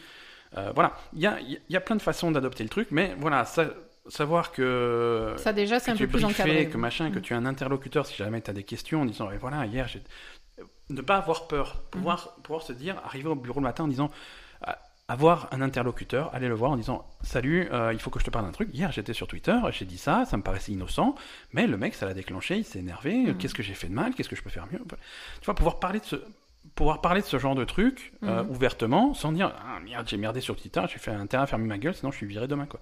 Euh, voilà, il y a, il y a plein de façons d'adopter le truc, mais voilà, ça- savoir que, Ça déjà, c'est un peu plus briefé, encadré. que machin, que Mm. tu as un interlocuteur si jamais tu as des questions en disant, et voilà, hier, j'ai... Ne pas avoir peur, pouvoir, Mhm. pouvoir se dire, arriver au bureau le matin en disant, avoir un interlocuteur, aller le voir en disant, salut, euh, il faut que je te parle d'un truc, hier j'étais sur Twitter, j'ai dit ça, ça me paraissait innocent, mais le mec, ça l'a déclenché, il s'est énervé, Mhm. qu'est-ce que j'ai fait de mal, qu'est-ce que je peux faire mieux? Tu vois, pouvoir parler de ce... Pouvoir parler de ce genre de truc euh, Mhm. ouvertement, sans dire ah, merde, j'ai merdé sur Twitter, j'ai fait un terrain à fermer ma gueule, sinon je suis viré demain. quoi.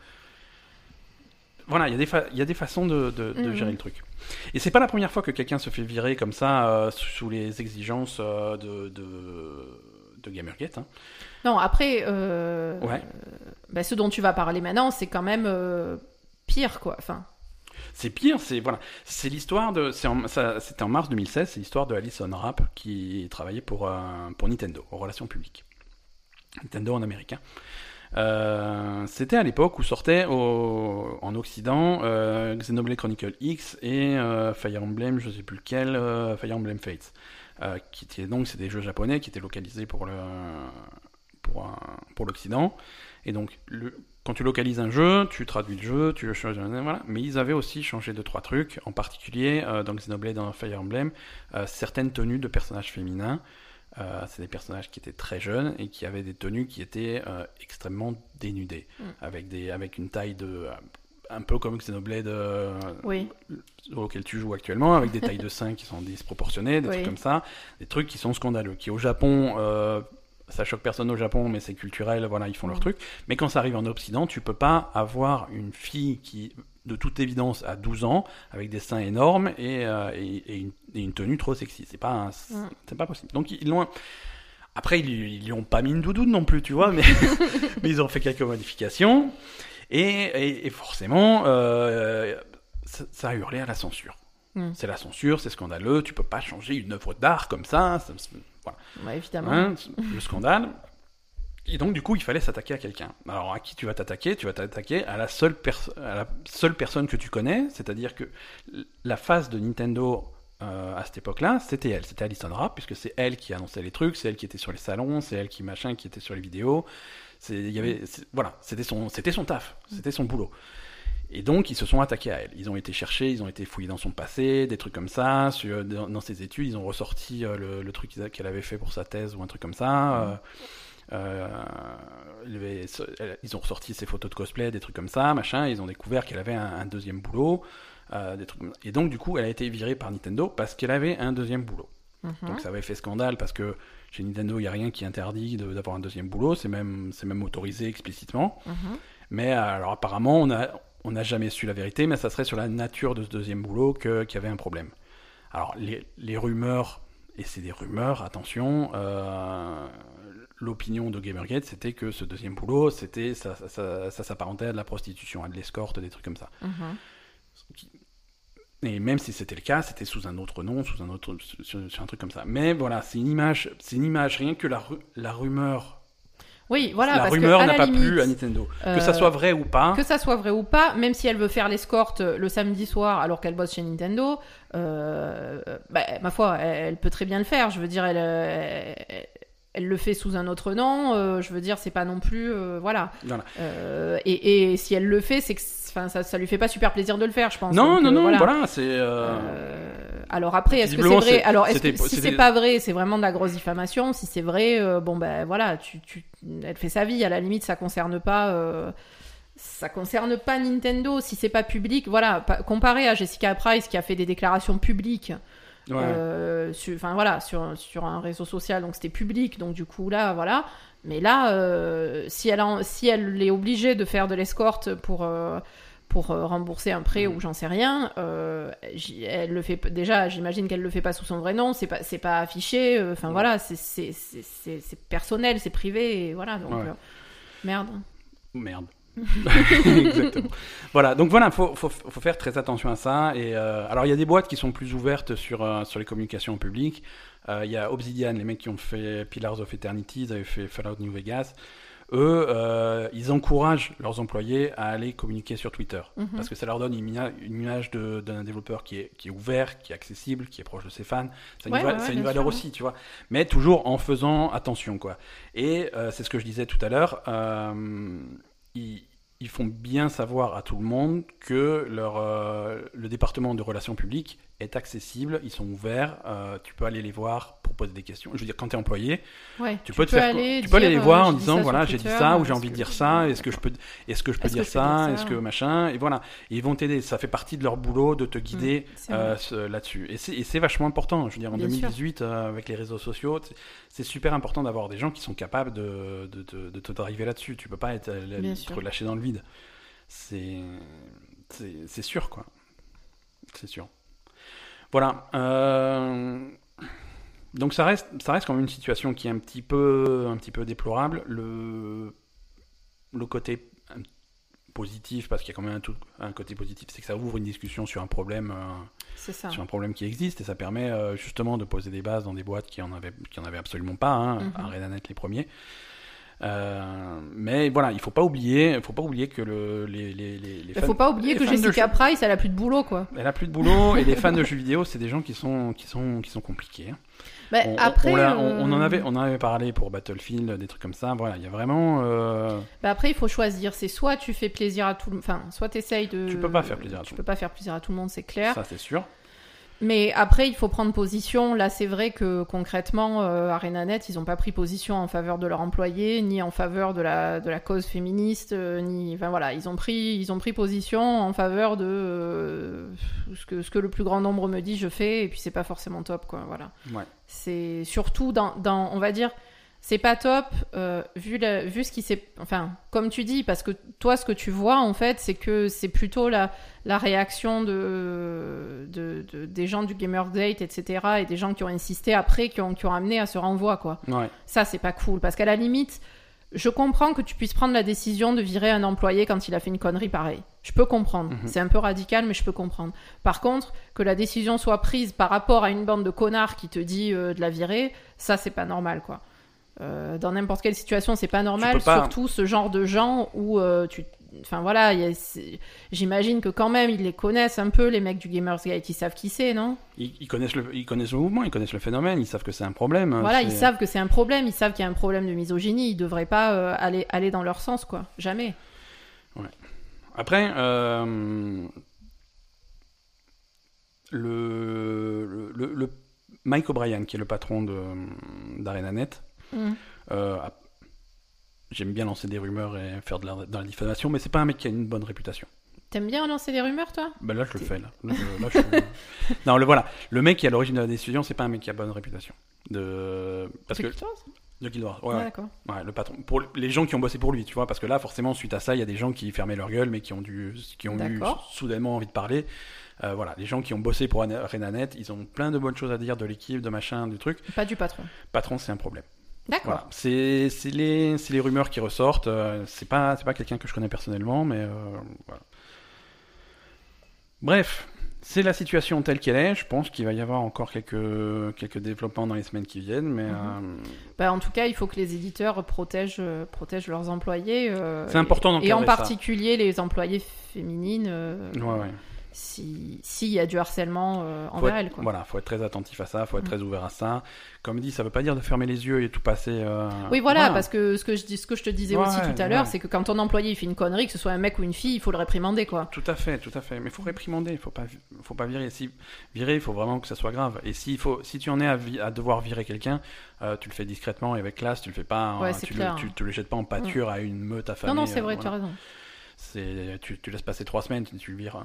Voilà, il y, a des fa- il y a des façons de, de- de Mhm. gérer le truc. Et c'est pas la première fois que quelqu'un se fait virer comme ça euh, sous les exigences de, de, de Gamergate. hein. Non, après, euh, Ouais. bah, ce dont tu vas parler maintenant, c'est quand même euh, pire, quoi. Enfin, C'est pire, c'est voilà, c'est l'histoire de, en- c'était en mars 2016, c'est l'histoire de Alison Rapp qui travaillait pour euh, pour Nintendo aux relations publiques. Nintendo en américain. Euh, c'était à l'époque où sortait au- en Occident euh, Xenoblade Chronicle X et Fire Emblem, je sais plus lequel, Fire Emblem Fates, euh, qui étaient donc c'est des jeux japonais qui étaient localisés pour le pour un- pour l'Occident. Et donc le, quand tu localises un jeu, tu traduis le jeu, tu le changes, voilà. Mais ils avaient aussi changé deux trois trucs, en particulier euh, dans Xenoblade, dans Fire Emblem, euh, certaines tenues de personnages féminins. Euh, c'est des personnages qui étaient très jeunes et qui avaient des tenues qui étaient extrêmement dénudées, Mm. avec des avec une taille de un peu comme Xenoblade euh, oui. auquel tu joues actuellement, avec des tailles de seins qui sont disproportionnées, des Oui. trucs comme ça, des trucs qui sont scandaleux, qui au Japon, euh, ça choque personne au Japon, mais c'est culturel, voilà, ils font leur Mm. truc. Mais quand ça arrive en Occident, tu peux pas avoir une fille qui, de toute évidence, a 12 ans, avec des seins énormes et, euh, et, et une, et une tenue trop sexy. C'est pas, Mm. c'est pas possible. Donc ils l'ont. Après, ils, ils lui ont pas mis une doudoune non plus, tu vois, mais, mais ils ont fait quelques modifications. Et, et- et forcément, euh, ça, ça a hurlé à la censure. Mm. C'est la censure, c'est scandaleux, tu peux pas changer une œuvre d'art comme ça. ça- voilà. Ouais, évidemment. Hein, le scandale. Et donc, du coup, il fallait s'attaquer à quelqu'un. Alors, à qui tu vas t'attaquer? Tu vas t'attaquer à, la seule perso- à la seule personne que tu connais, c'est-à-dire que la face de Nintendo euh, à cette époque-là, c'était elle, c'était Alison Rapp, puisque c'est elle qui annonçait les trucs, c'est elle qui était sur les salons, c'est elle qui machin, qui était sur les vidéos. C'est, il y avait, c'est- voilà, c'était son, c'était son taf, c'était son boulot. Et donc, ils se sont attaqués à elle. Ils ont été cherchés, ils ont été fouillés dans son passé, des trucs comme ça. Sur, dans, dans ses études, ils ont ressorti euh, le, le truc qu'elle avait fait pour sa thèse ou un truc comme ça. Euh, euh, avait- elle- ils ont ressorti ses photos de cosplay, des trucs comme ça, machin. Ils ont découvert qu'elle avait un, un deuxième boulot. euh, des trucs comme ça. Et donc, du coup, elle a été virée par Nintendo parce qu'elle avait un deuxième boulot. Mhm. Donc ça avait fait scandale parce que chez Nintendo, il n'y a rien qui interdit d'avoir un deuxième boulot, c'est même, même autorisé explicitement. Mhm. Mais alors apparemment, on a- on n'a jamais su la vérité, mais ça serait sur la nature de ce deuxième boulot qu'il y avait un problème. Alors les, les rumeurs, et c'est des rumeurs, attention, euh, l'opinion de Gamergate, c'était que ce deuxième boulot, c'était ça, ça, ça- ça s'apparentait à de la prostitution, à de l'escorte, des trucs comme ça. Mhm. Et même si c'était le cas, c'était sous un autre nom, sous un autre, sur, sur un truc comme ça. Mais voilà, c'est une image, c'est une image, rien que la, ru- la rumeur, Oui, voilà, la parce rumeur n'a pas limite, plu à Nintendo. euh, que ça soit vrai ou pas, Que ça soit vrai ou pas, même si elle veut faire l'escorte le samedi soir alors qu'elle bosse chez Nintendo, euh, bah, ma foi, elle, elle peut très bien le faire. Je veux dire, elle, euh, elle, elle le fait sous un autre nom. euh, je veux dire, c'est pas non plus, euh, voilà. voilà. Euh, et, et si elle le fait, c'est que, enfin, ça, ça lui fait pas super plaisir de le faire, je pense. Non, Donc, non, non, voilà. voilà, c'est. alors après, est-ce que c'est vrai Alors, est-ce que si c'est pas vrai, c'est vraiment de la grosse diffamation. Si c'est vrai, bon ben voilà, tu, tu, elle fait sa vie. À la limite, ça concerne pas. ça concerne pas Nintendo. Si c'est pas public, voilà, comparé à Jessica Price qui a fait des déclarations publiques. Euh, sur, voilà, sur, sur un réseau social, donc c'était public, donc du coup là, voilà. Mais là, euh, si, elle si elle est obligée de faire de l'escorte pour, euh, pour rembourser un prêt mm. ou j'en sais rien, elle le fait déjà. J'imagine qu'elle le fait pas sous son vrai nom, c'est pas c'est pas affiché. Enfin voilà, c'est personnel, c'est privé, et voilà. Donc merde. Merde. Exactement. Voilà, donc voilà, faut, faut, faut, faire très attention à ça. Et euh, alors, il y a des boîtes qui sont plus ouvertes sur, euh, sur les communications publiques. Euh, il y a Obsidian, les mecs qui ont fait Pillars of Eternity, ils avaient fait Fallout New Vegas. Eux, ils encouragent leurs employés à aller communiquer sur Twitter. Mhm. Parce que ça leur donne une, image d'un développeur qui est, qui est ouvert, qui est accessible, qui est proche de ses fans. C'est une, valeur aussi, tu vois. Mais toujours en faisant attention, quoi. Et c'est ce que je disais tout à l'heure ils, font bien savoir à tout le monde que leur, euh, le département de relations publiques est accessible, ils sont ouverts, euh, tu peux aller les voir pour poser des questions. Je veux dire, quand tu es employé, tu, peux, te faire, aller, tu peux aller les voir en euh, disant voilà, j'ai dit ça ou j'ai envie de dire ça, est-ce que je peux, est-ce que je peux dire ça, est-ce que machin, et voilà, ils vont t'aider. Ça fait partie de leur boulot de te guider mm, euh, là-dessus. Et c'est vachement important. Je veux dire, en 2018, avec les réseaux sociaux, c'est super important d'avoir des gens qui sont capables de, de, de, te driver là-dessus. Tu peux pas être, lâché dans le vide. C'est c'est sûr, quoi. C'est sûr. Voilà. Euh, donc ça reste, ça reste quand même une situation qui est un petit peu, un petit peu déplorable. Le, le côté positif, parce qu'il y a quand même un, un côté positif, c'est que ça ouvre une discussion sur un problème, euh, sur un problème qui existe, et ça permet euh, justement de poser des bases dans des boîtes qui en avaient, qui en avaient absolument pas, hein, mm les premiers. Euh, mais voilà, il faut pas oublier, faut pas oublier que le, les, les, les Il faut pas oublier que Jessica Price, elle a plus de boulot, quoi. Elle a plus de boulot et les fans de jeux vidéo, c'est des gens qui sont, qui sont, qui sont compliqués. Bah, on, après, on, on, en avait, on en avait parlé pour Battlefield, des trucs comme ça. Voilà, il y a vraiment. Euh... Bah après, il faut choisir. C'est soit tu fais plaisir à tout le, enfin, soit t'essayes de. Tu peux pas faire plaisir à tout. Tu peux pas faire plaisir à tout le monde, c'est clair. Ça, c'est sûr. Mais après, il faut prendre position. Là, c'est vrai que concrètement, euh, ArenaNet, ils n'ont pas pris position en faveur de leurs employés, ni en faveur de la, de la cause féministe, euh, ni. Enfin voilà, ils ont pris, ils ont pris position en faveur de euh, ce, que, ce que le plus grand nombre me dit, je fais, et puis c'est pas forcément top, quoi. Voilà. Ouais. C'est surtout dans, dans, on va dire, c'est pas top euh, vu, vu ce qui s'est enfin comme tu dis parce que toi ce que tu vois en fait c'est que c'est plutôt la, la réaction de, de, des gens du Gamergate etc et des gens qui ont insisté après qui ont, qui ont amené à ce renvoi quoi ouais. ça c'est pas cool parce qu'à la limite je comprends que tu puisses prendre la décision de virer un employé quand il a fait une connerie pareille. Je peux comprendre. Mhm. C'est un peu radical, mais je peux comprendre. Par contre, que la décision soit prise par rapport à une bande de connards qui te dit euh, de la virer, ça, c'est pas normal, quoi. Euh, dans n'importe quelle situation, c'est pas normal, surtout ce genre de gens où euh, tu. Enfin voilà, j'imagine que quand même ils les connaissent un peu, les mecs du Gamersgate, ils savent qui c'est, non? Ils, connaissent le, ils connaissent le mouvement, ils connaissent le phénomène, ils savent que c'est un problème. Voilà, ils savent que c'est un problème, ils savent qu'il y a un problème de misogynie, ils devraient pas euh, aller, aller dans leur sens, quoi. Jamais. Ouais. Après, le, le, le, Mike O'Brien, qui est le patron d'ArenaNet, Mm. Euh, j'aime bien lancer des rumeurs et faire de la, dans la diffamation, mais c'est pas un mec qui a une bonne réputation. T'aimes bien lancer des rumeurs, toi? Ben Là, je le fais. Là. non, le voilà. Le mec qui est à l'origine de la décision, c'est pas un mec qui a bonne réputation. De... Parce que... De Guild Wars, ouais, ah, ouais. le patron. Pour les gens qui ont bossé pour lui, tu vois, parce que là, forcément, suite à ça, il y a des gens qui fermaient leur gueule, mais qui ont, dû, qui ont eu soudainement envie de parler. Euh, voilà, les gens qui ont bossé pour ArenaNet, ils ont plein de bonnes choses à dire de l'équipe, de machin, du truc. Pas du patron. Patron, c'est un problème. D'accord. C'est les, les, rumeurs qui ressortent. Euh, c'est pas, pas quelqu'un que je connais personnellement, mais euh, voilà. Bref, c'est la situation telle qu'elle est. Je pense qu'il va y avoir encore quelques, quelques développements dans les semaines qui viennent. Mais, mhm. euh, bah, en tout cas, il faut que les éditeurs protègent, protègent leurs employés. c'est important Et en particulier les employés féminines. ouais, ouais s'il y a du harcèlement euh, envers elle. Quoi. Voilà, faut être très attentif à ça, faut être mm. très ouvert à ça. Comme dit, ça veut pas dire de fermer les yeux et tout passer. Euh, oui, voilà, parce que ce que je, dis, ce que je te disais aussi tout à l'heure, c'est que quand ton employé il fait une connerie, que ce soit un mec ou une fille, il faut le réprimander, quoi. Tout à fait, tout à fait. Mais il faut réprimander, il faut pas, faut pas virer. Si virer, il faut vraiment que ça soit grave. Et si, faut, si tu en es à, à devoir virer quelqu'un, euh, tu le fais discrètement et avec classe, tu le fais pas, tu, le, tu, le jettes pas en pâture mm. à une meute affamée. Non, non, c'est vrai, tu as raison tu, tu laisses passer trois semaines, tu le vires.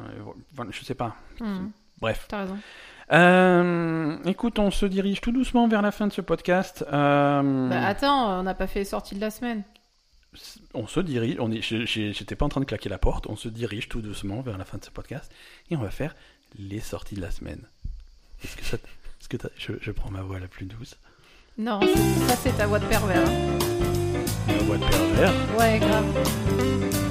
euh, je sais pas. Hmm, Bref. T'as raison. Euh, écoute, on se dirige tout doucement vers la fin de ce podcast. Euh, Bah, attends, on n'a pas fait les sorties de la semaine. on se dirige, on est, j'étais pas en train de claquer la porte, on se dirige tout doucement vers la fin de ce podcast et on va faire les sorties de la semaine. Est-ce que ça, est-ce que je, je prends ma voix la plus douce, Non, ça c'est ta voix de pervers. hein. ma voix de pervers? Ouais, grave.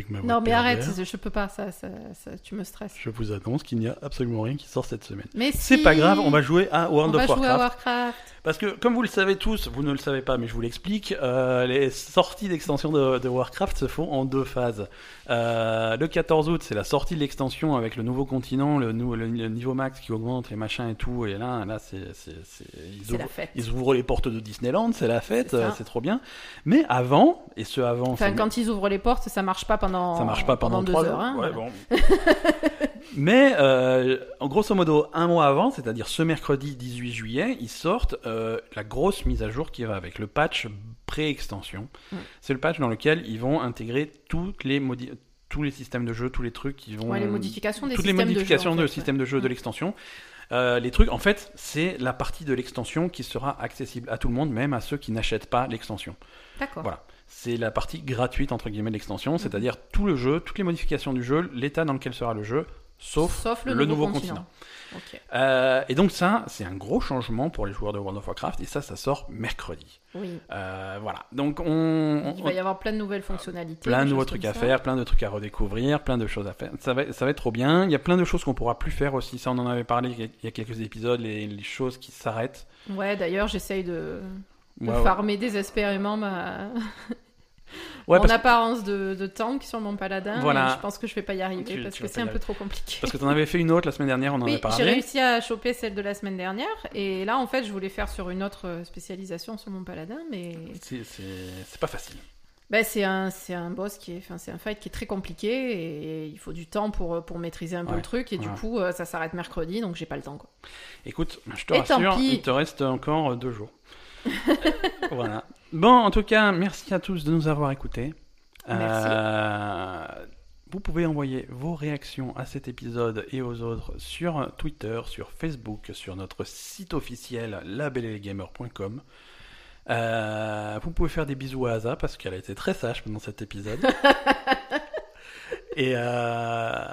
Avec ma voix Non, mais arrête, je peux pas, ça, ça, ça- tu me stresses. Je vous annonce qu'il n'y a absolument rien qui sort cette semaine. Mais C'est si, pas grave, on va jouer à on World va of jouer Warcraft. à Warcraft. Parce que, comme vous le savez tous, vous ne le savez pas, mais je vous l'explique, euh, les sorties d'extension de, de Warcraft se font en deux phases. Euh, le 14 août, c'est la sortie de l'extension avec le nouveau continent, le, nou- le- le niveau max qui augmente, les machins et tout. Et là, là c'est, ils, ouvrent, ils ouvrent les portes de Disneyland, c'est la fête, C'est euh, trop bien. Mais avant, et ce avant, Enfin, quand ils ouvrent les portes, ça marche pas pendant, ça marche pas pendant, trois heures. hein, Ouais, voilà. bon. Mais euh, grosso modo, un mois avant, c'est-à-dire ce mercredi 18 juillet, ils sortent euh, la grosse mise à jour qui va avec le patch pré-extension. Mm. C'est le patch dans lequel ils vont intégrer toutes les modi- tous les systèmes de jeu, tous les trucs qui vont Ouais, les modifications des toutes les systèmes de jeu, modifications en de, fait, système de jeu de Mm. l'extension. Euh, les trucs, en fait, c'est la partie de l'extension qui sera accessible à tout le monde, même à ceux qui n'achètent pas l'extension. D'accord. Voilà. C'est la partie gratuite entre guillemets de l'extension, Mhm. c'est-à-dire tout le jeu, toutes les modifications du jeu, l'état dans lequel sera le jeu, sauf, le, nouveau, continent. Euh, et donc ça, c'est un gros changement pour les joueurs de World of Warcraft, et ça, ça sort mercredi. Oui. Euh, voilà. Donc on, Il on- va y avoir plein de nouvelles fonctionnalités. plein de nouveaux trucs à faire, plein de trucs à redécouvrir, plein de choses à faire. Ça va, ça va être trop bien. Il y a plein de choses qu'on pourra plus faire aussi. Ça, on en avait parlé il y a quelques épisodes, les, les choses qui s'arrêtent. Ouais, d'ailleurs, j'essaye de Ouais, ouais. farmer désespérément ma... Ouais, mon apparence de, de tank sur mon paladin. Voilà. je pense que je vais pas y arriver Tu- parce tu que c'est un peu trop compliqué. parce que t'en avais fait une autre la semaine dernière, on en Oui, avait j'ai parlé. réussi à choper celle de la semaine dernière et là en fait je voulais faire sur une autre spécialisation sur mon paladin mais C'est pas facile. bah, c'est un un boss qui est enfin c'est un fight qui est très compliqué et il faut du temps pour pour maîtriser un peu Ouais, le truc et du coup euh, ça s'arrête mercredi donc j'ai pas le temps quoi. Écoute, je te Et rassure, il te reste encore deux jours. voilà. Bon, en tout cas, merci à tous de nous avoir écoutés. Merci. Euh, vous pouvez envoyer vos réactions à cet épisode et aux autres sur Twitter, sur Facebook, sur notre site officiel labellegamer.com. Euh, vous pouvez faire des bisous à Asa parce qu'elle a été très sage pendant cet épisode. et euh,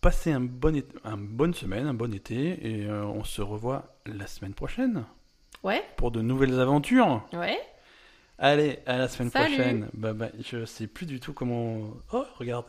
passez un bon une bonne semaine, un bon été et on se revoit la semaine prochaine Ouais, pour de nouvelles aventures. ouais. Allez, à la semaine Salut. prochaine. Bye bye. Je sais plus du tout comment. Oh, regarde.